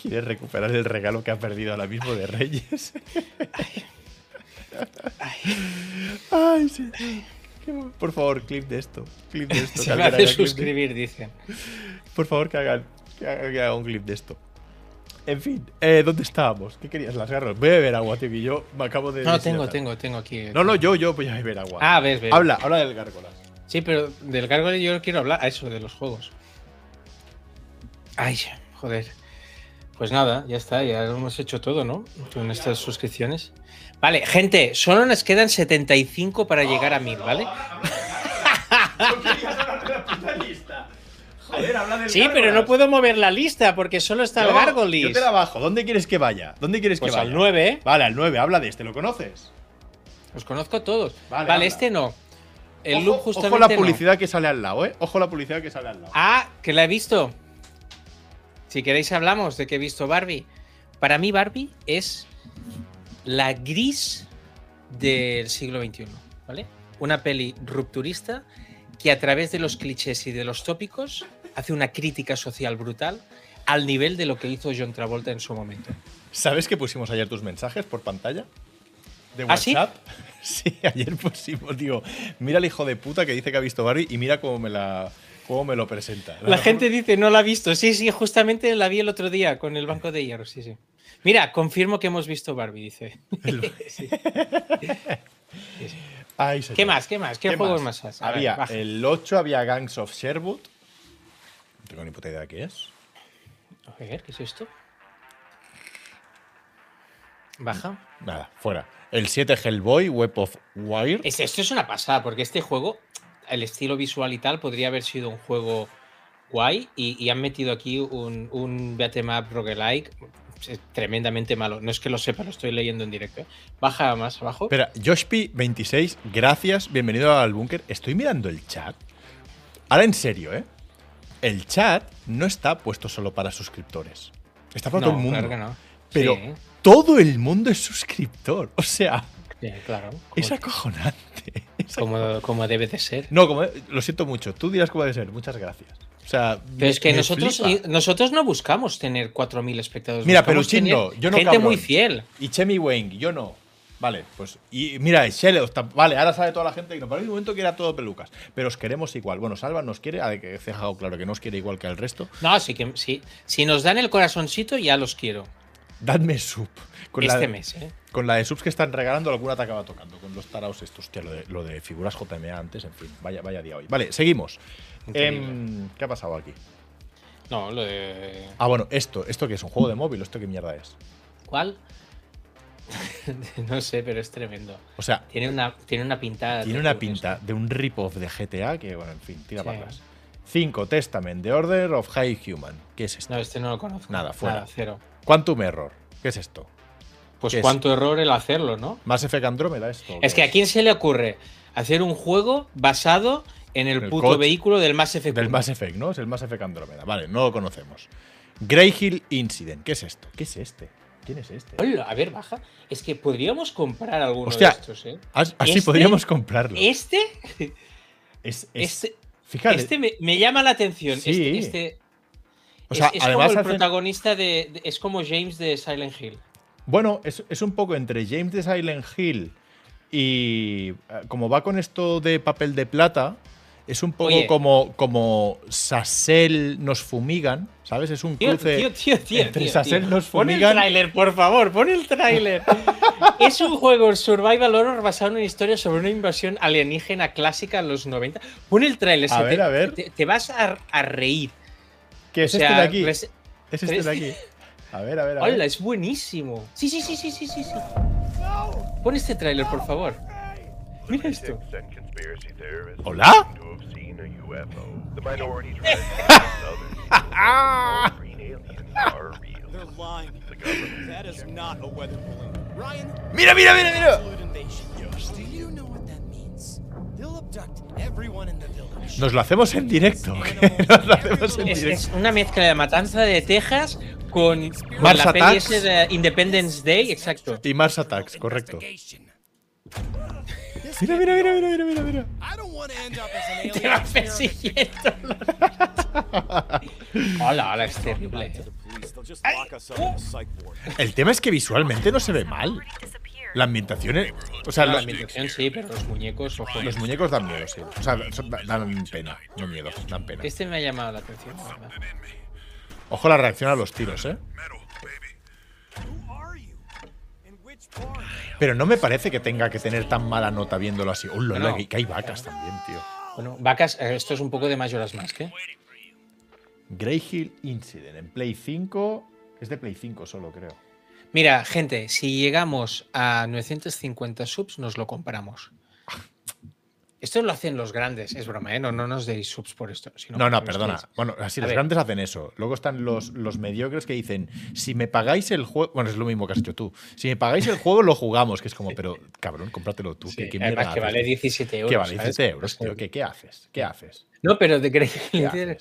Speaker 1: Quiere recuperar el regalo que ha perdido ahora mismo de Reyes. Ay, sí. Qué mo- Por favor, clip de esto. Clip de esto.
Speaker 2: Se me hace
Speaker 1: clip de-
Speaker 2: suscribir, dicen.
Speaker 1: Por favor, que hagan, que hagan, un clip de esto. En fin, eh, ¿dónde estábamos? ¿Qué querías? Las garras. Voy a beber agua, tío, yo me acabo de.
Speaker 2: No, tengo,
Speaker 1: deshidratar.
Speaker 2: tengo, tengo aquí.
Speaker 1: No, no, yo, yo voy a beber agua.
Speaker 2: Ah, ves, ves.
Speaker 1: Habla, habla del gárgolas.
Speaker 2: Sí, pero del Gargoyle yo quiero hablar a eso, de los juegos. Ay, joder. Pues nada, ya está, ya lo hemos hecho todo, ¿no? Con estas suscripciones. Vale, gente, solo nos quedan 75 para llegar a 1000, ¿vale?
Speaker 1: Joder, habla del
Speaker 2: Sí, pero no puedo mover la lista porque solo está el
Speaker 1: Yo
Speaker 2: Gargolis.
Speaker 1: te la bajo. ¿Dónde quieres que vaya? ¿Dónde quieres
Speaker 2: Pues
Speaker 1: que vaya?
Speaker 2: al 9, ¿eh?
Speaker 1: Vale, al 9. Habla de este. ¿Lo conoces?
Speaker 2: Los conozco a todos.
Speaker 1: Vale,
Speaker 2: este no. El
Speaker 1: ojo,
Speaker 2: loop justamente
Speaker 1: ojo la
Speaker 2: no.
Speaker 1: publicidad que sale al lado, ¿eh? Ojo la publicidad que sale al lado.
Speaker 2: Ah, que la he visto. Si queréis hablamos de que he visto Barbie. Para mí Barbie es la gris del siglo XXI, ¿vale? Una peli rupturista que a través de los clichés y de los tópicos hace una crítica social brutal al nivel de lo que hizo John Travolta en su momento.
Speaker 1: ¿Sabes que pusimos ayer tus mensajes por pantalla? ¿De
Speaker 2: ¿Ah, sí?
Speaker 1: WhatsApp? Sí, ayer pusimos, digo, mira el hijo de puta que dice que ha visto Barbie y mira cómo me la cómo me lo presenta.
Speaker 2: La gente dice, no la ha visto. Sí, sí, justamente la vi el otro día con el Banco de Hierro, sí, sí. Mira, confirmo que hemos visto Barbie, dice. Sí. ¿Qué más? ¿Qué más? ¿Qué, juegos más has? A
Speaker 1: había el 8, había Gangs of Sherwood. No tengo ni puta idea de qué es.
Speaker 2: A ver, ¿qué es esto? Baja.
Speaker 1: Nada, fuera. El 7, Hellboy, Web of Wire.
Speaker 2: Es- esto es una pasada, porque este juego, el estilo visual y tal, podría haber sido un juego guay y, y han metido aquí un, un beat'em up roguelike tremendamente malo. No es que lo sepa, lo estoy leyendo en directo. ¿eh? Baja más abajo.
Speaker 1: Espera, Joshpi26, gracias, bienvenido al búnker. Estoy mirando el chat. Ahora en serio, ¿eh? El chat no está puesto solo para suscriptores. Está para
Speaker 2: no,
Speaker 1: todo el mundo.
Speaker 2: claro que no.
Speaker 1: Pero
Speaker 2: Sí,
Speaker 1: todo el mundo es suscriptor. O sea,
Speaker 2: sí, claro.
Speaker 1: es acojonante. Es
Speaker 2: como, como debe de ser.
Speaker 1: No, como, lo siento mucho. Tú dirás cómo debe ser. Muchas gracias. O sea,
Speaker 2: Pero es que nosotros,
Speaker 1: flipa.
Speaker 2: nosotros no buscamos tener 4.000 espectadores.
Speaker 1: Mira, no, yo no,
Speaker 2: Gente
Speaker 1: cabrón.
Speaker 2: muy fiel.
Speaker 1: Y Chemi Wang, yo no. Vale, pues. Y mira, Shelley, vale, ahora sabe toda la gente que no. Para un momento que era todo pelucas. Pero os queremos igual. Bueno, Salva nos quiere, ha dejado claro que nos quiere igual que el resto.
Speaker 2: No, sí que sí. Si nos dan el corazoncito, ya los quiero.
Speaker 1: Dadme sub.
Speaker 2: Con este mes, ¿eh?
Speaker 1: Con la de subs que están regalando, alguna te acaba tocando. Con los taraos estos. Hostia, lo de, lo de figuras JMA antes, en fin. Vaya, vaya día hoy. Vale, seguimos. Em, ¿Qué ha pasado aquí?
Speaker 2: No, lo de.
Speaker 1: Ah, bueno, esto. ¿Esto que es? ¿Un juego de móvil? ¿Esto qué mierda es?
Speaker 2: ¿Cuál? no sé, pero es tremendo.
Speaker 1: O sea,
Speaker 2: tiene una, tiene una pintada.
Speaker 1: Tiene una pinta de un rip-off de GTA que, bueno, en fin, tira para atrás. 5. Testament, The Order of High Human. ¿Qué es esto?
Speaker 2: No, este no lo conozco.
Speaker 1: Nada, fuera. Nada, cero. Quantum Error. ¿Qué es esto?
Speaker 2: Pues cuánto error el hacerlo, ¿no?
Speaker 1: Más Effect Andrómeda esto.
Speaker 2: Es que a quién se le ocurre hacer un juego basado en el, puto vehículo del Mass Effect.
Speaker 1: Del Mass Effect, ¿no? Es el Mass Effect Andrómeda. Vale, no lo conocemos. Grey Hill Incident. ¿Qué es esto? ¿Qué es este? ¿Quién es este?
Speaker 2: a ver, baja. Es que podríamos comprar alguno de estos, ¿eh?
Speaker 1: Así este, podríamos comprarlo.
Speaker 2: ¿Este?
Speaker 1: Es, este.
Speaker 2: Fíjate. Este me, llama la atención. Este, este. O sea, es, además como el protagonista de, Es como James de Silent Hill.
Speaker 1: Bueno, es, es un poco entre James de Silent Hill y. Eh, como va con esto de papel de plata es un poco como, como Sassel nos fumigan, ¿sabes? Es un cruce
Speaker 2: tío, tío, tío,
Speaker 1: entre Sassel nos fumigan.
Speaker 2: Pon el tráiler, por favor, pon el tráiler. es un juego survival horror basado en una historia sobre una invasión alienígena clásica en los 90. Pon el tráiler,
Speaker 1: a ver,
Speaker 2: te,
Speaker 1: a ver.
Speaker 2: Te, vas a, reír.
Speaker 1: ¿Qué es este de aquí? Es este de aquí. A ver, a ver, a
Speaker 2: Hola, es buenísimo. Sí, sí, sí, sí, sí, sí. Pon este tráiler, por favor. Mira esto.
Speaker 1: ¿Hola? Mira, mira, mira, mira. Nos lo hacemos en directo. Nos lo hacemos en
Speaker 2: es,
Speaker 1: directo.
Speaker 2: es, una mezcla de Matanza de Texas con, con la peli de Independence Day, exacto.
Speaker 1: Y Mars Attacks, correcto. Mira, mira, mira, mira, mira, mira,
Speaker 2: Te va persiguiendo. hola, hola, es terrible.
Speaker 1: El tema es que visualmente no se ve mal. La ambientación es. O sea,
Speaker 2: la ambientación sí, pero los muñecos, ojo.
Speaker 1: Los muñecos dan miedo, sí. O sea, dan pena, no miedo, dan pena.
Speaker 2: Este me ha llamado la atención,
Speaker 1: Ojo la reacción a los tiros, eh. Pero no me parece que tenga que tener tan mala nota viéndolo así. Uh, que hay vacas también, tío.
Speaker 2: Bueno, vacas, eh, esto es un poco de Majora's Mask, ¿eh?
Speaker 1: Grey Hill Incident en Play 5. Es de Play 5 solo, creo.
Speaker 2: Mira, gente, si llegamos a 950 subs, nos lo compramos. Esto lo hacen los grandes, es broma, ¿eh? No, no nos deis subs por esto.
Speaker 1: no, no, perdona. Bueno, así los grandes hacen eso. Luego están los, los mediocres que dicen, si me pagáis el juego, bueno, es lo mismo que has hecho tú, si me pagáis el juego lo jugamos, que es como, pero cabrón, cómpratelo tú.
Speaker 2: Sí, que vale 17 euros.
Speaker 1: Que vale 17 euros, tío. ¿Qué, haces? ¿Qué haces?
Speaker 2: No, pero de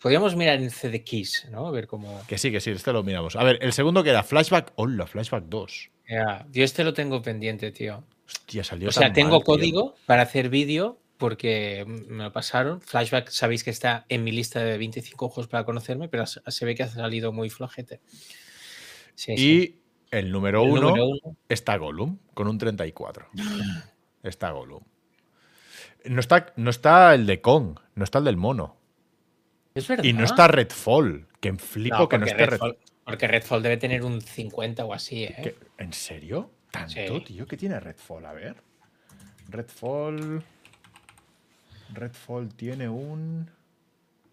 Speaker 2: podríamos mirar en CD Keys, ¿no? A ver cómo.
Speaker 1: Que sí, que sí, este lo miramos. A ver, el segundo que era Flashback. Hola, Flashback 2.
Speaker 2: Ya, yo este lo tengo pendiente, tío.
Speaker 1: Hostia, salió.
Speaker 2: O sea, tengo código para hacer vídeo porque me lo pasaron. Flashback, sabéis que está en mi lista de 25 juegos para conocerme, pero se ve que ha salido muy flojete.
Speaker 1: y El, número, uno está Gollum, con un 34. está Gollum. No está, no está el de Kong, no está el del mono.
Speaker 2: Es verdad.
Speaker 1: Y no está Redfall, que en flipo que no esté Redfall.
Speaker 2: Porque Redfall debe tener un 50 o así, ¿eh?
Speaker 1: ¿En serio? ¿Tanto, tío? ¿Qué tiene Redfall? A ver. Redfall. Redfall tiene un.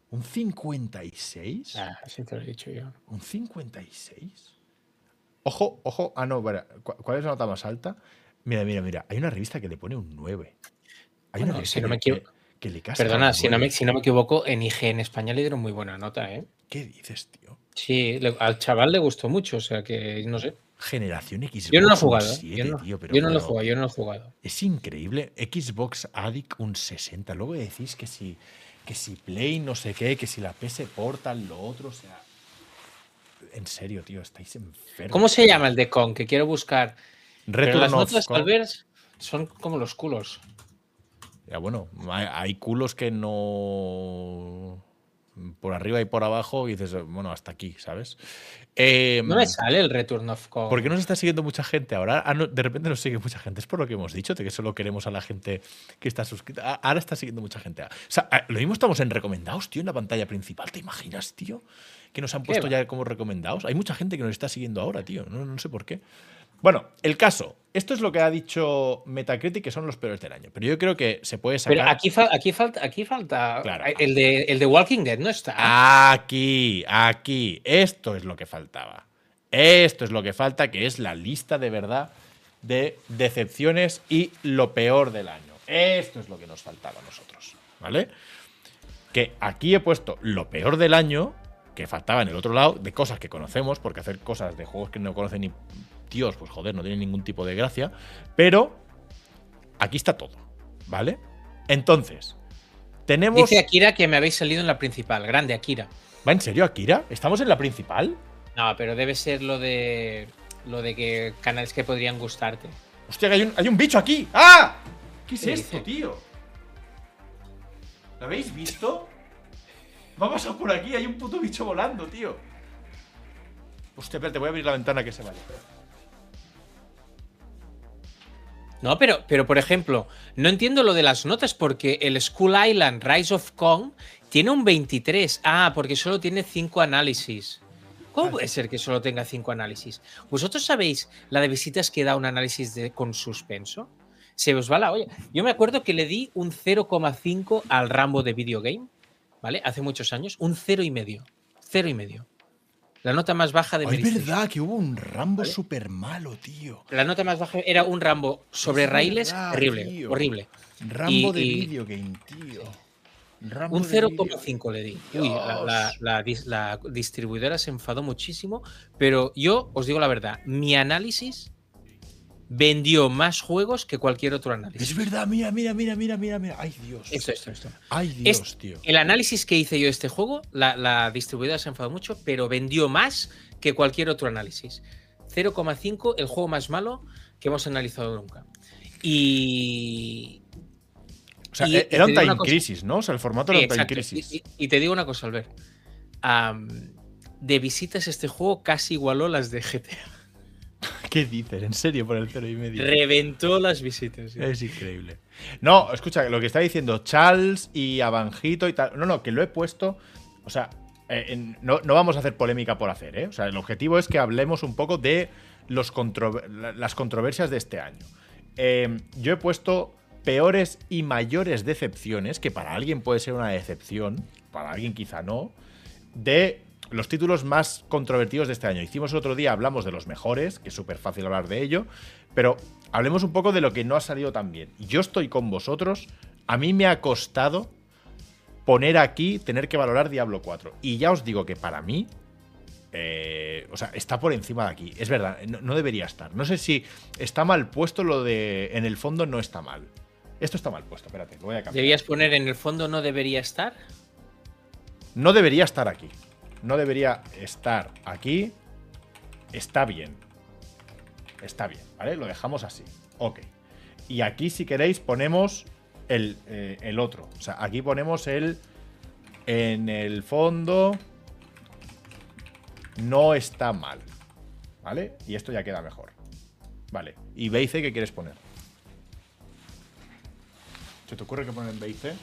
Speaker 1: ¿Un 56?
Speaker 2: Ah, sí te lo he dicho yo.
Speaker 1: ¿Un 56? Ojo, ojo. Ah, no, ¿cuál es la nota más alta? Mira, mira, mira. Hay una revista que le pone un 9.
Speaker 2: Hay una si no me equivoco. Que, le Perdona, si no, me, si no, me, equivoco, en IG en España le dieron muy buena nota, ¿eh?
Speaker 1: ¿Qué dices, tío?
Speaker 2: Sí, al chaval le gustó mucho, o sea que no sé.
Speaker 1: Generación Xbox.
Speaker 2: Yo no lo he jugado. yo, no, tío, pero, yo no lo he jugado, yo no lo he jugado.
Speaker 1: Es increíble. Xbox Addict un 60. Luego decís que si, que si Play no sé qué, que si la PS Portal, lo otro, o sea. En serio, tío, estáis enfermos.
Speaker 2: ¿Cómo se llama el de Con? Que quiero buscar.
Speaker 1: Return las
Speaker 2: notas son como los culos.
Speaker 1: Ya bueno, hay, culos que no. Por arriba y por abajo y dices, bueno, hasta aquí, ¿sabes? Eh,
Speaker 2: no me sale el Return of Kong.
Speaker 1: ¿Por qué nos está siguiendo mucha gente ahora? Ah, no, de repente nos sigue mucha gente. Es por lo que hemos dicho, de que solo queremos a la gente que está suscrita. Ah, Ahora está siguiendo mucha gente. O sea, ah, lo mismo estamos en recomendados, tío, en la pantalla principal. ¿Te imaginas, tío? Que nos han puesto
Speaker 2: va?
Speaker 1: ya como recomendados. Hay mucha gente que nos está siguiendo ahora, tío. No, no sé por qué. Bueno, el caso. Esto es lo que ha dicho Metacritic, que son los peores del año. Pero yo creo que se puede sacar.
Speaker 2: Pero aquí, fal- aquí falta, aquí falta
Speaker 1: Claro.
Speaker 2: el, de, el de Walking Dead, ¿no está?
Speaker 1: Aquí, aquí. Esto es lo que faltaba. Esto es lo que falta, que es la lista de verdad de decepciones y lo peor del año. Esto es lo que nos faltaba a nosotros. ¿Vale? Que aquí he puesto lo peor del año, que faltaba en el otro lado, de cosas que conocemos, porque hacer cosas de juegos que no conocen ni Dios, pues joder, no tiene ningún tipo de gracia. Pero aquí está todo. ¿Vale? Entonces, tenemos.
Speaker 2: Dice Akira que me habéis salido en la principal. Grande, Akira.
Speaker 1: ¿Va en serio, Akira? ¿Estamos en la principal?
Speaker 2: No, pero debe ser lo de lo de que canales que podrían gustarte.
Speaker 1: Hostia, que hay un, hay un bicho aquí. ¡Ah! ¿Qué es
Speaker 2: ¿Qué
Speaker 1: esto,
Speaker 2: dice?
Speaker 1: tío? ¿Lo habéis visto? Vamos a por aquí, hay un puto bicho volando, tío. Hostia, espérate, voy a abrir la ventana que se vaya.
Speaker 2: No, pero, pero por ejemplo, no entiendo lo de las notas porque el School Island Rise of Kong tiene un 23. Ah, porque solo tiene 5 análisis. ¿Cómo puede ser que solo tenga 5 análisis? ¿Vosotros sabéis la de visitas que da un análisis con suspenso? Se os va la olla. Yo me acuerdo que le di un 0,5 al Rambo de Video Game, ¿vale? Hace muchos años. Un 0,5. 0,5. La nota más baja de
Speaker 1: Ay, es verdad que hubo un Rambo
Speaker 2: ¿Vale?
Speaker 1: súper malo, tío.
Speaker 2: La nota más baja era un Rambo sobre
Speaker 1: Es
Speaker 2: raíles
Speaker 1: verdad,
Speaker 2: horrible,
Speaker 1: tío.
Speaker 2: horrible.
Speaker 1: Rambo de
Speaker 2: Y- y-
Speaker 1: video game, tío. Rambo
Speaker 2: Un
Speaker 1: de video-
Speaker 2: 0,5 le di. Uy, la, la- la dis- la distribuidora se enfadó muchísimo, pero yo os digo la verdad, mi análisis vendió más juegos que cualquier otro
Speaker 1: Es
Speaker 2: análisis.
Speaker 1: verdad, mira, mira, mira, mira, mira, mira. Ay, Dios.
Speaker 2: Esto, esto, esto.
Speaker 1: Ay, Dios,
Speaker 2: Es-
Speaker 1: tío.
Speaker 2: El análisis que hice yo de este juego, la, la distribuidora se enfadó mucho, pero vendió más que cualquier otro análisis. 0,5, el juego más malo que hemos analizado nunca. Y,
Speaker 1: O sea,
Speaker 2: y-
Speaker 1: e-
Speaker 2: y
Speaker 1: era un time crisis, ¿no? O sea, el formato
Speaker 2: Sí,
Speaker 1: era un time crisis.
Speaker 2: Y, te digo una cosa, Albert. Am, de visitas este juego casi igualó las de GTA.
Speaker 1: ¿Qué dices? ¿En serio por el cero y medio?
Speaker 2: Reventó las visitas. sí.
Speaker 1: Es increíble. No, escucha, lo que está diciendo Charles y Avanjito y tal. No, no, que lo he puesto. O sea, eh, en- no, no vamos a hacer polémica por hacer, ¿eh? O sea, el objetivo es que hablemos un poco de los contro- la- las controversias de este año. Eh, yo he puesto peores y mayores decepciones, que para alguien puede ser una decepción, para alguien quizá no, de los títulos más controvertidos de este año. Hicimos el otro día, hablamos de los mejores, que es súper fácil hablar de ello, pero hablemos un poco de lo que no ha salido tan bien. Yo estoy con vosotros, a mí me ha costado poner aquí, tener que valorar Diablo 4. Y ya os digo que para mí, eh, o sea, está por encima de aquí. Es verdad, no, no debería estar. No sé si está mal puesto lo de en el fondo no está mal. Esto está mal puesto, espérate, lo voy a cambiar.
Speaker 2: Debías poner en el fondo no debería estar.
Speaker 1: No debería estar aquí. No debería estar aquí. Está bien. Está bien, ¿vale? Lo dejamos así. Ok. Y aquí, si queréis, ponemos el, eh, el otro. O sea, aquí ponemos el. En el fondo. No está mal. ¿Vale? Y esto ya queda mejor. Vale. ¿Y B y C qué quieres poner? ¿Se te ocurre que ponen B y C?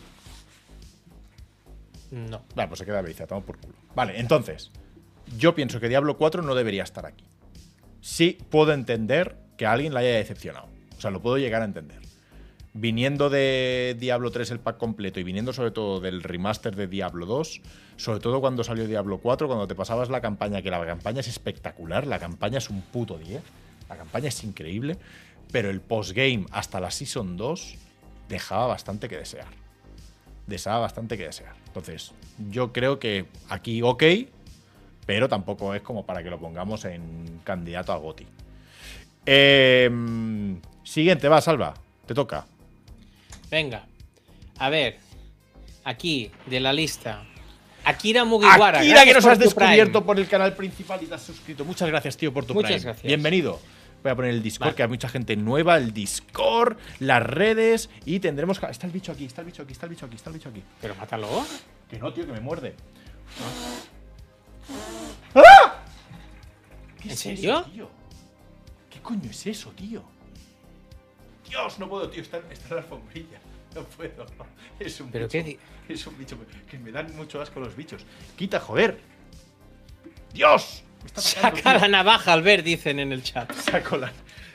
Speaker 2: No.
Speaker 1: Vale, pues se queda Beiza, toma por culo. Vale, entonces, yo pienso que Diablo 4 no debería estar aquí. Sí puedo entender que alguien le haya decepcionado. O sea, lo puedo llegar a entender. Viniendo de Diablo 3 el pack completo y viniendo sobre todo del remaster de Diablo 2, sobre todo cuando salió Diablo 4, cuando te pasabas la campaña, que la campaña es espectacular, la campaña es un puto 10, la campaña es increíble, pero el postgame hasta la Season 2 dejaba bastante que desear dejaba bastante que desear. Entonces, yo creo que aquí ok, pero tampoco es como para que lo pongamos en candidato a Goti. Em, siguiente, va, Salva, te toca.
Speaker 2: Venga. A ver. Aquí, de la lista. Akira Mugiwara.
Speaker 1: Akira, que nos has descubierto
Speaker 2: Prime.
Speaker 1: por el canal principal y te has suscrito. Muchas gracias, tío, por tu
Speaker 2: Muchas
Speaker 1: Prime.
Speaker 2: gracias.
Speaker 1: Bienvenido. Voy a poner el Discord,
Speaker 2: Vale.
Speaker 1: que hay mucha gente nueva, el Discord, las redes y tendremos... Está el bicho aquí, está el bicho aquí, está el bicho aquí, está el bicho aquí.
Speaker 2: Pero mátalo.
Speaker 1: Que no, tío, que me muerde. ¡Ah! ¿Qué
Speaker 2: ¿En
Speaker 1: es
Speaker 2: serio?
Speaker 1: eso, tío? ¿Qué coño es eso, tío? Dios, no puedo, tío, está, está en la alfombrilla. No puedo. Es un
Speaker 2: ¿Pero
Speaker 1: bicho.
Speaker 2: qué
Speaker 1: Es un bicho que me dan mucho asco los bichos. Quita, joder. Dios. Está
Speaker 2: Saca la navaja, Albert, dicen en el chat.
Speaker 1: Saco la,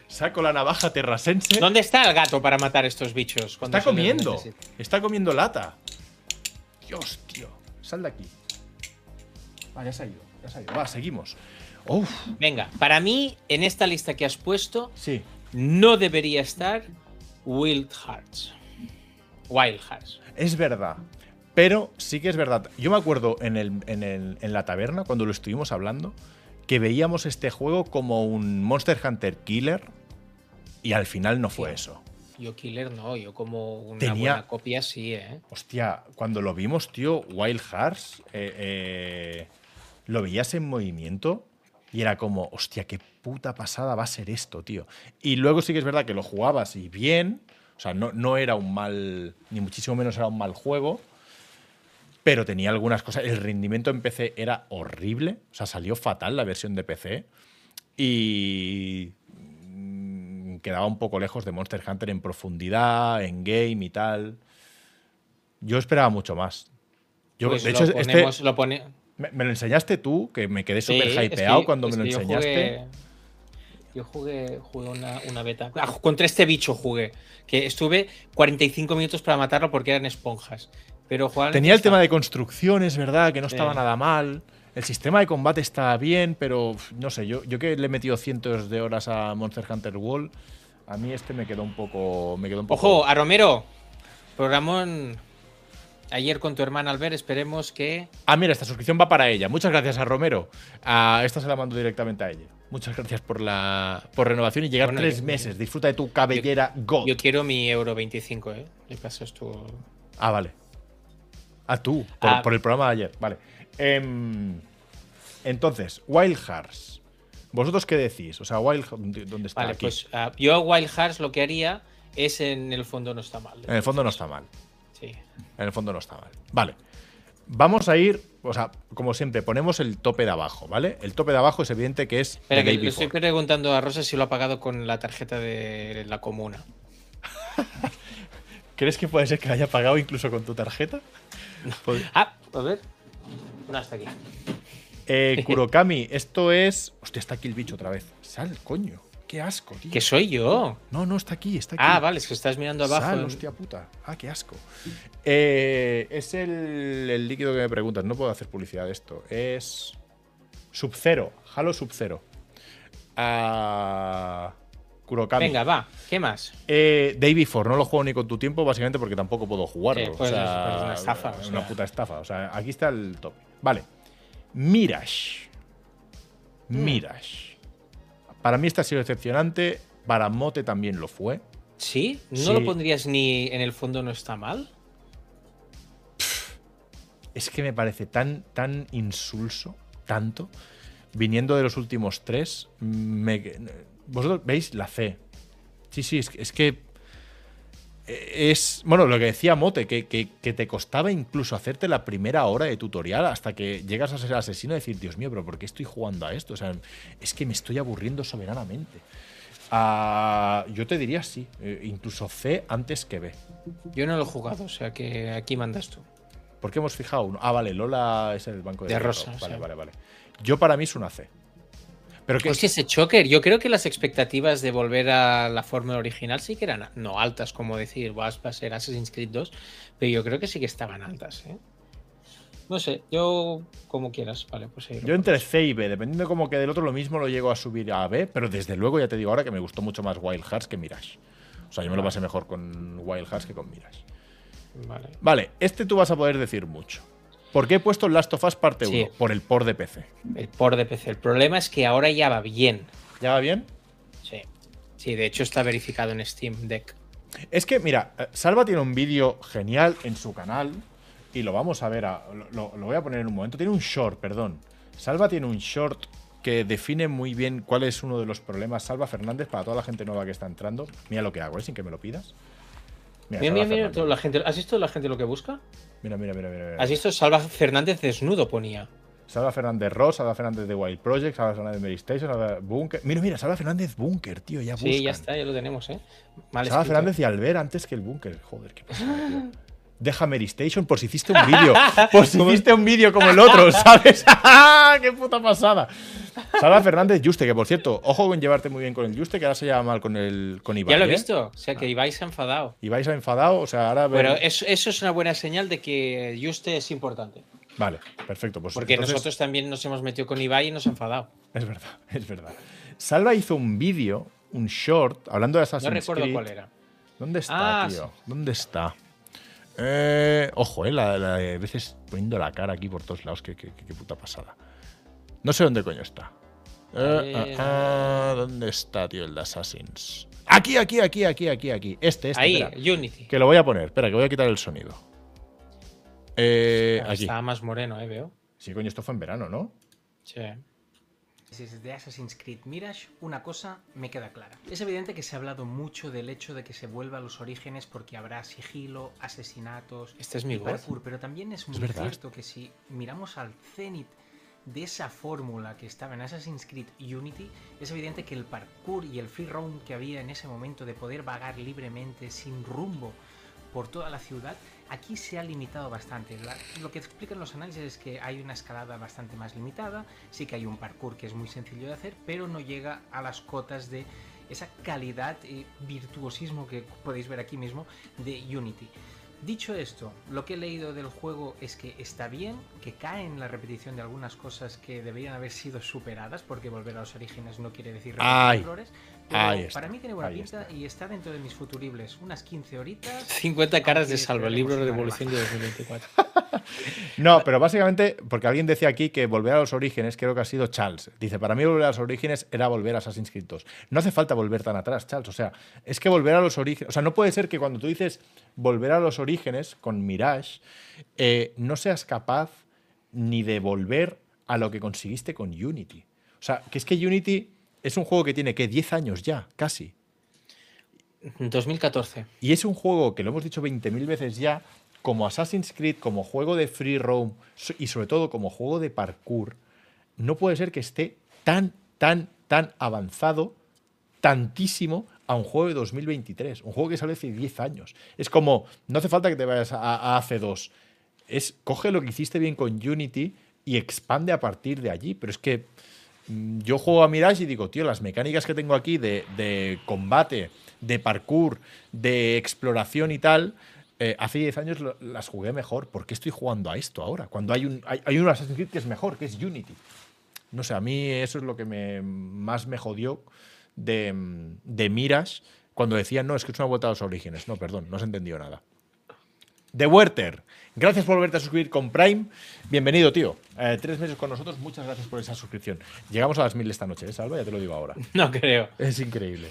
Speaker 1: saco la navaja terrasense.
Speaker 2: ¿Dónde está el gato para matar estos bichos?
Speaker 1: Está comiendo. Está comiendo lata. Dios, tío. Sal de aquí. Va, ya se ha ido. Ya se ha ido. Va, seguimos. Uf,
Speaker 2: Venga, para mí, en esta lista que has puesto,
Speaker 1: sí.
Speaker 2: no debería estar Wild Hearts. Wild Hearts.
Speaker 1: Es verdad. Pero sí que es verdad. Yo me acuerdo en, el- en el- en la taberna, cuando lo estuvimos hablando, que veíamos este juego como un Monster Hunter Killer. Y al final no fue eso.
Speaker 2: Yo Killer no, yo como una
Speaker 1: Tenía-
Speaker 2: buena copia sí, ¿eh?
Speaker 1: Hostia, cuando lo vimos, tío, Wild Hearts, eh, eh, lo veías en movimiento y era como, hostia, qué puta pasada va a ser esto, tío. Y luego sí que es verdad que lo jugabas y bien, o sea, no, no era un mal, ni muchísimo menos era un mal juego, pero tenía algunas cosas. El rendimiento en PC era horrible, o sea, salió fatal la versión de PC y mm, quedaba un poco lejos de Monster Hunter en profundidad, en game y tal. Yo esperaba mucho más. Yo,
Speaker 2: Pues
Speaker 1: de
Speaker 2: lo
Speaker 1: hecho, este,
Speaker 2: ponemos- lo pone-
Speaker 1: me, me lo enseñaste tú, que me quedé
Speaker 2: Sí,
Speaker 1: súper
Speaker 2: es que-
Speaker 1: hypeado cuando me lo
Speaker 2: yo
Speaker 1: enseñaste.
Speaker 2: jugué- Yo jugué, jugué una, una beta. Ah, contra este bicho jugué. Que estuve 45 minutos para matarlo porque eran esponjas. Pero
Speaker 1: Tenía el tema de construcción, es verdad, que no
Speaker 2: Sí.
Speaker 1: estaba nada mal. El sistema de combate está bien, pero no sé, yo, yo que le he metido cientos de horas a Monster Hunter World, a mí este me quedó un poco. Me quedó un poco
Speaker 2: Ojo, a Romero. Programón ayer con tu hermana Albert. Esperemos que.
Speaker 1: Ah, mira, esta suscripción va para ella. Muchas gracias a Romero. A esta se la mando directamente a ella. Muchas gracias por la por renovación y llegar
Speaker 2: Bueno,
Speaker 1: tres
Speaker 2: yo-
Speaker 1: meses. Disfruta de tu cabellera God.
Speaker 2: Yo quiero mi euro 25, ¿eh? Le pasas tú.
Speaker 1: Ah, vale. Ah, tú, por,
Speaker 2: Ah.
Speaker 1: por el programa de ayer. Vale. Em, entonces, Wild Hearts. ¿Vosotros qué decís? O sea, Wild ¿dónde está?
Speaker 2: Vale,
Speaker 1: Aquí.
Speaker 2: pues ah, yo Wild Hearts lo que haría es en el fondo no está mal.
Speaker 1: En el fondo no está mal.
Speaker 2: Sí.
Speaker 1: En el fondo no está mal. Vale. Vamos a ir, o sea, como siempre, ponemos el tope de abajo, ¿vale? El tope de abajo es evidente que es
Speaker 2: Espera,
Speaker 1: The
Speaker 2: que le estoy preguntando a Rosa si lo ha pagado con la tarjeta de la comuna.
Speaker 1: ¿Crees que puede ser que haya pagado incluso con tu tarjeta? Pod-
Speaker 2: Ah, a ver. No, está aquí.
Speaker 1: Eh, Kurokami, esto es. Hostia, está aquí el bicho otra vez. Sal, coño. Qué asco, tío.
Speaker 2: Que soy yo.
Speaker 1: No, no, está aquí, está aquí.
Speaker 2: Ah, vale, es que estás mirando abajo.
Speaker 1: Sal, hostia puta. Ah, qué asco. Eh, es el, el líquido que me preguntas. No puedo hacer publicidad de esto. Es. Sub-Zero. Halo Sub-Zero. Ah, Kurokami.
Speaker 2: Venga, va. ¿Qué más?
Speaker 1: Eh, Day Before, no lo juego ni con tu tiempo, básicamente porque tampoco puedo jugarlo.
Speaker 2: Sí, pues
Speaker 1: o sea,
Speaker 2: es- pues es una estafa,
Speaker 1: es una
Speaker 2: sea.
Speaker 1: puta estafa. O sea, aquí está el top. Vale. Mirage.
Speaker 2: Mm.
Speaker 1: Mirage. Para mí este ha sido decepcionante. Para Mote también lo fue.
Speaker 2: ¿Sí? ¿No
Speaker 1: Sí.
Speaker 2: lo pondrías ni en el fondo no está mal?
Speaker 1: Es que me parece tan, tan insulso, tanto, viniendo de los últimos tres. me- Vosotros veis la C. Sí, sí, es, que- es que. Es. Bueno, lo que decía Mote, que, que- que te costaba incluso hacerte la primera hora de tutorial hasta que llegas a ser asesino y decir, Dios mío, pero ¿por qué estoy jugando a esto? O sea, es que me estoy aburriendo soberanamente. Ah, yo te diría sí, eh, incluso C antes que B.
Speaker 2: Yo no lo he jugado, o sea que aquí mandas tú.
Speaker 1: ¿Por qué hemos fijado uno? Ah, vale, Lola es el banco de,
Speaker 2: De rosa,
Speaker 1: Vale, vale, vale. Yo para mí es una C. Pero que
Speaker 2: Hostia, ese choker. Yo creo que las expectativas de volver a la fórmula original sí que eran no altas, como decir, va a ser Assassin's Creed 2, pero yo creo que sí que estaban altas, ¿eh? No sé, yo como quieras, vale, pues ahí
Speaker 1: yo entre C y B, dependiendo como que del otro, lo mismo lo llego a subir a B, pero desde luego ya te digo ahora que me gustó mucho más Wild Hearts que Mirage. O sea, yo me lo pasé mejor con Wild Hearts que con Mirage.
Speaker 2: Vale.
Speaker 1: Vale, este tú vas a poder decir mucho. ¿Por qué he puesto Last of Us parte 1?
Speaker 2: Sí.
Speaker 1: Por el por de PC.
Speaker 2: El por de PC. El problema es que ahora ya va bien.
Speaker 1: ¿Ya va bien?
Speaker 2: Sí. Sí, de hecho está verificado en Steam Deck.
Speaker 1: Es que, mira, eh, Salva tiene un vídeo genial en su canal y lo vamos a ver. a- lo, lo voy a poner en un momento. Tiene un short, perdón. Salva tiene un short que define muy bien cuál es uno de los problemas. Salva Fernández, para toda la gente nueva que está entrando. Mira lo que hago, ¿eh? sin que me lo pidas.
Speaker 2: Mira, mira, mira, todo la gente, ¿has visto la gente lo que busca?
Speaker 1: Mira, mira, mira, mira.
Speaker 2: ¿Has visto? Salva Fernández desnudo ponía.
Speaker 1: Salva Fernández Ross, Salva Fernández de Wild Project, Salva Fernández de Mary Station, Salva Bunker. Mira, mira, Salva Fernández Bunker, tío, ya buscan.
Speaker 2: Sí, ya está, ya lo tenemos, ¿eh?
Speaker 1: Mal Salva Fernández y Albert antes que el Bunker. Joder, qué pasa, Deja Mary Station por si hiciste un vídeo. por si hiciste un vídeo como el otro, ¿sabes? ¡Qué puta pasada! Salva Fernández Juste, que por cierto, ojo con llevarte muy bien con el Juste, que ahora se llama mal con el con Ibai.
Speaker 2: Ya lo he
Speaker 1: ¿eh?
Speaker 2: visto, o sea que Ibai se ha enfadado.
Speaker 1: Ibai se ha enfadado, o sea, ahora.
Speaker 2: Pero eso, eso es una buena señal de que Juste es importante.
Speaker 1: Vale, perfecto. Pues
Speaker 2: Porque nosotros también nos hemos metido con Ibai y nos ha enfadado.
Speaker 1: Es verdad, es verdad. Salva hizo un vídeo, un short, hablando de Assassin's Creed.
Speaker 2: No recuerdo cuál era.
Speaker 1: ¿Dónde está, ah, tío? ¿Dónde está? Eh, ojo, eh, la, la, de veces poniendo la cara aquí por todos lados, qué, qué, qué puta pasada. No sé dónde coño está. Eh, ah, ah, ¿Dónde está, tío, el de Assassins? Aquí, aquí, aquí, aquí, aquí, aquí. Este, este.
Speaker 2: Ahí, Unity.
Speaker 1: Que lo voy a poner. Espera, que voy a quitar el sonido. Eh, aquí.
Speaker 2: Está más moreno, eh, veo.
Speaker 1: Sí, coño, esto fue en verano, ¿no?
Speaker 2: Sí
Speaker 3: de Assassin's Creed Mirage, una cosa me queda clara. Es evidente que se ha hablado mucho del hecho de que se vuelva a los orígenes porque habrá sigilo, asesinatos,
Speaker 2: este es mi
Speaker 3: parkour, pero también es muy cierto que si miramos al cenit de esa fórmula que estaba en Assassin's Creed Unity, es evidente que el parkour y el free roam que había en ese momento de poder vagar libremente sin rumbo por toda la ciudad Aquí se ha limitado bastante. lo que explican los análisis es que hay una escalada bastante más limitada, sí que hay un parkour que es muy sencillo de hacer, pero no llega a las cotas de esa calidad y virtuosismo que podéis ver aquí mismo de Unity. Dicho esto, lo que he leído del juego es que está bien, que cae en la repetición de algunas cosas que deberían haber sido superadas, porque volver a los orígenes no quiere decir repetir errores. Pero para mí tiene buena pinta y está dentro de mis futuribles. Unas 15 horitas.
Speaker 2: 50 caras de salvo, el libro de evolución de 2024.
Speaker 1: no, pero básicamente, porque alguien decía aquí que volver a los orígenes, creo que ha sido Charles. Dice, para mí volver a los orígenes era volver a Assassin's Creed 2. No hace falta volver tan atrás, Charles. O sea, es que volver a los orígenes. O sea, no puede ser que cuando tú dices volver a los orígenes con Mirage, eh, no seas capaz ni de volver a lo que conseguiste con Unity. O sea, que es que Unity es un juego que tiene que 10 años ya, casi.
Speaker 2: 2014.
Speaker 1: Y es un juego que lo hemos dicho 20.000 veces ya, como Assassin's Creed, como juego de free roam y sobre todo como juego de parkour, no puede ser que esté tan, tan, tan avanzado, tantísimo a un juego de 2023, un juego que sale hace 10 años. Es como, no hace falta que te vayas a, a AC2, es coge lo que hiciste bien con Unity y expande a partir de allí, pero es que yo juego a Mirage y digo, tío, las mecánicas que tengo aquí de, combate, de parkour, de exploración y tal, eh, hace 10 años las jugué mejor. ¿Por qué estoy jugando a esto ahora? Cuando hay un, hay, un Assassin's Creed que es mejor, que es Unity. No sé, a mí eso es lo que me, más me jodió de, de Mirage cuando decían, no, es que es una vuelta a los orígenes. No, perdón, no se entendió nada. The Werther, gracias por volverte a suscribir con Prime. Bienvenido, tío. Eh, tres meses con nosotros, muchas gracias por esa suscripción. Llegamos a las mil esta noche, ¿eh, Salva? Ya te lo digo ahora.
Speaker 2: No creo.
Speaker 1: Es increíble.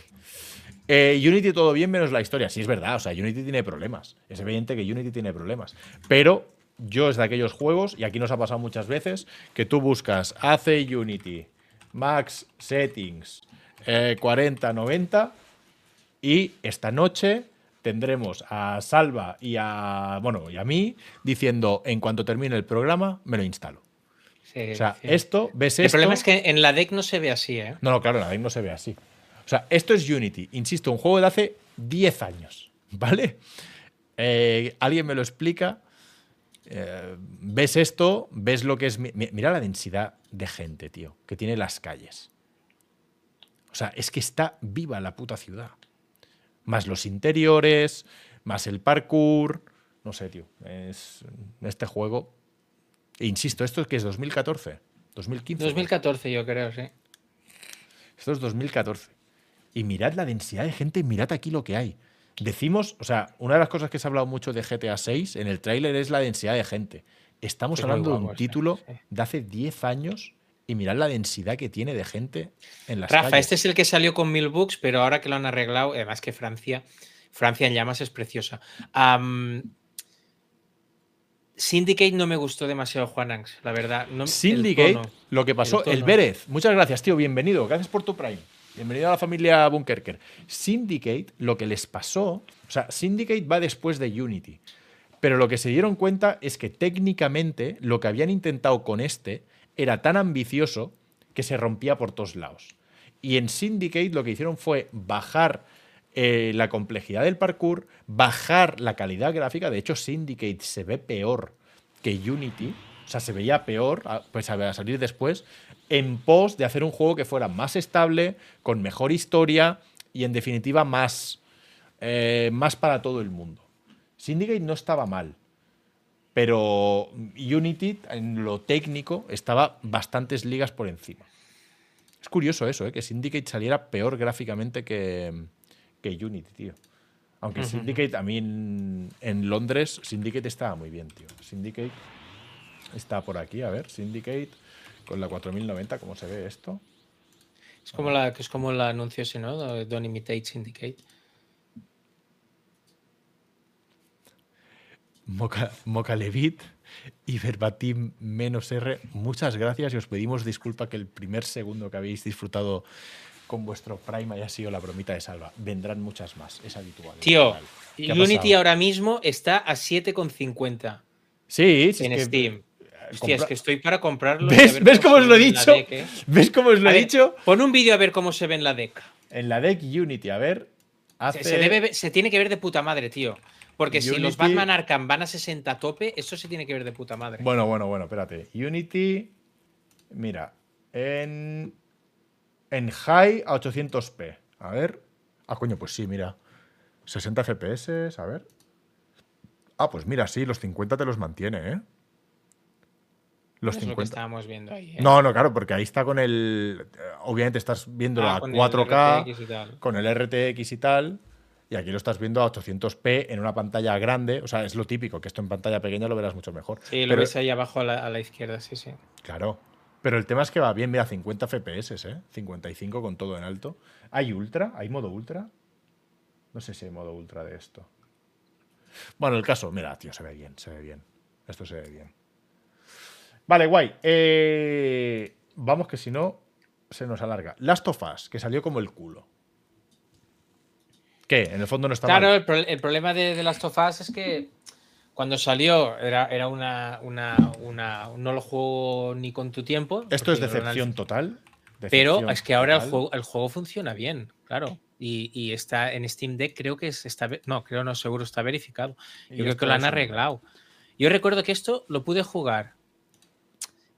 Speaker 1: Eh, Unity todo bien menos la historia. Sí, es verdad. O sea, Unity tiene problemas. Es evidente que Unity tiene problemas. Pero yo es de aquellos juegos, y aquí nos ha pasado muchas veces, que tú buscas hace Unity, Max Settings, 40, 90, y esta noche tendremos a Salva y a, bueno, y a mí diciendo en cuanto termine el programa me lo instalo. o sea, esto, ves esto.
Speaker 2: El problema es que en la deck no se ve así, ¿eh?
Speaker 1: No, no, claro, en la deck no se ve así. O sea, esto es Unity, insisto, un juego de hace 10 años, ¿vale? Eh, Alguien me lo explica. Eh, ves esto, ves lo que es. Mira la densidad de gente, tío, que tiene las calles. O sea, es que está viva la puta ciudad más los interiores, más el parkour. No sé, tío. Es este juego. E insisto, ¿esto es que es 2014? ¿2015?
Speaker 2: 2014, yo creo, sí.
Speaker 1: Esto es 2014. Y mirad la densidad de gente, mirad aquí lo que hay. Decimos, o sea, una de las cosas que se ha hablado mucho de GTA 6 en el tráiler es la densidad de gente. Estamos hablando de un título de hace 10 años y mirad la densidad que tiene de gente en las
Speaker 2: Rafa, este es el que salió con mil bucks, pero ahora que lo han arreglado, además que Francia, Francia en llamas es preciosa. Syndicate no me gustó demasiado, Juan Anx, la verdad. No,
Speaker 1: Syndicate, lo que pasó, el, Vélez. Muchas gracias, tío, bienvenido. Gracias por tu Prime. Bienvenido a la familia Bunkerker. Syndicate, lo que les pasó, o sea, Syndicate va después de Unity. Pero lo que se dieron cuenta es que técnicamente lo que habían intentado con este era tan ambicioso que se rompía por todos lados. Y en Syndicate lo que hicieron fue bajar eh, la complejidad del parkour, bajar la calidad gráfica. De hecho, Syndicate se ve peor que Unity. O sea, se veía peor, pues a salir después, en pos de hacer un juego que fuera más estable, con mejor historia y en definitiva más, eh, más para todo el mundo. Syndicate no estaba mal, pero Unity en lo técnico estaba bastantes ligas por encima. Es curioso eso, ¿eh? que Syndicate saliera peor gráficamente que, que Unity, tío. Aunque Syndicate, a mí en, en, Londres, Syndicate estaba muy bien, tío. Syndicate está por aquí, a ver, Syndicate. Con la 4090, ¿cómo se ve esto?
Speaker 2: Es como la que es como el anuncio ese, ¿no? Don't imitate syndicate.
Speaker 1: Moca, Mocalevit y Verbatim menos R, muchas gracias y os pedimos disculpa que el primer segundo que habéis disfrutado con vuestro Prime haya sido la bromita de Salva. Vendrán muchas más, es habitual.
Speaker 2: Tío, Unity ahora mismo está a 7,50.
Speaker 1: Sí,
Speaker 2: sí. En Steam. Hostia, es que estoy para comprarlo.
Speaker 1: ¿Ves, cómo, os lo he dicho? ¿eh? ¿Ves cómo os lo he dicho?
Speaker 2: Pon un vídeo a ver cómo se ve en la deck.
Speaker 1: En la deck Unity, a ver.
Speaker 2: Se, tiene que ver de puta madre, tío. Porque si los Batman Arkham van a 60 a tope, eso se tiene que ver de puta madre.
Speaker 1: Bueno, bueno, bueno, espérate. Unity. Mira. En. En high a 800p. A ver. Ah, coño, pues sí, mira. 60 FPS, a ver. Ah, pues mira, sí, los 50 te los mantiene, ¿eh?
Speaker 2: Los 50. estábamos viendo ahí. ¿eh?
Speaker 1: No, no, claro, porque ahí está con el. Obviamente estás viendo ah, a 4K, con el RTX y tal. Y aquí lo estás viendo a 800p en una pantalla grande. O sea, es lo típico, que esto en pantalla pequeña lo verás mucho mejor.
Speaker 2: Sí, lo ves ahí abajo a la, izquierda, sí, sí.
Speaker 1: Claro. Pero el tema es que va bien, mira, 50 FPS, ¿eh? 55 con todo en alto. ¿Hay ultra? ¿Hay modo ultra? No sé si hay modo ultra de esto. Bueno, el caso, mira, tío, se ve bien, se ve bien. Esto se ve bien. Vale, guay. Eh, vamos que si no, se nos alarga. Last of Us, que salió como el culo. ¿Qué? En el fondo no está
Speaker 2: claro,
Speaker 1: mal.
Speaker 2: Claro, el, problema de, Last of Us es que cuando salió era, era una, una, No lo juego ni con tu tiempo.
Speaker 1: Esto es decepción total.
Speaker 2: pero es que ahora el juego, el juego funciona bien, claro. Y, está en Steam Deck, creo que está. No, creo no, seguro está verificado. Yo creo que lo han arreglado. Yo recuerdo que esto lo pude jugar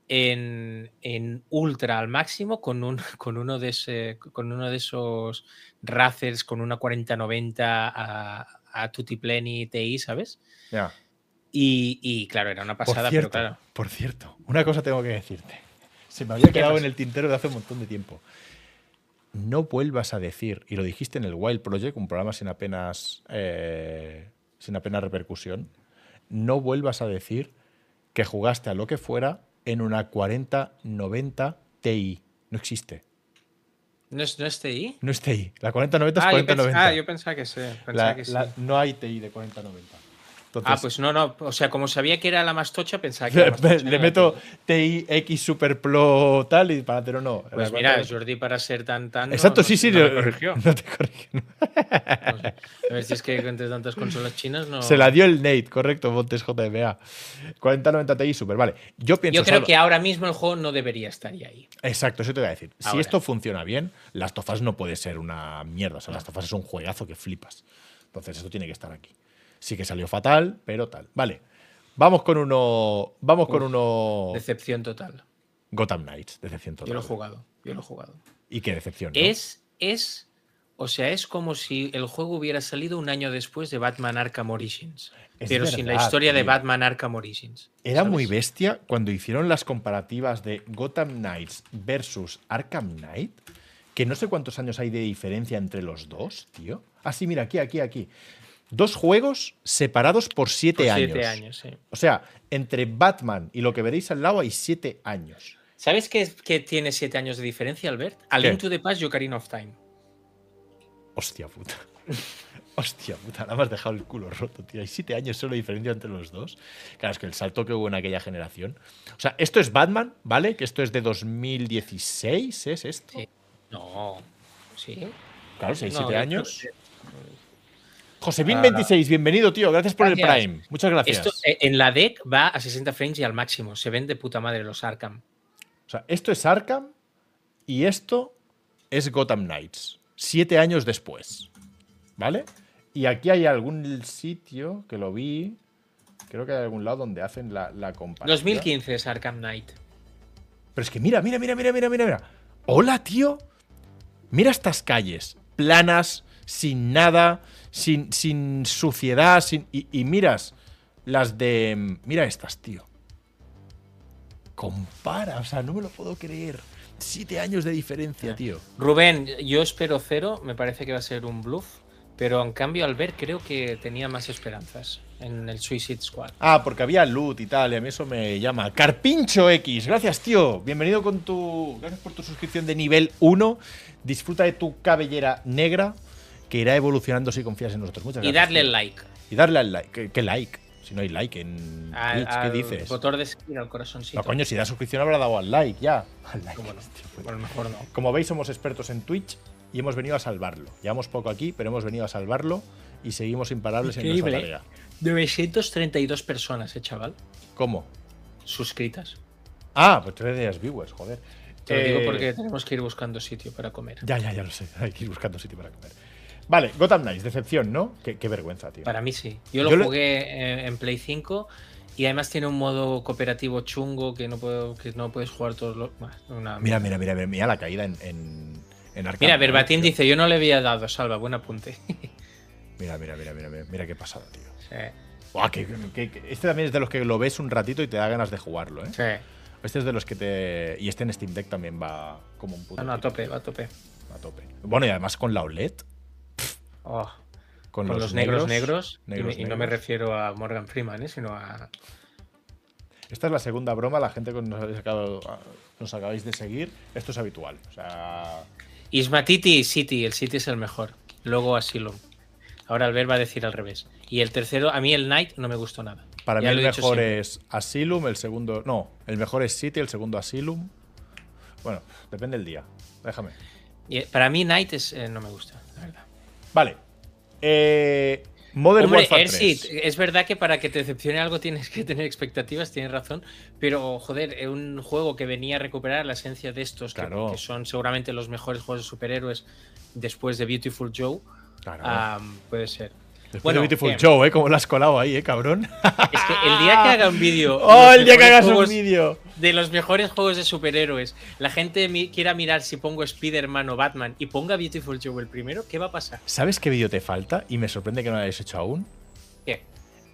Speaker 2: en, ultra al máximo con, un, con, uno, de ese, con uno de esos racers con una 4090 a, a Pleni TI, ¿sabes?
Speaker 1: Ya.
Speaker 2: Y, claro, era una pasada,
Speaker 1: pero
Speaker 2: claro.
Speaker 1: Por cierto, una cosa tengo que decirte. Se me había quedado en el tintero de hace un montón de tiempo. No vuelvas a decir, y lo dijiste en el Wild Project, un programa sin apenas, eh, sin apenas repercusión, no vuelvas a decir que jugaste a lo que fuera en una 4090 Ti. No existe.
Speaker 2: ¿No es, ¿No es TI?
Speaker 1: No es TI. La 4090 es 4090.
Speaker 2: ah, yo pensaba que sí.
Speaker 1: no hay TI de 4090
Speaker 2: ah, pues no, no. O sea, como sabía que era la más tocha, pensaba que era
Speaker 1: Le meto TI X Superplo tal y para pero no.
Speaker 2: Pues mira, Jordi para ser tan tan.
Speaker 1: Exacto, sí, sí.
Speaker 2: No,
Speaker 1: te corrigió. No te corrigió.
Speaker 2: A ver si es que entre tantas consolas chinas no.
Speaker 1: Se la dio el Nate, correcto, Montes JMA. 4090 Ti Super, vale. Yo pienso.
Speaker 2: Yo creo que ahora mismo el juego no debería estar ahí.
Speaker 1: Exacto, eso te voy a decir. Si esto funciona bien, Las Tofas no puede ser una mierda. O sea, Las Tofas es un juegazo que flipas. Entonces, esto tiene que estar aquí. Sí que salió fatal, pero tal. Vale. Vamos con uno. Vamos con uno.
Speaker 2: Decepción total.
Speaker 1: Gotham Knights, decepción total.
Speaker 2: Yo lo he jugado. Yo lo he jugado.
Speaker 1: ¿Y qué decepción?
Speaker 2: Es. Es. O sea, es como si el juego hubiera salido un año después de Batman Arkham Origins. pero sin la historia de Batman Arkham Origins.
Speaker 1: Era muy bestia cuando hicieron las comparativas de Gotham Knights versus Arkham Knight. Que no sé cuántos años hay de diferencia entre los dos, tío. Ah, sí, mira, aquí, aquí, aquí. Dos juegos separados por siete años.
Speaker 2: Siete años, sí.
Speaker 1: O sea, entre Batman y lo que veréis al lado hay siete años.
Speaker 2: ¿Sabes qué, tiene siete años de diferencia, Albert? A Link to the Past y Ocarina of Time.
Speaker 1: Hostia puta. Hostia puta, nada más dejado el culo roto, tío. Hay siete años solo de diferencia entre los dos. Claro, es que el salto que hubo en aquella generación. O sea, esto es Batman, ¿vale? Que esto es de 2016, ¿es esto?
Speaker 2: Sí. No. Sí.
Speaker 1: Claro, seis, siete años. Josevin26, bienvenido, tío. Gracias por el. Prime. Muchas gracias.
Speaker 2: Esto eh, en la deck va a 60 frames y al máximo. Se ven de puta madre los Arkham.
Speaker 1: O sea, esto es Arkham y esto es Gotham Knights. Siete años después. ¿Vale? Y aquí hay algún sitio que lo vi. Creo que hay algún lado donde hacen la, la comparación.
Speaker 2: 2015 es Arkham Knight.
Speaker 1: Pero es que mira, mira, mira, mira, mira, mira, mira. Hola, tío. Mira estas calles. Planas, sin nada, sin, sin suciedad, sin. Y, y miras las de. Mira estas, tío. Compara, o sea, no me lo puedo creer. Siete años de diferencia, tío.
Speaker 2: Rubén, yo espero cero. Me parece que va a ser un bluff. Pero en cambio, al ver, creo que tenía más esperanzas en el Suicide Squad.
Speaker 1: Ah, porque había loot y tal, y a mí eso me llama. Carpincho X, gracias, tío. Bienvenido con tu. Gracias por tu suscripción de nivel 1. Disfruta de tu cabellera negra, que irá evolucionando si confías en nosotros. Muchas
Speaker 2: Y
Speaker 1: gracias.
Speaker 2: darle el like.
Speaker 1: Y darle al like. ¿Qué, qué like? Si no hay like en
Speaker 2: Al,
Speaker 1: Twitch, ¿qué
Speaker 2: al
Speaker 1: dices?
Speaker 2: botón de seguir al corazoncito.
Speaker 1: No, coño, si da suscripción habrá dado al like ya. Al like.
Speaker 2: ¿Cómo no?
Speaker 1: Hostia, pues.
Speaker 2: A lo mejor no.
Speaker 1: Como veis, somos expertos en Twitch y hemos venido a salvarlo. Llevamos poco aquí, pero hemos venido a salvarlo y seguimos imparables en nuestra
Speaker 2: Increíble.
Speaker 1: tarea.
Speaker 2: 932 personas, eh, chaval.
Speaker 1: ¿Cómo?
Speaker 2: Suscritas.
Speaker 1: Ah, pues tres días viewers, joder.
Speaker 2: Te lo digo
Speaker 1: Eh,
Speaker 2: porque tenemos que ir buscando sitio para comer.
Speaker 1: Ya, ya, ya lo sé. Hay que ir buscando sitio para comer. Vale, Gotham Knights, decepción, ¿no? Qué, qué vergüenza, tío.
Speaker 2: Para mí sí. Yo lo
Speaker 1: Yo
Speaker 2: jugué eh, en Play 5 y además tiene un modo cooperativo chungo que no puedo que no puedes jugar todos los. Una
Speaker 1: Mira, mira, mira, mira, la caída en, en, en Arkham
Speaker 2: Mira, Verbatim
Speaker 1: tío.
Speaker 2: dice: Yo no le había dado, salva, buen apunte.
Speaker 1: Mira, mira, mira, mira, mira, qué pasada, tío.
Speaker 2: sí,
Speaker 1: que- que- que- este también es de los que lo ves un ratito y te da ganas de jugarlo, ¿eh?
Speaker 2: sí.
Speaker 1: Este es de los que te. Y este en Steam Deck también va como un puto.
Speaker 2: No, no, a tope, va a tope.
Speaker 1: A tope. Bueno, y además con la OLED.
Speaker 2: Oh,
Speaker 1: Con,
Speaker 2: con los, negros negros. y
Speaker 1: negros
Speaker 2: me- y, no me refiero a Morgan Freeman, eh, sino a.
Speaker 1: Esta es la segunda broma, la gente que nos, acabado- nos acabáis de seguir. Esto es habitual. O sea.
Speaker 2: Ismatiti y City. El City es el mejor. Luego Asylum. Ahora Albert va a decir al revés. Y el tercero, a mí el Knight no me gustó nada.
Speaker 1: Para
Speaker 2: Ya
Speaker 1: mí el mejor es Asylum, el segundo. No, el mejor es City, el segundo Asylum. Bueno, depende del día. Déjame.
Speaker 2: Y, eh, para mí Knight es, eh, no me gusta.
Speaker 1: Vale. Eh, Modern
Speaker 2: Hombre,
Speaker 1: Warfare
Speaker 2: Ersit,
Speaker 1: 3.
Speaker 2: es verdad que para que te decepcione algo tienes que tener expectativas, tienes razón, pero joder, un juego que venía a recuperar la esencia de estos, que-
Speaker 1: Claro.
Speaker 2: que, son seguramente los mejores juegos de superhéroes después de Beautiful Joe,
Speaker 1: Claro.
Speaker 2: ah, puede ser.
Speaker 1: Después
Speaker 2: bueno,
Speaker 1: de Beautiful
Speaker 2: bien.
Speaker 1: Joe, ¿eh? Como lo has colado ahí, ¿eh, cabrón?
Speaker 2: Es que el día que haga un vídeo
Speaker 1: ¡Oh,
Speaker 2: de
Speaker 1: el
Speaker 2: los
Speaker 1: día que
Speaker 2: mejores
Speaker 1: hagas un
Speaker 2: juegos-
Speaker 1: vídeo!
Speaker 2: de los mejores juegos de superhéroes, la gente mi- quiera mirar si pongo Spider-Man o Batman y ponga Beautiful Joe el primero, ¿qué va a pasar?
Speaker 1: ¿Sabes qué vídeo te falta? Y me sorprende que no lo hayáis hecho aún.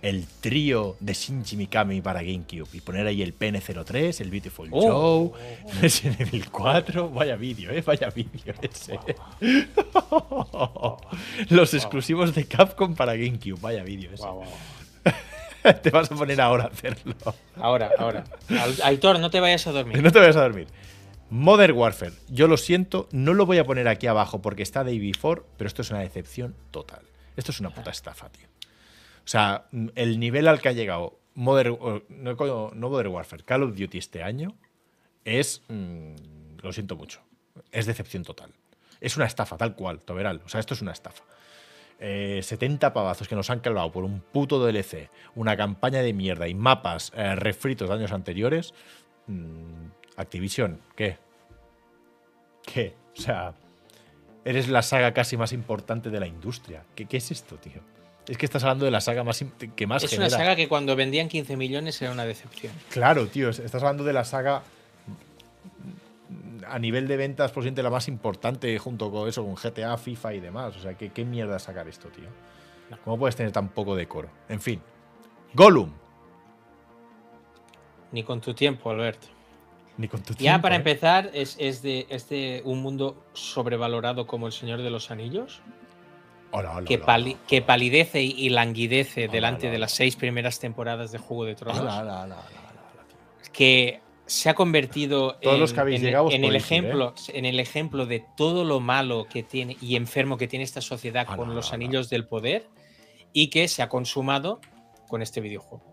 Speaker 1: El trío de Shinji Mikami para GameCube. Y poner ahí el PN03, el Beautiful
Speaker 2: Oh.
Speaker 1: Joe, Resident Evil 4. Vaya vídeo, ¿eh? Vaya vídeo ese. Los exclusivos de Capcom para GameCube. Vaya vídeo ese. Te vas a poner ahora a hacerlo.
Speaker 2: Ahora, ahora. Aitor, no te vayas a dormir.
Speaker 1: No te vayas a dormir. Modern Warfare, yo lo siento, no lo voy a poner aquí abajo porque está Day Before, pero esto es una decepción total. Esto es una puta estafa, tío. O sea, el nivel al que ha llegado Modern, no, Modern Warfare, Call of Duty este año es. mm, lo siento mucho. Es decepción total. Es una estafa, tal cual, Toberal. O sea, esto es una estafa. Eh, 70 pavazos que nos han clavado por un puto DLC, una campaña de mierda y mapas eh, refritos de años anteriores. Mm, Activision, ¿qué? ¿Qué? O sea, eres la saga casi más importante de la industria. ¿Qué, qué es esto, tío? Es que estás hablando de la saga más que más
Speaker 2: Es
Speaker 1: genera.
Speaker 2: una saga que cuando vendían 15 millones era una decepción.
Speaker 1: Claro, tío, es- estás hablando de la saga a nivel de ventas posiblemente la más importante junto con eso, con GTA, FIFA y demás. O sea, ¿qué, qué mierda sacar esto, tío? ¿Cómo puedes tener tan poco decoro? En fin. Gollum.
Speaker 2: Ni con tu tiempo, Albert.
Speaker 1: Ni con tu
Speaker 2: Ya
Speaker 1: tiempo,
Speaker 2: para
Speaker 1: ¿eh?
Speaker 2: empezar, es, es de, es de un mundo sobrevalorado como el Señor de los Anillos,
Speaker 1: Hola, hola,
Speaker 2: que,
Speaker 1: hola.
Speaker 2: pali- que palidece y languidece
Speaker 1: Hola,
Speaker 2: delante
Speaker 1: hola,
Speaker 2: de
Speaker 1: hola.
Speaker 2: las seis primeras temporadas de Juego de Tronos,
Speaker 1: Hola, hola, hola, hola, hola, tío.
Speaker 2: que se ha convertido
Speaker 1: Todos
Speaker 2: en,
Speaker 1: los que habéis
Speaker 2: en-
Speaker 1: llegado os
Speaker 2: en el
Speaker 1: ir, ¿eh?
Speaker 2: ejemplo, en el ejemplo de todo lo malo que tiene y enfermo que tiene esta sociedad con los anillos del poder y que se ha consumado con este videojuego.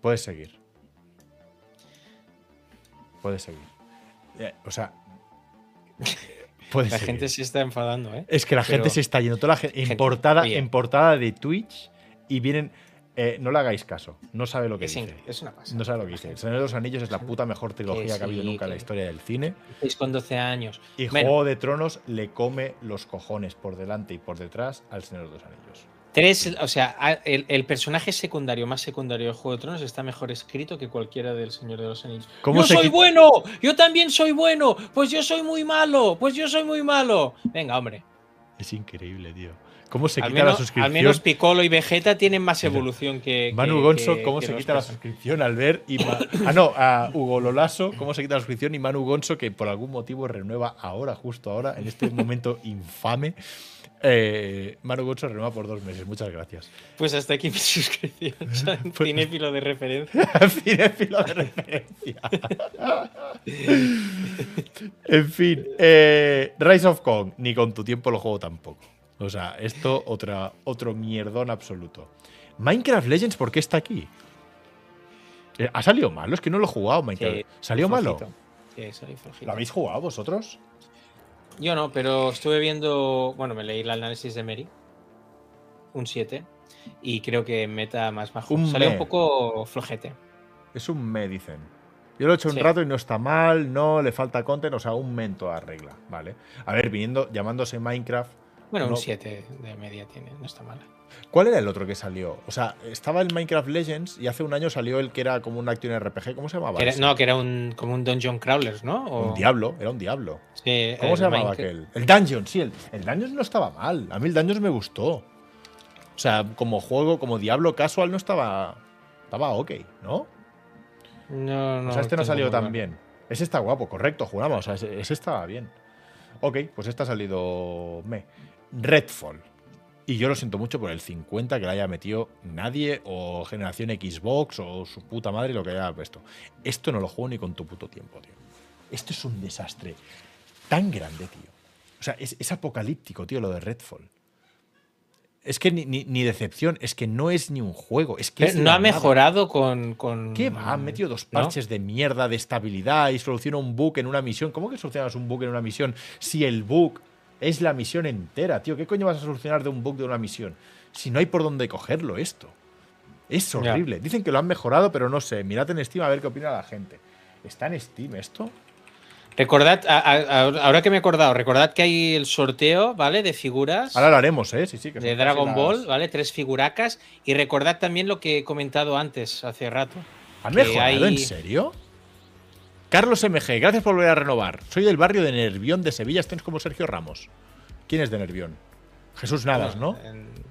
Speaker 1: Puedes seguir. Puedes seguir. O sea, Puede
Speaker 2: La
Speaker 1: ser.
Speaker 2: gente se está enfadando, ¿eh?
Speaker 1: Es que la gente se está yendo toda la gente, en,
Speaker 2: Gente,
Speaker 1: portada,
Speaker 2: oye.
Speaker 1: en portada de Twitch y vienen. eh, no le hagáis caso, no sabe lo que
Speaker 2: Es,
Speaker 1: dice.
Speaker 2: es una pasada.
Speaker 1: No sabe lo que dice. El Señor de los Anillos es la puta mejor trilogía
Speaker 2: Que
Speaker 1: que ha habido nunca en la historia del cine.
Speaker 2: 6 con 12 años.
Speaker 1: Y
Speaker 2: Bueno,
Speaker 1: Juego de Tronos le come los cojones por delante y por detrás al Señor de los Anillos.
Speaker 2: Tres, o sea, el, el personaje secundario más secundario de Juego de Tronos está mejor escrito que cualquiera del Señor de los Anillos.
Speaker 1: ¿Cómo
Speaker 2: ¡Yo soy
Speaker 1: quita-
Speaker 2: bueno! ¡Yo también soy bueno! ¡Pues yo soy muy malo! ¡Pues yo soy muy malo! Venga, hombre.
Speaker 1: Es increíble, tío. ¿Cómo se
Speaker 2: Al
Speaker 1: quita la suscripción?
Speaker 2: al menos Piccolo y Vegeta tienen más evolución que.
Speaker 1: Manu
Speaker 2: que-
Speaker 1: Gonzo,
Speaker 2: que-
Speaker 1: ¿cómo
Speaker 2: que
Speaker 1: se quita la suscripción al ver? Y Ma- ah, no, a Hugo Lolaso, ¿cómo se quita la suscripción? Y Manu Gonzo, que por algún motivo renueva ahora, justo ahora, en este momento infame. Eh, Manu Gonzo renueva por dos meses. Muchas gracias.
Speaker 2: Pues hasta aquí mi suscripción.
Speaker 1: Pues-
Speaker 2: cinéfilo de referencia.
Speaker 1: Cinéfilo de referencia. en fin, eh, Rise of Kong, ni con tu tiempo lo juego tampoco. O sea, esto otra, otro mierdón absoluto. Minecraft Legends, ¿por qué está aquí? Eh, ¿Ha salido malo? Es que no lo he jugado, Minecraft.
Speaker 2: Sí,
Speaker 1: ¿Salió malo?
Speaker 2: Sí, salió.
Speaker 1: ¿Lo habéis jugado vosotros?
Speaker 2: Yo no, pero estuve viendo. Bueno, me leí el análisis de Mary. Un 7. Y creo que meta más bajo.
Speaker 1: Un
Speaker 2: Salió
Speaker 1: me.
Speaker 2: un poco flojete.
Speaker 1: Es un me, dicen. Yo lo he hecho un
Speaker 2: Sí.
Speaker 1: rato y no está mal, no le falta content, o sea, un men toda regla, ¿vale? A ver, viniendo, llamándose Minecraft,
Speaker 2: Bueno,
Speaker 1: No.
Speaker 2: un 7 de media tiene, no está mal.
Speaker 1: ¿Cuál era el otro que salió? O sea, estaba el Minecraft Legends y hace un año salió el que era como un Action RPG. ¿Cómo se llamaba?
Speaker 2: Que era- no, que era un, como un Dungeon Crawlers, ¿no? O-
Speaker 1: Un diablo, era un diablo.
Speaker 2: Sí,
Speaker 1: ¿Cómo se llamaba
Speaker 2: Minecraft-
Speaker 1: aquel? El Dungeon, sí, el, el Dungeon no estaba mal. A mí el Dungeon me gustó. O sea, como juego, como diablo casual no estaba. Estaba ok, ¿no?
Speaker 2: No, no.
Speaker 1: o sea, este no salió tan bien. Ese está guapo, correcto, juramos. O sea, ese, ese estaba bien. Ok, pues este ha salido me. Redfall. Y yo lo siento mucho por el 50 que le haya metido nadie, o generación Xbox, o su puta madre, lo que haya puesto. Esto no lo juego ni con tu puto tiempo, tío. Esto es un desastre tan grande, tío. O sea, es, es apocalíptico, tío, lo de Redfall. Es que ni, ni- ni decepción, es que no es ni un juego. Es que es
Speaker 2: no ha mejorado con. con
Speaker 1: ¿Qué va? Han metido dos
Speaker 2: ¿no?
Speaker 1: parches de mierda de estabilidad y soluciona un bug en una misión. ¿Cómo que solucionas un bug en una misión si el bug es la misión entera, tío? ¿Qué coño vas a solucionar de un bug de una misión? Si no hay por dónde cogerlo esto. Es horrible. Dicen que lo han mejorado, pero no sé. Mirad en Steam a ver qué opina la gente. ¿Está en Steam esto?
Speaker 2: Recordad, a- a- a- ahora que me he acordado, recordad que hay el sorteo, ¿vale? De figuras.
Speaker 1: Ahora lo haremos, ¿eh? Sí, sí. Que
Speaker 2: de Dragon Ball, ¿vale? Tres figuracas. Y recordad también lo que he comentado antes, hace rato.
Speaker 1: ¿Han mejorado?
Speaker 2: hay-
Speaker 1: ¿En serio? Carlos MG, gracias por volver a renovar. Soy del barrio de Nervión de Sevilla. Estáis como Sergio Ramos. ¿Quién es de Nervión? Jesús Navas, ¿no?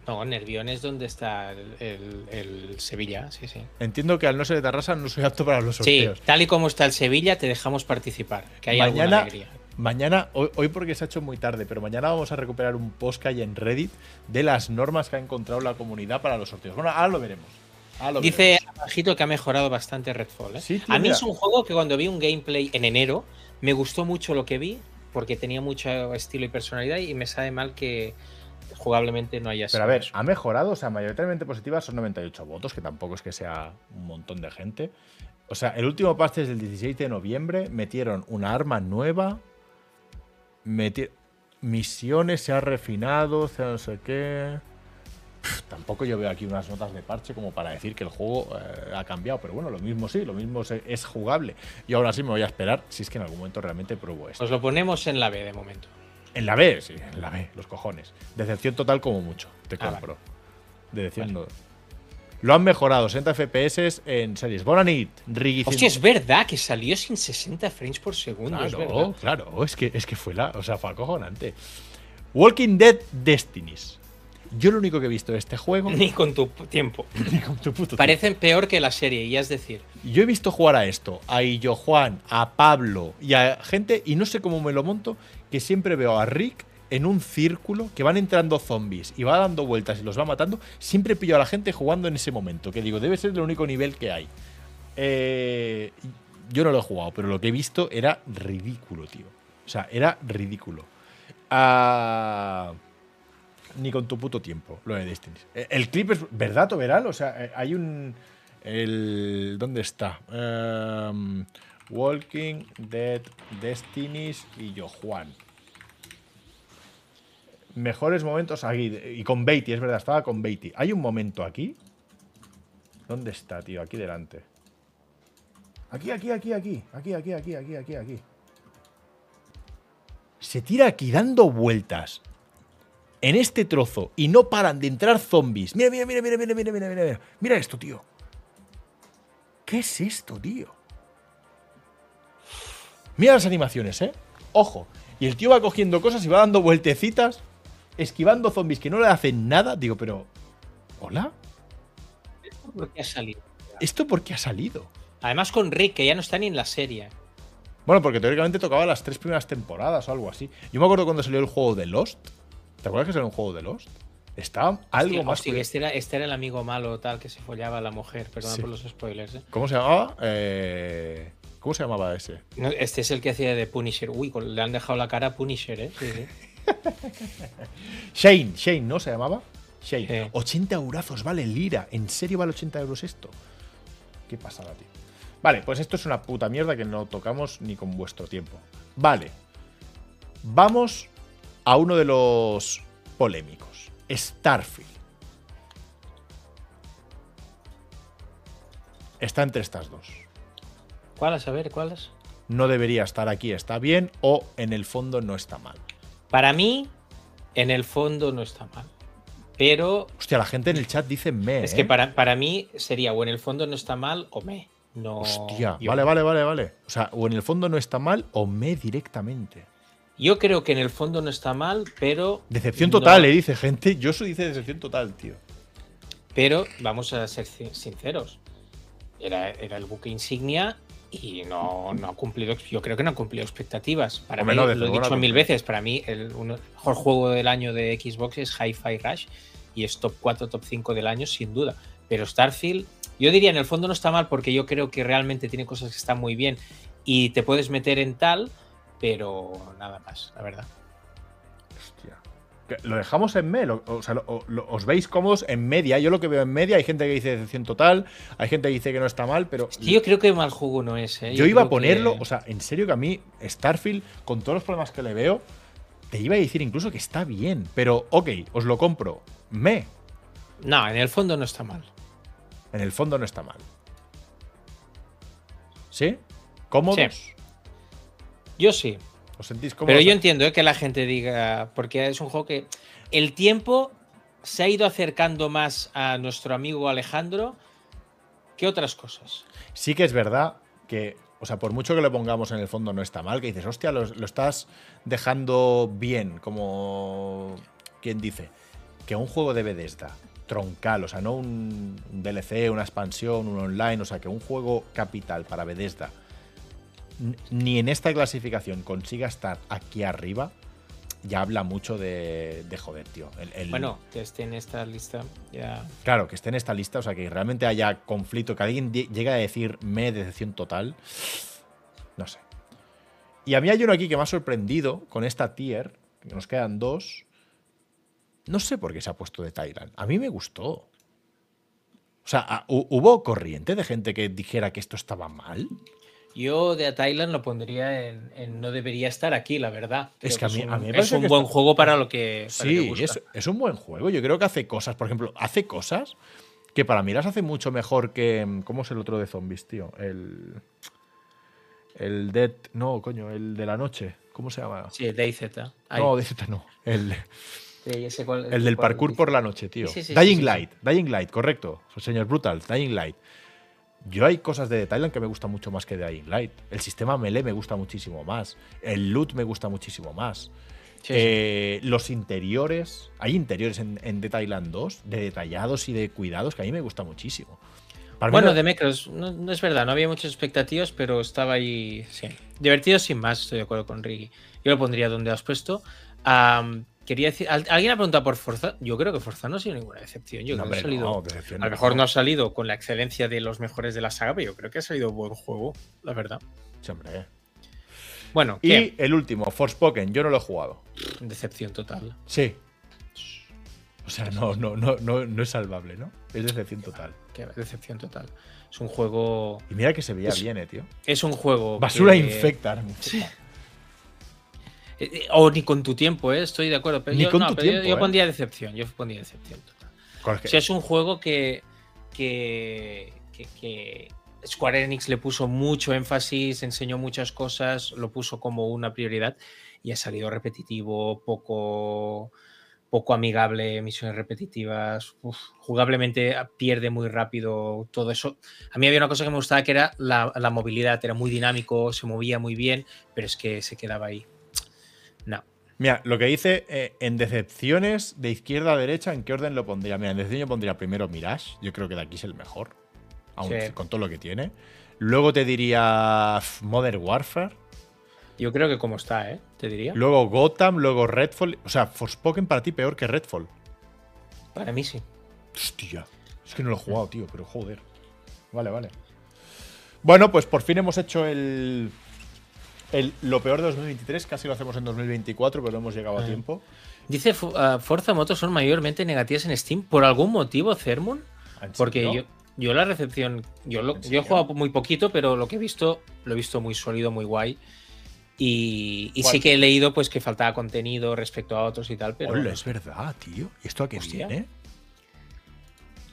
Speaker 2: No, Nervión es donde está el, el- el Sevilla, sí, sí.
Speaker 1: Entiendo que al no ser de Tarrasa no soy apto para los
Speaker 2: Sí,
Speaker 1: sorteos.
Speaker 2: tal y como está el Sevilla, te dejamos participar. Que hay alguna
Speaker 1: mañana,
Speaker 2: alegría.
Speaker 1: mañana hoy, hoy porque se ha hecho muy tarde, pero mañana vamos a recuperar un post que hay en Reddit de las normas que ha encontrado la comunidad para los sorteos. Bueno, ahora lo veremos. Lo
Speaker 2: Dice. Abajito que ha mejorado bastante Redfall. ¿eh?
Speaker 1: Sí, tío,
Speaker 2: a mí
Speaker 1: mira.
Speaker 2: es un juego que cuando vi un gameplay en enero, me gustó mucho lo que vi, porque tenía mucho estilo y personalidad, y me sabe mal que jugablemente no haya
Speaker 1: Pero a
Speaker 2: sido
Speaker 1: ver,
Speaker 2: eso.
Speaker 1: ha mejorado, o sea, mayoritariamente positivas son 98 votos, que tampoco es que sea un montón de gente. O sea, el último pase es del 16 de noviembre, metieron una arma nueva, meti- misiones se ha refinado, se no sé qué. Pff, tampoco yo veo aquí unas notas de parche como para decir que el juego eh, ha cambiado, pero bueno, lo mismo sí, lo mismo es jugable. Y ahora sí me voy a esperar si es que en algún momento realmente pruebo esto.
Speaker 2: Os lo ponemos en la B de momento.
Speaker 1: En la B, sí, en la B, los cojones. Decepción total como mucho, te
Speaker 2: Ah,
Speaker 1: compro. Decepción no. Lo han mejorado, 60 FPS en series. Bonanit, Riggy
Speaker 2: Hostia, es verdad que salió sin 60 frames por segundo. es
Speaker 1: Claro,
Speaker 2: verdad.
Speaker 1: claro, es que, es que fue la. O sea, fue acojonante. Walking Dead Destinies. Yo lo único que he visto de este juego.
Speaker 2: Ni con tu tiempo.
Speaker 1: Ni con tu puto
Speaker 2: Parecen peor que la serie, y es decir.
Speaker 1: Yo he visto jugar a esto, a Illo Juan, a Pablo y a gente, y no sé cómo me lo monto, que siempre veo a Rick en un círculo, que van entrando zombies y va dando vueltas y los va matando. Siempre pillo a la gente jugando en ese momento, que digo, debe ser el único nivel que hay. Eh, yo no lo he jugado, pero lo que he visto era ridículo, tío. O sea, era ridículo. Ah, ni con tu puto tiempo, lo de Destiny. Eh, El clip es verdad, Toberal. O sea, eh, hay un. El, ¿Dónde está? Em, Walking Dead Destinies y yo, Juan. Mejores momentos aquí. Y con Beatty, es verdad, estaba con Beatty. Hay un momento aquí. ¿Dónde está, tío? Aquí delante. Aquí, aquí, aquí, aquí. Aquí, aquí, aquí, aquí, aquí, aquí. Se tira aquí dando vueltas. En este trozo. Y no paran de entrar zombies. Mira, mira, mira, mira, mira, mira, mira, mira. Mira esto, tío. ¿Qué es esto, tío? Mira las animaciones, ¿eh? Ojo. Y el tío va cogiendo cosas y va dando vueltecitas, esquivando zombies que no le hacen nada. Digo, pero. ¿Hola?
Speaker 2: ¿Esto por qué ha salido?
Speaker 1: ¿Esto por qué ha salido?
Speaker 2: Además con Rick, que ya no está ni en la serie.
Speaker 1: Bueno, porque teóricamente tocaba las tres primeras temporadas o algo así. Yo me acuerdo cuando salió el juego de Lost. ¿Te acuerdas que salió un juego de Lost? Estaba algo
Speaker 2: Hostia,
Speaker 1: más.
Speaker 2: hostia, este, era, este era el amigo malo tal que se follaba a la mujer. Perdón
Speaker 1: Sí.
Speaker 2: por los spoilers. ¿eh?
Speaker 1: ¿Cómo se llamaba? Eh, ¿Cómo se llamaba ese?
Speaker 2: No, este es el que hacía de Punisher. Uy, le han dejado la cara a Punisher, ¿eh? Sí, sí.
Speaker 1: Shane, Shane, ¿no se llamaba? Shane.
Speaker 2: Sí.
Speaker 1: 80 eurazos vale Lira. ¿En serio vale 80 euros esto? Qué pasada, tío. Vale, pues esto es una puta mierda que no tocamos ni con vuestro tiempo. Vale. Vamos a uno de los polémicos. Starfield. Está entre estas dos.
Speaker 2: ¿Cuáles? A ver, ¿cuáles?
Speaker 1: No debería estar aquí, está bien, o en el fondo no está mal.
Speaker 2: Para mí, en el fondo no está mal. Pero
Speaker 1: Hostia, la gente en el chat dice me.
Speaker 2: es
Speaker 1: ¿eh?
Speaker 2: que para, para mí sería o en el fondo no está mal o me. No,
Speaker 1: Hostia, vale, vale, vale, vale. O sea, o en el fondo no está mal o me directamente.
Speaker 2: Yo creo que en el fondo no está mal, pero.
Speaker 1: Decepción
Speaker 2: no-
Speaker 1: total, le dice gente. Yo soy dice decepción total, tío.
Speaker 2: Pero vamos a ser sinceros. Era, era el buque insignia y no, no ha cumplido. Yo creo que no ha cumplido expectativas. Para
Speaker 1: Hombre,
Speaker 2: mí,
Speaker 1: no,
Speaker 2: lo he
Speaker 1: no
Speaker 2: dicho mil veces, para mí el uno- el mejor juego del año de Xbox es Hi-Fi Rush y es top 4, top 5 del año, sin duda. Pero Starfield, yo diría en el fondo no está mal porque yo creo que realmente tiene cosas que están muy bien y te puedes meter en tal, pero nada más, la verdad.
Speaker 1: Hostia. Lo dejamos en me. lo- o sea, lo- o- lo- os veis cómodos en media. Yo lo que veo en media, hay gente que dice decepción total, hay gente que dice que no está mal, pero.
Speaker 2: Es que yo creo que mal juego no es. ¿eh?
Speaker 1: Yo iba a ponerlo,
Speaker 2: que-
Speaker 1: o sea, en serio que a mí, Starfield, con todos los problemas que le veo, te iba a decir incluso que está bien. Pero, ok, os lo compro. Me.
Speaker 2: No, en el fondo no está mal.
Speaker 1: En el fondo no está mal. ¿Sí? ¿Cómodos?
Speaker 2: Yo sí.
Speaker 1: ¿Os sentís cómodos?
Speaker 2: Pero yo entiendo ¿eh? que la gente diga, porque es un juego que el tiempo se ha ido acercando más a nuestro amigo Alejandro que otras cosas.
Speaker 1: Sí que es verdad que, o sea, por mucho que le pongamos en el fondo no está mal, que dices, hostia, lo, lo estás dejando bien, como quien dice, que un juego de Bethesda, troncal, o sea, no un, un DLC, una expansión, un online, o sea, que un juego capital para Bethesda, ni en esta clasificación consiga estar aquí arriba, ya habla mucho de, de joder, tío. El- el-
Speaker 2: Bueno, que esté en esta lista ya.
Speaker 1: Claro, que esté en esta lista, o sea, que realmente haya conflicto, que alguien llegue a decir me decepción total. No sé. Y a mí hay uno aquí que me ha sorprendido con esta tier, que nos quedan dos. No sé por qué se ha puesto de Thailand. A mí me gustó. O sea, ¿hubo corriente de gente que dijera que esto estaba mal?
Speaker 2: Yo de a Thailand lo pondría en, en no debería estar aquí, la verdad.
Speaker 1: Es que a mí- a me
Speaker 2: es un
Speaker 1: que
Speaker 2: buen
Speaker 1: está-
Speaker 2: juego para lo que, para lo que
Speaker 1: Sí,
Speaker 2: gusta.
Speaker 1: es, es un buen juego. Yo creo que hace cosas, por ejemplo, hace cosas que para mí las hace mucho mejor que. ¿Cómo es el otro de zombies, tío? El. El Dead. No, coño, el de la noche. ¿Cómo se llama?
Speaker 2: Sí, DayZ. Ay,
Speaker 1: No, DayZ no. El,
Speaker 2: sí, ese cual-
Speaker 1: el del parkour por la noche, tío.
Speaker 2: Sí, sí, sí,
Speaker 1: Dying. Light. Dying Light, correcto. Señor Brutal, Dying Light. Yo hay cosas de Thailand que me gustan mucho más que de Dying Light. El sistema melee me gusta muchísimo más. El loot me gusta muchísimo más.
Speaker 2: Sí, sí.
Speaker 1: Eh, los interiores, hay interiores en, en The Thailand 2, de detallados y de cuidados, que a mí me gusta muchísimo. Para
Speaker 2: Bueno,
Speaker 1: no-
Speaker 2: de Mecros, no, no es verdad, no había muchas expectativas, pero estaba ahí, sí. Divertido sin más, estoy de acuerdo con Ricky. Yo lo pondría donde has puesto. Quería decir, ¿al- ¿alguien ha preguntado por Forza? Yo creo que Forza no ha sido ninguna decepción. Yo
Speaker 1: No,
Speaker 2: creo que ha salido,
Speaker 1: no,
Speaker 2: a lo mejor no ha salido con la excelencia de los mejores de la saga, pero yo creo que ha salido buen juego, la verdad.
Speaker 1: Sí, hombre.
Speaker 2: Bueno,
Speaker 1: Y
Speaker 2: ¿qué?
Speaker 1: el último, Forspoken, yo no lo he jugado.
Speaker 2: Decepción total.
Speaker 1: Sí. O sea, no, no, no, no, no es salvable, ¿no? Es decepción total.
Speaker 2: Qué decepción total. Es un juego.
Speaker 1: Y mira que se veía
Speaker 2: Es-
Speaker 1: bien, eh, tío.
Speaker 2: Es un juego.
Speaker 1: Basura
Speaker 2: que-
Speaker 1: infecta. ahora mismo.
Speaker 2: Eh, O ni con tu tiempo, ¿eh? estoy de acuerdo. Pero
Speaker 1: Ni
Speaker 2: yo,
Speaker 1: con
Speaker 2: no,
Speaker 1: tu
Speaker 2: pero yo-
Speaker 1: tiempo,
Speaker 2: yo
Speaker 1: ¿eh?
Speaker 2: pondría decepción. Yo pondría decepción total. Sea, es un juego que, que, que- que Square Enix le puso mucho énfasis, enseñó muchas cosas, lo puso como una prioridad y ha salido repetitivo, poco, poco amigable, misiones repetitivas, uf, jugablemente pierde muy rápido todo eso. A mí había una cosa que me gustaba que era la, la movilidad, era muy dinámico, se movía muy bien, pero es que se quedaba ahí. No.
Speaker 1: Mira, lo que dice eh, en decepciones de izquierda a derecha, ¿en qué orden lo pondría? Mira, en decepción yo pondría primero Mirage. Yo creo que de aquí es el mejor.
Speaker 2: Sí.
Speaker 1: con todo lo que tiene. Luego te diría Modern Warfare.
Speaker 2: Yo creo que como está, ¿eh? Te diría.
Speaker 1: Luego Gotham, luego Redfall. O sea, Forspoken para ti peor que Redfall.
Speaker 2: Para mí sí.
Speaker 1: Hostia. Es que no lo he jugado, tío, pero joder. Vale, vale. Bueno, pues por fin hemos hecho el, el lo peor de 2023. Casi lo hacemos en 2024, pero no hemos llegado a
Speaker 2: Ah.
Speaker 1: tiempo.
Speaker 2: Dice ah, Forza Motos son mayormente negativas en Steam. ¿Por algún motivo, Cermon?
Speaker 1: ¿En
Speaker 2: Porque yo, yo la recepción, yo, lo-
Speaker 1: ¿En
Speaker 2: yo he jugado muy poquito, pero lo que he visto, lo he visto muy sólido, muy guay. Y, sí que he leído pues que faltaba contenido respecto a otros y tal, pero...
Speaker 1: Hola, es verdad, tío. ¿Y esto a qué
Speaker 2: Hostia.
Speaker 1: viene?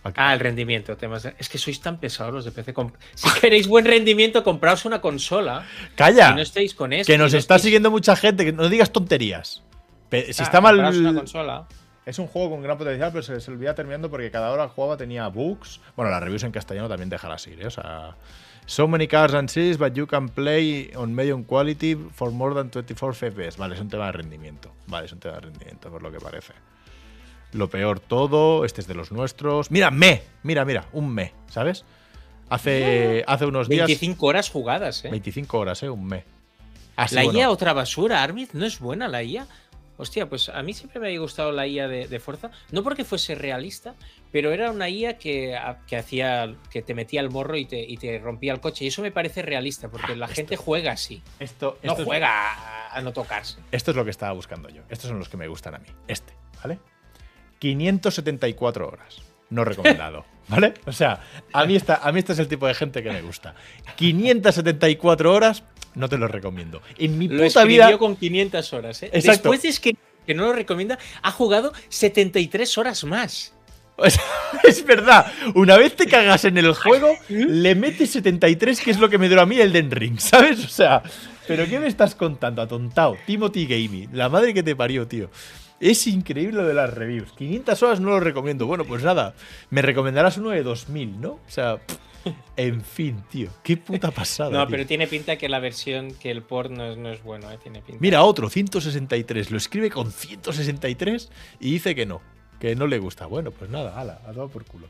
Speaker 1: ¿A qué-
Speaker 2: Ah, el rendimiento. Temas de- Es que sois tan pesados los de PC. Comp- Si queréis buen rendimiento, compraos una consola
Speaker 1: ¡Calla!
Speaker 2: y no estéis con eso.
Speaker 1: que nos está siguiendo mucha gente. Que no digas tonterías. Pe- si está mal.
Speaker 2: Una consola.
Speaker 1: Es un juego con gran potencial, pero se, se olvida terminando porque cada hora que jugaba tenía bugs. Bueno, las reviews en castellano también dejan así, ¿eh? O sea. So many cars and seats, but you can play on medium quality for more than 24 FPS. Vale, es un tema de rendimiento. Vale, es un tema de rendimiento, por lo que parece. Lo peor todo, este es de los nuestros. Mira, me, mira, mira, un me, ¿sabes? Hace, hace unos días.
Speaker 2: 25 horas jugadas, ¿eh?
Speaker 1: 25 horas, ¿eh? Un me. Ah,
Speaker 2: la
Speaker 1: bueno.
Speaker 2: IA, otra basura, Armid, no es buena la IA. Hostia, pues a mí siempre me había gustado la IA de, de Forza. No porque fuese realista, pero era una IA que, a- que hacía. que te metía el morro y te, y te rompía el coche. Y eso me parece realista, porque la gente juega así.
Speaker 1: Esto,
Speaker 2: No
Speaker 1: esto
Speaker 2: juega a, a no tocarse.
Speaker 1: Esto es lo que estaba buscando yo. Estos son los que me gustan a mí. Este, ¿vale? 574 horas. No recomendado. ¿Vale? O sea, a mí, esta, a mí este es el tipo de gente que me gusta. 574 horas, no te lo recomiendo. En mi
Speaker 2: Lo
Speaker 1: puta vida.
Speaker 2: con 500 horas, ¿eh?
Speaker 1: Exacto.
Speaker 2: Después de que, que no lo recomienda, ha jugado 73 horas más.
Speaker 1: O sea, es verdad. Una vez te cagas en el juego, le metes 73, que es lo que me duró a mí el Den Ring, ¿sabes? O sea, ¿pero qué me estás contando, atontado? Timothy Gaming, la madre que te parió, tío. Es increíble lo de las reviews. 500 horas no lo recomiendo. Bueno, pues nada, me recomendarás uno de 2000, ¿no? O sea, pff, en fin, tío. Qué puta pasada.
Speaker 2: No,
Speaker 1: tío.
Speaker 2: pero tiene pinta que la versión, que el port no es, no es bueno, ¿eh? Tiene pinta.
Speaker 1: Mira, otro, 163. Lo escribe con 163 y dice que no. Que no le gusta. Bueno, pues nada, ala, a todo por culo.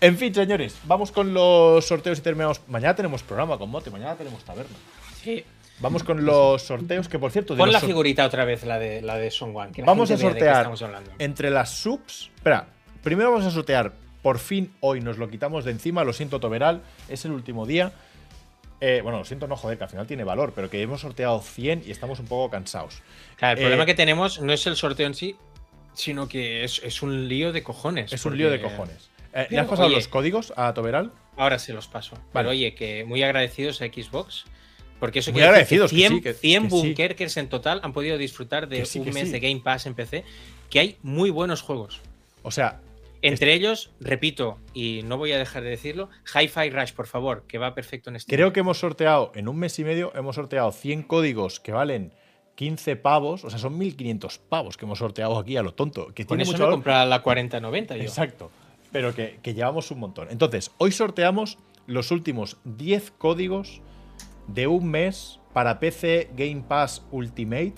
Speaker 1: En fin, señores, vamos con los sorteos y terminamos. Mañana tenemos programa con Mote, mañana tenemos taberna.
Speaker 2: Sí.
Speaker 1: Vamos con los sorteos, que por cierto,
Speaker 2: Pon la figurita otra vez, la de, la de Son One. que
Speaker 1: vamos a sortear entre las subs. Espera, primero vamos a sortear. Por fin hoy nos lo quitamos de encima. Lo siento, Toberal. Es el último día. Eh, bueno, lo siento, no joder, que al final tiene valor, pero que hemos sorteado 100 y estamos un poco cansados.
Speaker 2: Claro, el
Speaker 1: eh,
Speaker 2: problema que tenemos no es el sorteo en sí, sino que es, es un lío de cojones.
Speaker 1: Es un lío de cojones. Eh, ¿Le has pasado
Speaker 2: oye.
Speaker 1: los códigos a Toberal?
Speaker 2: Ahora se los paso.
Speaker 1: Vale.
Speaker 2: Pero oye, que muy agradecidos a Xbox. Porque eso
Speaker 1: Muy
Speaker 2: quiere decir
Speaker 1: que
Speaker 2: 100,
Speaker 1: sí, que-
Speaker 2: 100
Speaker 1: que sí.
Speaker 2: bunkers en total han podido disfrutar de
Speaker 1: sí,
Speaker 2: un mes de Game Pass en PC. Que hay muy buenos juegos.
Speaker 1: O sea,
Speaker 2: Entre ellos, repito, y no voy a dejar de decirlo, Hi-Fi Rush, por favor, que va perfecto en este.
Speaker 1: creo que hemos sorteado en un mes y medio, hemos sorteado 100 códigos que valen 15 pavos. O sea, son 1500 pavos que hemos sorteado aquí a lo tonto. Que
Speaker 2: Con
Speaker 1: tiene
Speaker 2: eso
Speaker 1: mucho
Speaker 2: me
Speaker 1: valor.
Speaker 2: compra la 4090 yo.
Speaker 1: Exacto. Pero que, que llevamos un montón. Entonces, hoy sorteamos los últimos 10 códigos de un mes para PC Game Pass Ultimate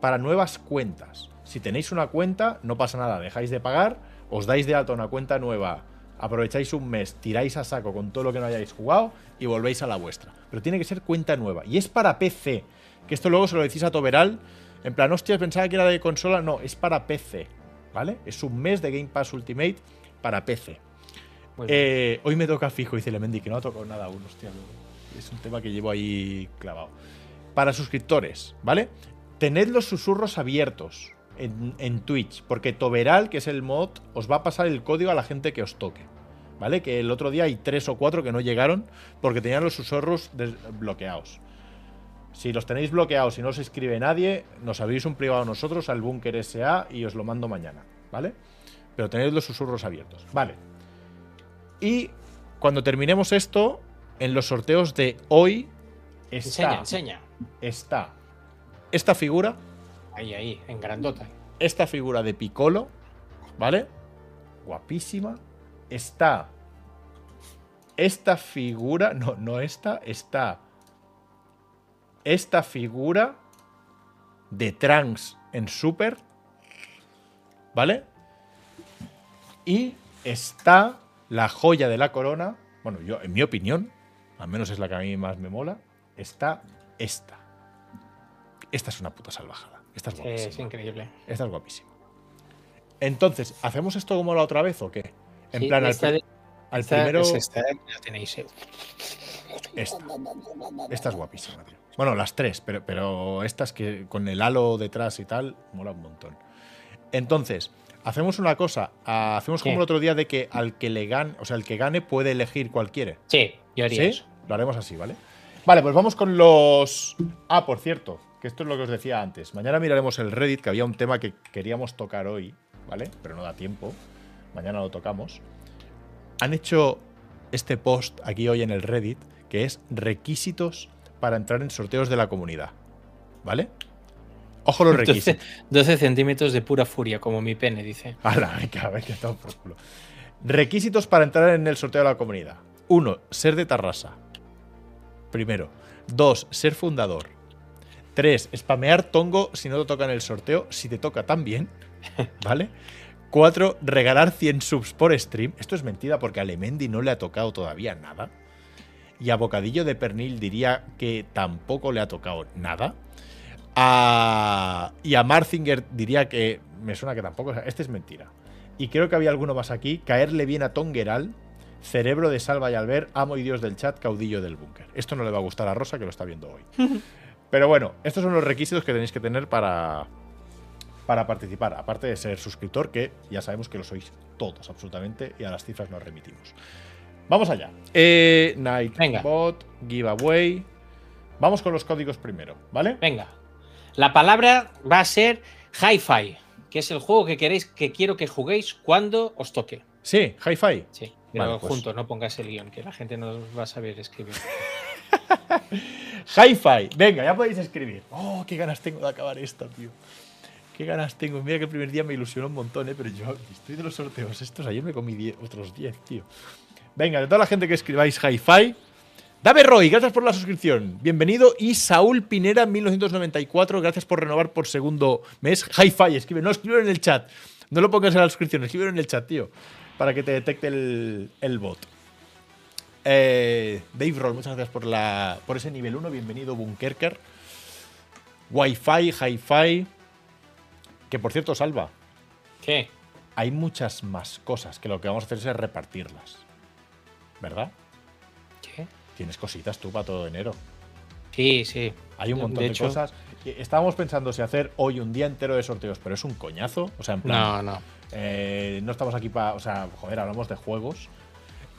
Speaker 1: para nuevas cuentas. Si tenéis una cuenta, no pasa nada, dejáis de pagar, os dais de alta una cuenta nueva, aprovecháis un mes, tiráis a saco con todo lo que no hayáis jugado y volvéis a la vuestra. Pero tiene que ser cuenta nueva. Y es para PC. Que esto luego se lo decís a Toberal. En plan, hostias, pensaba que era de consola. No, es para PC. ¿Vale? Es un mes de Game Pass Ultimate para PC. Eh, hoy me toca fijo, dice Lemendi, que no ha tocado nada aún, hostia. Es un tema que llevo ahí clavado. Para suscriptores, ¿vale? Tened los susurros abiertos en, en Twitch, porque Toberal, que es el mod, os va a pasar el código a la gente que os toque. ¿Vale? Que el otro día hay tres o cuatro que no llegaron porque tenían los susurros desbloqueados. Si los tenéis bloqueados y no os escribe nadie, nos abrís un privado nosotros al búnker SA y os lo mando mañana, ¿vale? Pero tenéis los susurros abiertos, ¿vale? Y cuando terminemos esto, en los sorteos de hoy está,
Speaker 2: Enseña, enseña.
Speaker 1: está esta figura,
Speaker 2: Ahí, ahí, en grandota.
Speaker 1: esta figura de Piccolo, ¿vale? Guapísima. Está esta figura, no, no esta, está esta figura de Trunks en Super, ¿vale? Y está la joya de la corona, bueno, yo, en mi opinión, al menos es la que a mí más me mola, está esta. Esta es una puta salvajada. Esta es guapísima.
Speaker 2: es increíble.
Speaker 1: Esta es guapísima. Entonces, ¿hacemos esto como la otra vez o qué? En
Speaker 2: Sí,
Speaker 1: plan, al,
Speaker 2: de-
Speaker 1: al
Speaker 2: esta
Speaker 1: primero.
Speaker 2: es esta, la tenéis. eh.
Speaker 1: Esta. Esta es guapísima, tío. Bueno, las tres, pero, pero estas que con el halo detrás y tal, mola un montón. Entonces, hacemos una cosa. ah, Hacemos como
Speaker 2: ¿Qué?
Speaker 1: el otro día de que al que le gane, o sea, el que gane puede elegir cualquiera.
Speaker 2: Sí, yo haría
Speaker 1: ¿Sí?
Speaker 2: eso.
Speaker 1: Lo haremos así, ¿vale? Vale, pues vamos con los. Ah, por cierto, que esto es lo que os decía antes. Mañana miraremos el Reddit, que había un tema que queríamos tocar hoy, ¿vale? Pero no da tiempo. Mañana lo tocamos. Han hecho este post aquí hoy en el Reddit, que es requisitos para entrar en sorteos de la comunidad. ¿Vale? Ojo los
Speaker 2: 12,
Speaker 1: requisitos.
Speaker 2: 12 centímetros de pura furia, como mi pene, dice.
Speaker 1: Ala, venga, venga, que todo por culo. Requisitos para entrar en el sorteo de la comunidad. Uno, ser de Tarrasa. Primero. Dos, ser fundador. Tres, spamear tongo si no te toca en el sorteo. Si te toca también. ¿Vale? Cuatro, regalar 100 subs por stream. Esto es mentira porque a Lemendi no le ha tocado todavía nada. Y a Bocadillo de Pernil diría que tampoco le ha tocado nada. A- y a Marzinger diría que me suena que tampoco. o sea, Este es mentira. Y creo que había alguno más aquí. Caerle bien a Tongeral, cerebro de Salva y Albert, amo y Dios del chat, caudillo del búnker. Esto no le va a gustar a Rosa, que lo está viendo hoy. Pero bueno, estos son los requisitos que tenéis que tener para, para participar. Aparte de ser suscriptor, que ya sabemos que lo sois todos, absolutamente, y a las cifras nos remitimos. Vamos allá. Eh, Nightbot, giveaway. Vamos con los códigos primero, ¿vale?
Speaker 2: Venga. La palabra va a ser Hi-Fi, que es el juego que queréis que quiero que juguéis cuando os toque.
Speaker 1: Sí, hi-fi.
Speaker 2: Sí, pero
Speaker 1: Vale, pues.
Speaker 2: juntos, no pongas el guion, que la gente no va a saber escribir.
Speaker 1: Hi-Fi. Venga, ya podéis escribir. Oh, qué ganas tengo de acabar esta, tío. Qué ganas tengo. Mira que el primer día me ilusionó un montón, ¿eh? Pero yo estoy de los sorteos estos. Ayer me comí 10 otros 10, tío. Venga, de toda la gente que escribáis Hi-Fi. Dave Roy, gracias por la suscripción. Bienvenido. Y Saúl Pinera, 1994, gracias por renovar por segundo mes. Hi-Fi, escribe. No, escribe en el chat. No lo pongas en la suscripción, escribe en el chat, tío. Para que te detecte el, el bot. Eh, Dave Roll, muchas gracias por, la, por ese nivel 1. Bienvenido, Bunkerker. Wi-Fi, Hi-Fi. Que por cierto, Salva,
Speaker 2: ¿Qué?
Speaker 1: hay muchas más cosas que lo que vamos a hacer es repartirlas. ¿Verdad?
Speaker 2: ¿Qué?
Speaker 1: Tienes cositas tú para todo enero.
Speaker 2: Sí, sí.
Speaker 1: Hay un montón de,
Speaker 2: hecho-
Speaker 1: cosas. Estábamos pensando si hacer hoy un día entero de sorteos, pero es un coñazo. O sea, en plan,
Speaker 2: No, no.
Speaker 1: Eh, no estamos aquí para. O sea, joder, hablamos de juegos.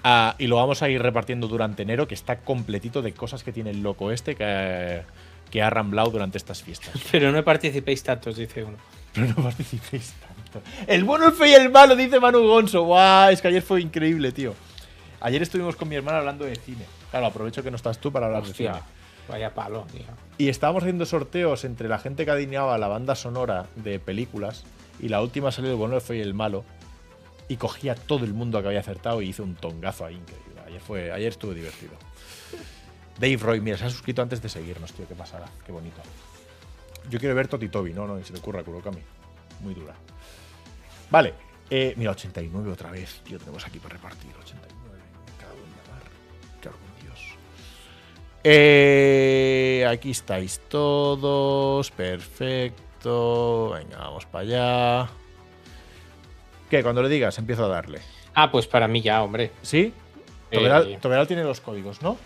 Speaker 1: Ah, y lo vamos a ir repartiendo durante enero, que está completito de cosas que tiene el loco este que, que ha ramblado durante estas fiestas.
Speaker 2: Pero no participéis tantos, dice uno.
Speaker 1: Pero no participéis tanto. El bueno, el feo y el malo, dice Manu Gonzo. ¡Guau! Es que ayer fue increíble, tío. Ayer estuvimos con mi hermana hablando de cine. Claro, aprovecho que no estás tú para hablar de cine.
Speaker 2: vaya palo, tío.
Speaker 1: Y estábamos haciendo sorteos entre la gente que adivinaba la banda sonora de películas. Y la última salió el bueno, y el malo. Y cogía todo el mundo que había acertado y hizo un tongazo ahí increíble. Ayer, fue, ayer estuvo divertido. Dave Roy, mira, se ha suscrito antes de seguirnos, tío. Qué pasada, qué bonito. Yo quiero ver Toti Toby, no, no, ni se te ocurra, Kurokami. Muy dura. Vale, eh, mira, 89 otra vez, tío. Tenemos aquí para repartir 89. Cada uno llamar. Con Dios. Eh, aquí estáis todos. Perfecto. Venga, vamos para allá. ¿Qué? Cuando le digas, empiezo a darle.
Speaker 2: Ah, pues para mí ya, hombre.
Speaker 1: ¿Sí?
Speaker 2: Eh,
Speaker 1: Toberal, Toberal tiene los códigos, ¿no?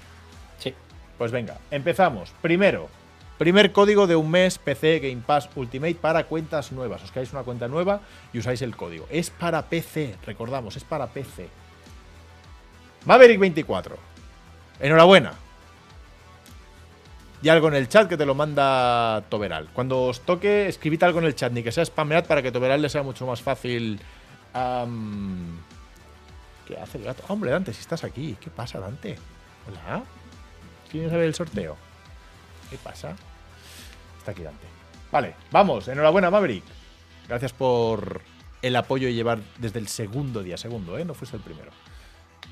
Speaker 2: Sí.
Speaker 1: Pues venga, empezamos. Primero, primer código de un mes PC Game Pass Ultimate para cuentas nuevas. Os creáis una cuenta nueva y usáis el código. Es para PC, recordamos, es para PC. Maverick24. Enhorabuena. Y algo en el chat que te lo manda Toberal. Cuando os toque, escribid algo en el chat, ni que sea spamead para que Toberal le sea mucho más fácil. ¿Qué hace el gato? Hombre, Dante, si estás aquí. ¿Qué pasa, Dante? Hola. ¿Quién sabe el sorteo? ¿Qué pasa? Está aquí Dante. Vale, vamos. Enhorabuena, Maverick. Gracias por el apoyo y llevar desde el segundo día. Segundo, ¿eh? No fuiste el primero.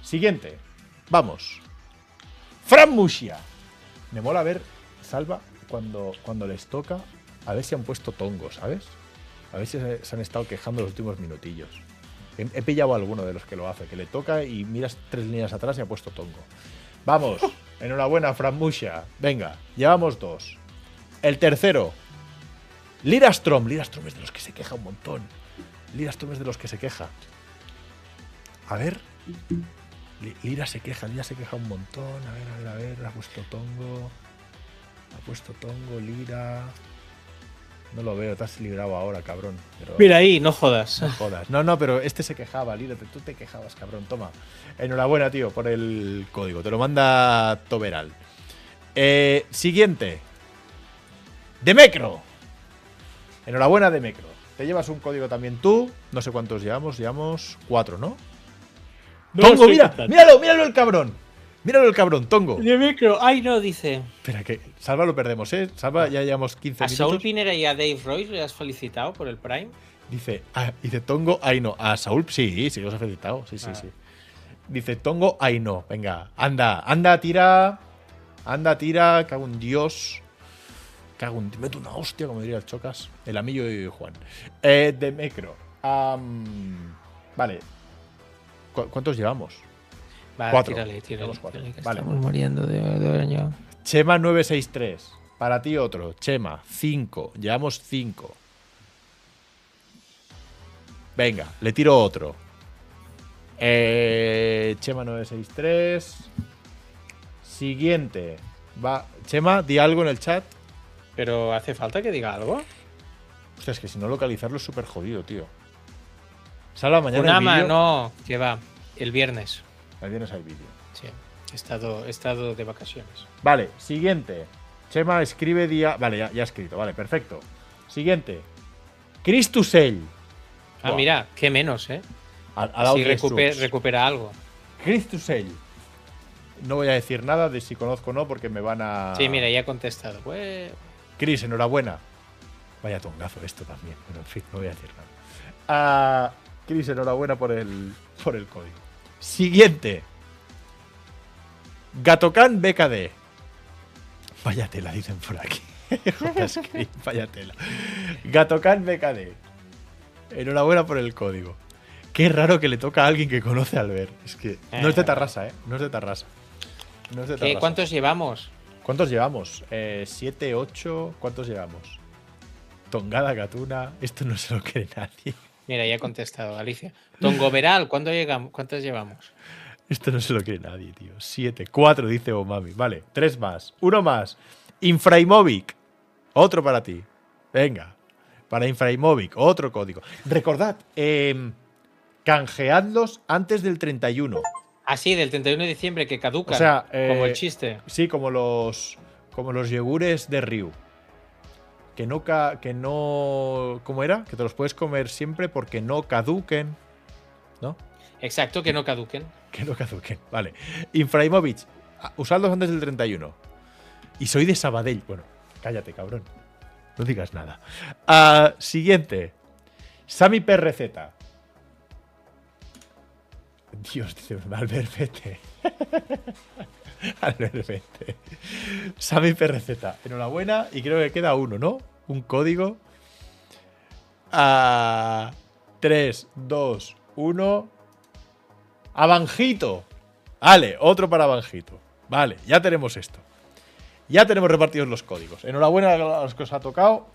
Speaker 1: Siguiente. Vamos. Fran Musia. Me mola ver, Salva, cuando, cuando les toca, a ver si han puesto tongo, ¿sabes? A ver si se, se han estado quejando los últimos minutillos. He, he pillado a alguno de los que lo hace, que le toca y miras tres líneas atrás y ha puesto tongo. Vamos. Enhorabuena, Fran Musia. Venga, llevamos dos. El tercero. Lirastrom. Lirastrom es de los que se queja un montón. Lirastrom es de los que se queja. A ver. Li- Lira se queja, Lira se queja un montón. A ver, a ver, a ver. Ha puesto Tongo. Ha puesto Tongo, Lira. No lo veo, te has librado ahora, cabrón. Pero
Speaker 2: Mira ahí, no jodas.
Speaker 1: no jodas. No, no, pero este se quejaba, Lira. Tú te quejabas, cabrón. Toma. Enhorabuena, tío, por el código. Te lo manda Toberal. Eh, siguiente. Demecro. Enhorabuena, Demecro. Te llevas un código también tú. No sé cuántos llevamos. Llevamos cuatro, ¿no? Tongo, mira, míralo, míralo el cabrón. Míralo el cabrón, Tongo.
Speaker 2: De micro. Ay, no, dice.
Speaker 1: Espera, que Salva lo perdemos, ¿eh? Salva, ya llevamos 15
Speaker 2: A Saúl
Speaker 1: minutos.
Speaker 2: Pinera y a Dave Royce le has felicitado por el Prime.
Speaker 1: Dice, ah, dice Tongo, ay no. A Saúl, sí, sí, os he felicitado. Sí, sí,
Speaker 2: Ah.
Speaker 1: sí. Dice Tongo, ay no. Venga, anda, anda, tira. Anda, tira. Cago en Dios. Cago en. Meto una hostia, como diría el Chocas. El amigo y Juan. Eh, de Mecro. Vale. ¿Cu- ¿Cuántos llevamos?
Speaker 2: Vale,
Speaker 1: Cuatro.
Speaker 2: tírale, tírale,
Speaker 1: cuatro. Vale.
Speaker 2: Estamos muriendo de, de año.
Speaker 1: Chema 963. Para ti otro. Chema 5. Llevamos 5. Venga, le tiro otro. Eh, Chema 963. Siguiente. Va. Chema, di algo en el chat.
Speaker 2: Pero hace falta que diga algo.
Speaker 1: Hostia, es que si no localizarlo es súper jodido, tío. Salva mañana el
Speaker 2: Unama,
Speaker 1: vídeo.
Speaker 2: no, que va. El viernes.
Speaker 1: El viernes hay vídeo.
Speaker 2: Sí. He estado, he estado de vacaciones.
Speaker 1: Vale, siguiente. Chema escribe día. Vale, ya, ya ha escrito. Vale, perfecto. Siguiente. Cristusell.
Speaker 2: Ah, mira, qué menos, ¿eh?
Speaker 1: Ha, ha dado
Speaker 2: Si recupe- recupera algo.
Speaker 1: Cristusell. No voy a decir nada de si conozco o no porque me van a.
Speaker 2: Sí, mira, ya ha contestado. Pues,
Speaker 1: Chris, enhorabuena. Vaya tongazo esto también. Pero en fin, no voy a decir nada. Ah, Chris, enhorabuena por el, por el código. Siguiente. Gatocan BKD. Vaya tela, dicen por aquí. Vaya tela. Gatocan BKD. Enhorabuena por el código. Qué raro que le toca a alguien que conoce al ver. Es que no es de Tarrasa, ¿eh? No es de Tarrasa. No es de
Speaker 2: ¿qué-. ¿cuántos llevamos?
Speaker 1: ¿Cuántos llevamos? Eh, ¿Siete, ocho? ¿Cuántos llevamos? Tongada Gatuna. Esto no se lo cree nadie.
Speaker 2: Mira, ya ha contestado Alicia. Tongoveral, ¿cuándo llegamos? ¿cuántos llevamos?
Speaker 1: Esto no se lo cree nadie, tío. Siete. Cuatro, dice Omami. Vale, tres más. Uno más. Infraimovic. Otro para ti. Venga. Para Infraimovic. Otro código. Recordad, em, canjeadlos antes del 31.
Speaker 2: Ah, sí, del 31 de diciembre que caducan.
Speaker 1: O sea, eh,
Speaker 2: como el chiste.
Speaker 1: Sí, como los como los yogures de Ryu. Que no ca- que no ¿cómo era? Que te los puedes comer siempre porque no caduquen, ¿no?
Speaker 2: Exacto, que no caduquen.
Speaker 1: Que no caduquen. Vale. Infraimovic, a- usadlos antes del 31. Y soy de Sabadell. Bueno, cállate, cabrón. No digas nada. Ah, siguiente. Sami PRZ. Dios, dice Albert, vete. Vete. Sami PRZ. Enhorabuena. Y creo que queda uno, ¿no? Un código. A 3, 2, 1. A Banjito. Vale, otro para Banjito. Vale, ya tenemos esto. Ya tenemos repartidos los códigos. Enhorabuena a los que os ha tocado.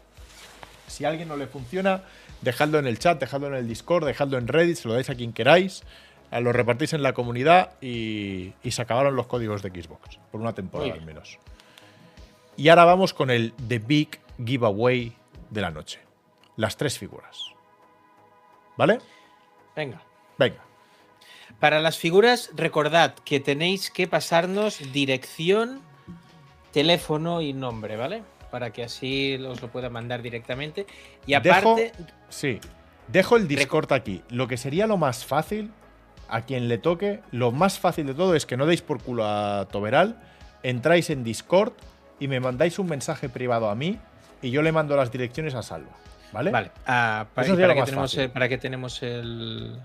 Speaker 1: Si a alguien no le funciona, dejadlo en el chat, dejadlo en el Discord, dejadlo en Reddit, se lo dais a quien queráis. Lo repartís en la comunidad y, y se acabaron los códigos de Xbox. Por una temporada al menos. Y ahora vamos con el The Big Giveaway de la noche. Las tres figuras. ¿Vale?
Speaker 2: Venga.
Speaker 1: Venga.
Speaker 2: Para las figuras, recordad que tenéis que pasarnos dirección teléfono y nombre, ¿vale? Para que así os lo pueda mandar directamente. Y
Speaker 1: Dejo-
Speaker 2: aparte,
Speaker 1: Sí. Dejo el Discord aquí. Lo que sería lo más fácil, a quien le toque, lo más fácil de todo es que no deis por culo a Toberal, entráis en Discord y me mandáis un mensaje privado a mí y yo le mando las direcciones a Salva. ¿Vale?
Speaker 2: Vale, ah, para,
Speaker 1: Eso más
Speaker 2: tenemos, el- para qué tenemos el.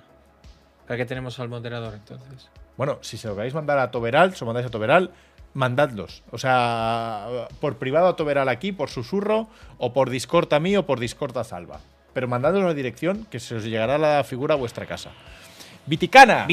Speaker 2: ¿Para qué tenemos al moderador entonces?
Speaker 1: Bueno, si se lo queréis mandar a Toberal, se lo mandáis a Toberal, mandadlos. O sea, por privado a Toberal aquí, por susurro, o por Discord a mí, o por Discord a Salva. Pero mandadlos la dirección que se os llegará la figura a vuestra casa. Viticana.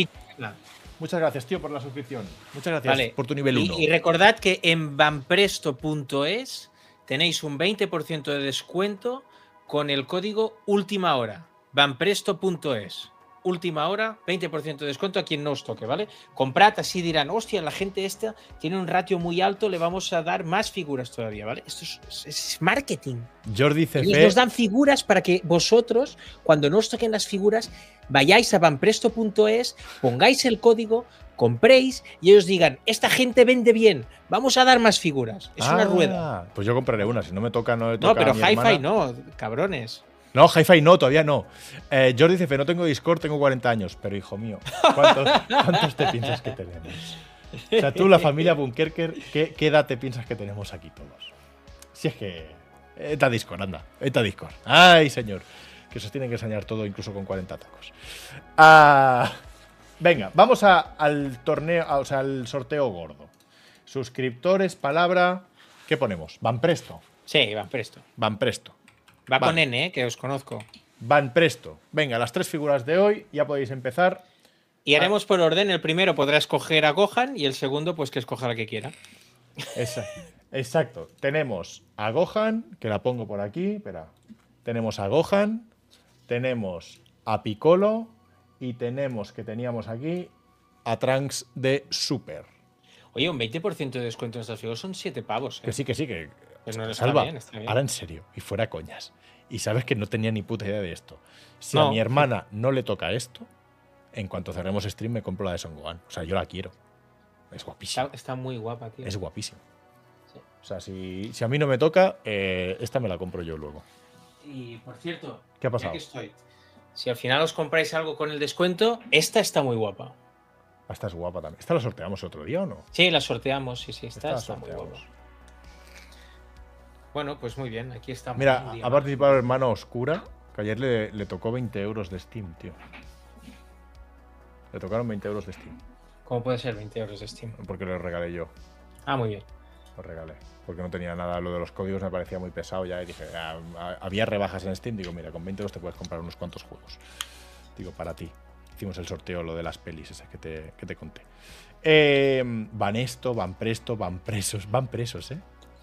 Speaker 1: Muchas gracias, tío, por la suscripción. Muchas gracias
Speaker 2: Vale.
Speaker 1: por tu nivel
Speaker 2: Y-
Speaker 1: 1.
Speaker 2: Y, recordad que en vanpresto.es tenéis un 20% de descuento con el código última hora. Vanpresto.es. Última hora, 20% de descuento a quien no os toque, ¿vale? Comprad, así dirán, hostia, la gente esta tiene un ratio muy alto, le vamos a dar más figuras todavía, ¿vale? Esto es, marketing.
Speaker 1: Jordi
Speaker 2: Ellos
Speaker 1: CC.
Speaker 2: nos dan figuras para que vosotros, cuando no os toquen las figuras, vayáis a vanpresto.es, pongáis el código, compréis y ellos digan, esta gente vende bien, vamos a dar más figuras. Es una
Speaker 1: Ah,
Speaker 2: rueda.
Speaker 1: Pues yo compraré una, si no me toca, no le
Speaker 2: No,
Speaker 1: toca
Speaker 2: pero
Speaker 1: a mi
Speaker 2: hi-fi no, cabrones.
Speaker 1: No, hi-fi no, todavía no. Eh, Jordi CF, no tengo Discord, tengo 40 años. Pero hijo mío, ¿cuántos, cuántos te piensas que tenemos? O sea, tú, la familia Bunkerker, ¿qué, qué edad te piensas que tenemos aquí todos? Si es que. Está Discord, anda. Está Discord. Ay, señor. Que se os tiene que enseñar todo, incluso con 40 tacos. Ah, venga, vamos a- al torneo, a- o sea, al sorteo gordo. Suscriptores, palabra. ¿Qué ponemos? Van presto.
Speaker 2: Sí, van presto.
Speaker 1: Van presto.
Speaker 2: Va con. N, eh, que os conozco.
Speaker 1: Van presto. Venga, las tres figuras de hoy, ya podéis empezar.
Speaker 2: Y haremos por orden. El primero podrá escoger a Gohan y el segundo, pues que escoja la que quiera.
Speaker 1: Exacto. Tenemos a Gohan, que la pongo por aquí, espera. Tenemos a Gohan, tenemos a Piccolo y tenemos que teníamos aquí a Trunks de Super.
Speaker 2: Oye, un 20% de descuento en estas figuras son 7 pavos. ¿eh?
Speaker 1: Que sí, que sí, que.
Speaker 2: Pues no, está
Speaker 1: Salva,
Speaker 2: bien, está bien.
Speaker 1: ahora en serio, y fuera coñas. Y sabes que no tenía ni puta idea de esto. Si
Speaker 2: No.
Speaker 1: a mi hermana no le toca esto, en cuanto cerremos stream me compro la de Son Gohan. O sea, yo la quiero. Es guapísima.
Speaker 2: Está, está muy guapa, tío.
Speaker 1: Es guapísimo.
Speaker 2: Sí.
Speaker 1: O sea, si, si a mí no me toca, eh, esta me la compro yo luego.
Speaker 2: Y por cierto,
Speaker 1: ¿Qué ha
Speaker 2: ya
Speaker 1: pasado?
Speaker 2: que estoy, si al final os compráis algo con el descuento, esta está muy guapa.
Speaker 1: Ah, Esta es guapa también. ¿Esta la sorteamos otro día o no?
Speaker 2: Sí, la sorteamos, sí, sí,
Speaker 1: Esta
Speaker 2: está, muy guapa. Bueno, pues muy bien, aquí estamos.
Speaker 1: Mira, ha participado Hermano Oscura, que ayer le, le tocó 20 euros de Steam, tío. Le tocaron 20 euros de Steam,
Speaker 2: ¿Cómo puede ser 20 euros de Steam?
Speaker 1: porque lo regalé yo.
Speaker 2: Ah, muy bien.
Speaker 1: Lo regalé. Porque no tenía nada, lo de los códigos me parecía muy pesado ya. Y dije, ah, ah, había rebajas en Steam. Digo, mira, con 20 euros te puedes comprar unos cuantos juegos. Digo, para ti. Hicimos el sorteo, lo de las pelis, ese que te, que te conté. Eh, van esto, van presto, van presos. Van presos, ¿eh?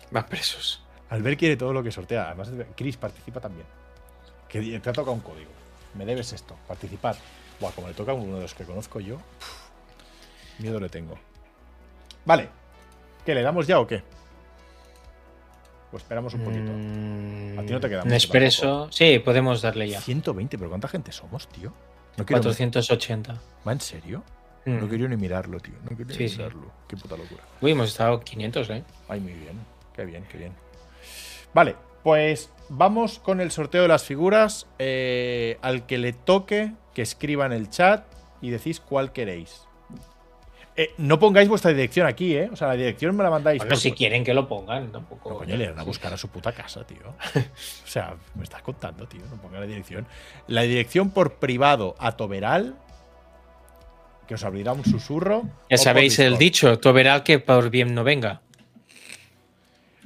Speaker 2: Van presos.
Speaker 1: Albert quiere todo lo que sortea. Además, Chris participa también. Que te ha tocado un código. Me debes esto. Participar. Buah, como le toca a uno de los que conozco yo. miedo le tengo. Vale. ¿Qué, le damos ya o qué? O esperamos un poquito.
Speaker 2: Mm,
Speaker 1: A ti no te queda
Speaker 2: Un
Speaker 1: mucho
Speaker 2: expreso. Sí, podemos darle ya.
Speaker 1: 120, pero ¿cuánta gente somos, tío? No quiero
Speaker 2: 480.
Speaker 1: ¿Va en serio?
Speaker 2: Mm.
Speaker 1: No quería ni mirarlo, tío. No quería
Speaker 2: Sí,
Speaker 1: ni
Speaker 2: sí.
Speaker 1: mirarlo. Qué puta locura.
Speaker 2: Uy, hemos estado 500, ¿eh?
Speaker 1: Ay, muy bien. Qué bien, qué bien. Vale, pues vamos con el sorteo de las figuras. Eh, al que le toque, que escriba en el chat y decís cuál queréis. Eh, no pongáis vuestra dirección aquí, ¿eh? O sea, la dirección me la mandáis.
Speaker 2: Bueno,
Speaker 1: por-
Speaker 2: si quieren que lo pongan, tampoco.
Speaker 1: No, coño, le irán a buscar a su puta casa, tío. O sea, me estás contando, tío. No ponga la dirección. La dirección por privado a Toberal, que os abrirá un susurro.
Speaker 2: Ya sabéis el dicho, Toberal que por bien no venga.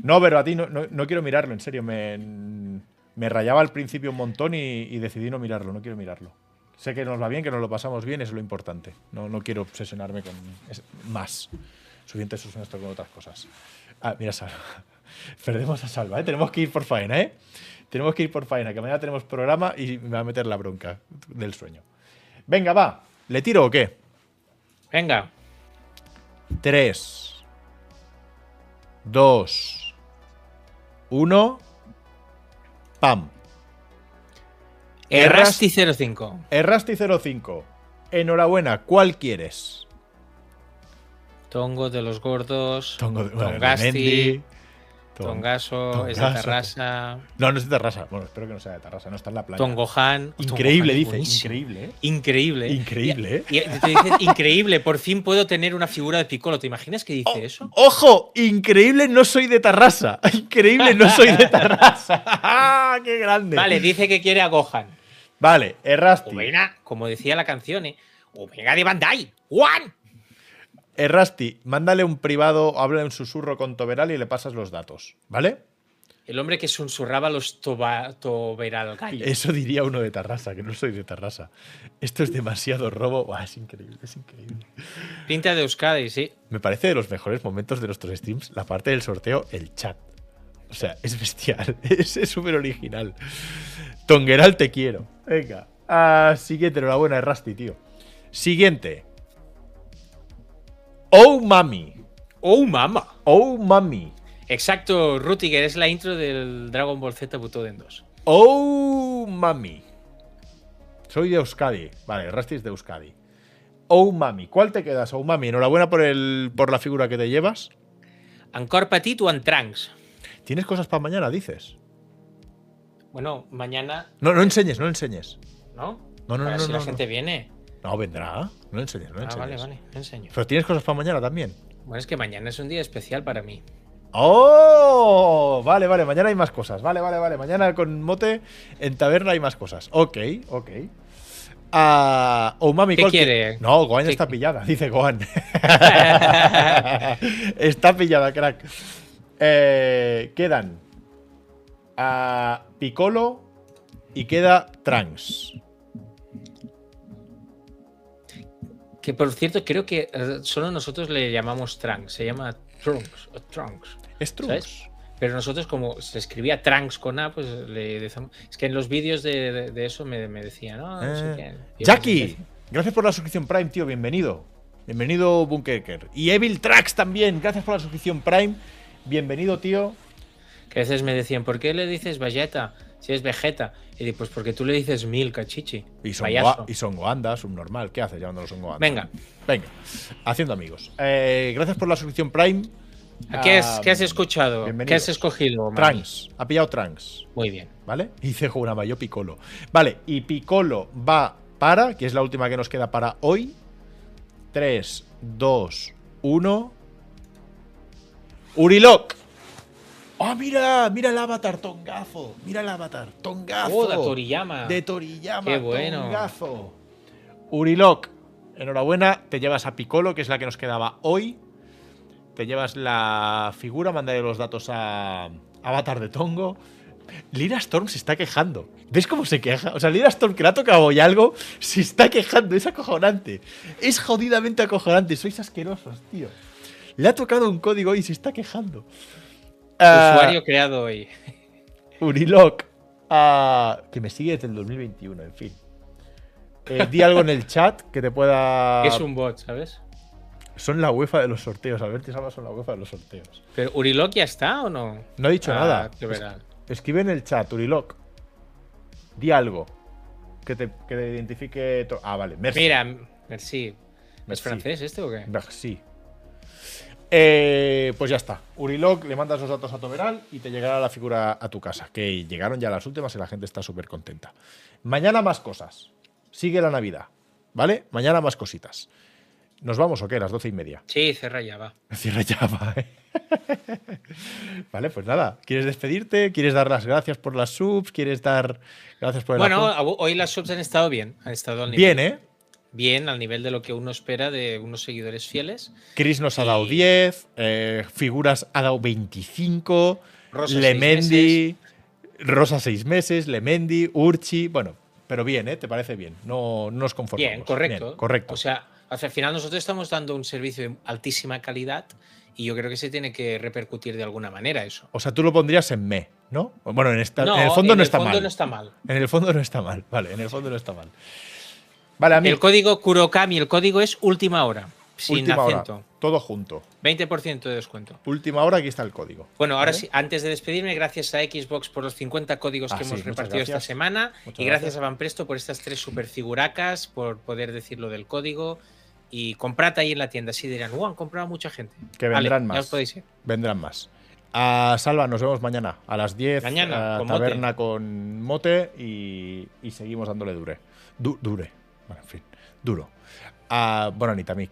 Speaker 1: No, pero a ti no, no- no quiero mirarlo, en serio. Me, me rayaba al principio un montón y, y decidí no mirarlo. No quiero mirarlo. Sé que nos va bien, que nos lo pasamos bien, es lo importante. No, no quiero obsesionarme con es- más. Suficiente obsesionarme con otras cosas. Ah, mira, Salva. Perdemos a Salva, ¿eh? Tenemos que ir por faena, ¿eh? Tenemos que ir por faena, que mañana tenemos programa y me va a meter la bronca del sueño. Venga, va. ¿Le tiro o qué?
Speaker 2: Venga.
Speaker 1: 3, 2, 1. ¡Pam!
Speaker 2: Errasti 05.
Speaker 1: Errasti 05. Enhorabuena, ¿cuál quieres?
Speaker 2: Tongo de los gordos.
Speaker 1: Tongo de
Speaker 2: Tongasti, Tongaso, es de. Terrassa.
Speaker 1: No, no es de Terrassa. Bueno, espero que no sea de Terrassa, no está en la playa.
Speaker 2: Tongohan.
Speaker 1: Increíble, dice. Increíble, ¿eh?
Speaker 2: Increíble.
Speaker 1: Increíble, ¿eh?
Speaker 2: Y, y te dice, increíble, por fin puedo tener una figura de Piccolo. ¿Te imaginas que dice
Speaker 1: Oh,
Speaker 2: eso?
Speaker 1: ¡Ojo! Increíble, no soy de Tarrasa. Increíble, no soy de Tarrasa. ¡Ah, ¡Qué grande!
Speaker 2: Vale, dice que quiere a Gohan.
Speaker 1: Vale, Errasti.
Speaker 2: Omega, como decía la canción, ¿eh? Omega de Bandai. ¡One!
Speaker 1: Errasti, mándale un privado, habla en susurro con Toberal y le pasas los datos. ¿Vale?
Speaker 2: El hombre que susurraba los toba, toberal gallo.
Speaker 1: Eso diría uno de Tarrasa, que no soy de Tarrasa. Esto es demasiado robo. Buah, es increíble, es increíble.
Speaker 2: Pinta de Euskadi, sí.
Speaker 1: Me parece de los mejores momentos de nuestros streams la parte del sorteo, el chat. O sea, es bestial. Es súper original. Tongueral, te quiero. Venga. Ah, siguiente, enhorabuena, Errasti, tío. Siguiente. Oh, mami.
Speaker 2: ¡Oh, mama!
Speaker 1: Oh, mami.
Speaker 2: Exacto, Rutiger, es la intro del Dragon Ball Z Butoden 2.
Speaker 1: Oh, mami. Soy de Euskadi. Vale, Errasti es de Euskadi. Oh, mami. ¿Cuál te quedas, Oh, mami? Enhorabuena por, el, por la figura que te llevas.
Speaker 2: Ancor Petit o Trunks.
Speaker 1: ¿Tienes cosas para mañana, dices?
Speaker 2: Bueno, mañana,
Speaker 1: No, no enseñes, no enseñes.
Speaker 2: ¿no?
Speaker 1: No, no,
Speaker 2: Para
Speaker 1: no,
Speaker 2: si
Speaker 1: no,
Speaker 2: la
Speaker 1: no.
Speaker 2: gente viene.
Speaker 1: No, vendrá. No enseñes, no
Speaker 2: Ah,
Speaker 1: enseñes.
Speaker 2: vale, vale, me enseño.
Speaker 1: Pero tienes cosas para mañana también.
Speaker 2: Bueno, es que mañana es un día especial para mí.
Speaker 1: ¡Oh! Vale, vale, mañana hay más cosas. Vale, vale, vale. Mañana con mote en taberna hay más cosas. Ok, ok. Ah, oh, mami,
Speaker 2: ¿Qué
Speaker 1: ¿cuál qui-
Speaker 2: quiere?
Speaker 1: No, Gohan
Speaker 2: ¿Qué-
Speaker 1: está pillada, dice Gohan. está pillada, crack. Eh, quedan a Piccolo y queda Trunks.
Speaker 2: Que por cierto, creo que eh, solo nosotros le llamamos Trunks. Se llama Trunks o Trunks.
Speaker 1: Es Trunks.
Speaker 2: ¿Sabes? Pero nosotros, como se escribía Trunks con A, pues le decimos. Es que en los vídeos de, de- de eso me, me decían, no, no sé
Speaker 1: Eh,
Speaker 2: qué.
Speaker 1: Jackie,
Speaker 2: entonces,
Speaker 1: gracias por la suscripción Prime, tío. Bienvenido. Bienvenido, Bunkerker. Y Evil Tracks también. Gracias por la suscripción Prime. Bienvenido, tío.
Speaker 2: Que a veces me decían, ¿por qué le dices Vegeta si es Vegeta? Y pues porque tú le dices Milka, chichi.
Speaker 1: Y son,
Speaker 2: payaso.
Speaker 1: Y son Goanda, subnormal. ¿Qué haces llamándolo son Goanda?
Speaker 2: Venga,
Speaker 1: Venga. Haciendo amigos. Eh, gracias por la suscripción Prime.
Speaker 2: ¿qué has,
Speaker 1: Ah,
Speaker 2: qué has escuchado? ¿Qué has escogido? mami?
Speaker 1: Trunks. Ha pillado Trunks.
Speaker 2: Muy bien.
Speaker 1: ¿Vale? Y dice Jurama, yo Piccolo. Vale, y Piccolo va para, que es la última que nos queda para hoy. 3, 2, 1. Urilok. ¡Oh, mira! Mira el avatar, Tongazo. Mira el avatar, Tongazo.
Speaker 2: Oh, de Toriyama.
Speaker 1: De Toriyama.
Speaker 2: Qué bueno.
Speaker 1: Tongazo. Urilok. Enhorabuena, te llevas a Piccolo, que es la que nos quedaba hoy. Te llevas la figura, mandaré los datos a Avatar de Tongo. Lira Storm se está quejando. ¿Ves cómo se queja? O sea, Lira Storm, que le ha tocado hoy algo, se está quejando. Es acojonante. Es jodidamente acojonante. Sois asquerosos, tío. Le ha tocado un código y se está quejando. Ah,
Speaker 2: Usuario creado hoy.
Speaker 1: Urilok. ah, que me sigue desde el 2021, en fin. Eh, di algo en el chat que te pueda.
Speaker 2: Es un bot, ¿sabes?
Speaker 1: Son la UEFA de los sorteos. Alberto y Salva son la UEFA de los sorteos.
Speaker 2: Pero ¿Urilok ya está o no?
Speaker 1: No he dicho
Speaker 2: Ah,
Speaker 1: nada. Escribe en el chat, Urilok. Di algo. Que te, que te identifique. Ah, vale. Merci.
Speaker 2: Mira, merci. ¿Es
Speaker 1: Merci.
Speaker 2: francés este o qué?
Speaker 1: Merci. Eh, pues ya está. Urilok, le mandas los datos a Toberal y te llegará la figura a tu casa. Que llegaron ya las últimas y la gente está súper contenta. Mañana más cosas. Sigue la Navidad. ¿Vale? Mañana más cositas. ¿Nos vamos o qué? Las doce y media.
Speaker 2: Sí, cerra ya, va.
Speaker 1: Cierra ya, va, ¿eh? vale, pues nada. ¿Quieres despedirte? ¿Quieres dar las gracias por las subs? ¿Quieres dar gracias por el
Speaker 2: Bueno,
Speaker 1: apoyo?
Speaker 2: hoy las subs han estado bien. Han estado al nivel.
Speaker 1: Bien, ¿eh?
Speaker 2: Bien, al nivel de lo que uno espera de unos seguidores fieles.
Speaker 1: Chris nos ha dado
Speaker 2: Y-
Speaker 1: 10, eh, Figuras ha dado 25,
Speaker 2: Rosa,
Speaker 1: Lemendi, Rosa 6 meses, Lemendi, Urchi, bueno, pero bien, ¿eh? ¿Te parece bien? No, no nos conformamos.
Speaker 2: Bien, correcto.
Speaker 1: Bien, correcto.
Speaker 2: O sea, al final nosotros estamos dando un servicio de altísima calidad y yo creo que se tiene que repercutir de alguna manera eso.
Speaker 1: O sea, tú lo pondrías en me, ¿no? Bueno, en, esta- en el fondo no está
Speaker 2: fondo
Speaker 1: mal.
Speaker 2: no está mal.
Speaker 1: En el fondo no está mal, vale, en el fondo no está mal. Vale, a mí,
Speaker 2: El código Kurokami, el código es última hora, sin
Speaker 1: última hora,
Speaker 2: acento.
Speaker 1: todo junto.
Speaker 2: 20% de descuento.
Speaker 1: Última hora, aquí está el código.
Speaker 2: Bueno, ahora
Speaker 1: ¿Vale?
Speaker 2: sí, antes de despedirme, gracias a Xbox por los 50 códigos
Speaker 1: Ah,
Speaker 2: que hemos repartido esta semana.
Speaker 1: Muchas
Speaker 2: y gracias
Speaker 1: gracias.
Speaker 2: a Van Presto por estas tres super figuracas, por poder decir lo del código. y comprad ahí en la tienda. Así dirán, ¡uh! Han comprado mucha gente.
Speaker 1: Que
Speaker 2: Vale,
Speaker 1: vendrán
Speaker 2: ya
Speaker 1: más.
Speaker 2: os podéis ir.
Speaker 1: Vendrán más. A Salva, nos vemos mañana a las 10.
Speaker 2: Mañana,
Speaker 1: a
Speaker 2: con mote.
Speaker 1: taberna con mote y, y seguimos dándole dure. Du- dure. Bueno, en fin, duro. A Bonanita, Mick.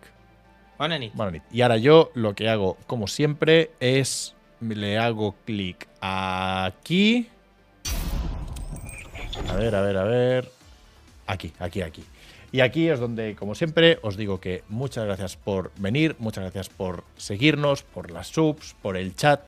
Speaker 2: Buena nit.
Speaker 1: Buena nit. Y ahora yo lo que hago, como siempre, es le hago clic aquí. A ver, a ver, a ver. Aquí, aquí, aquí. Y aquí es donde, como siempre, os digo que muchas gracias por venir, muchas gracias por seguirnos, por las subs, por el chat,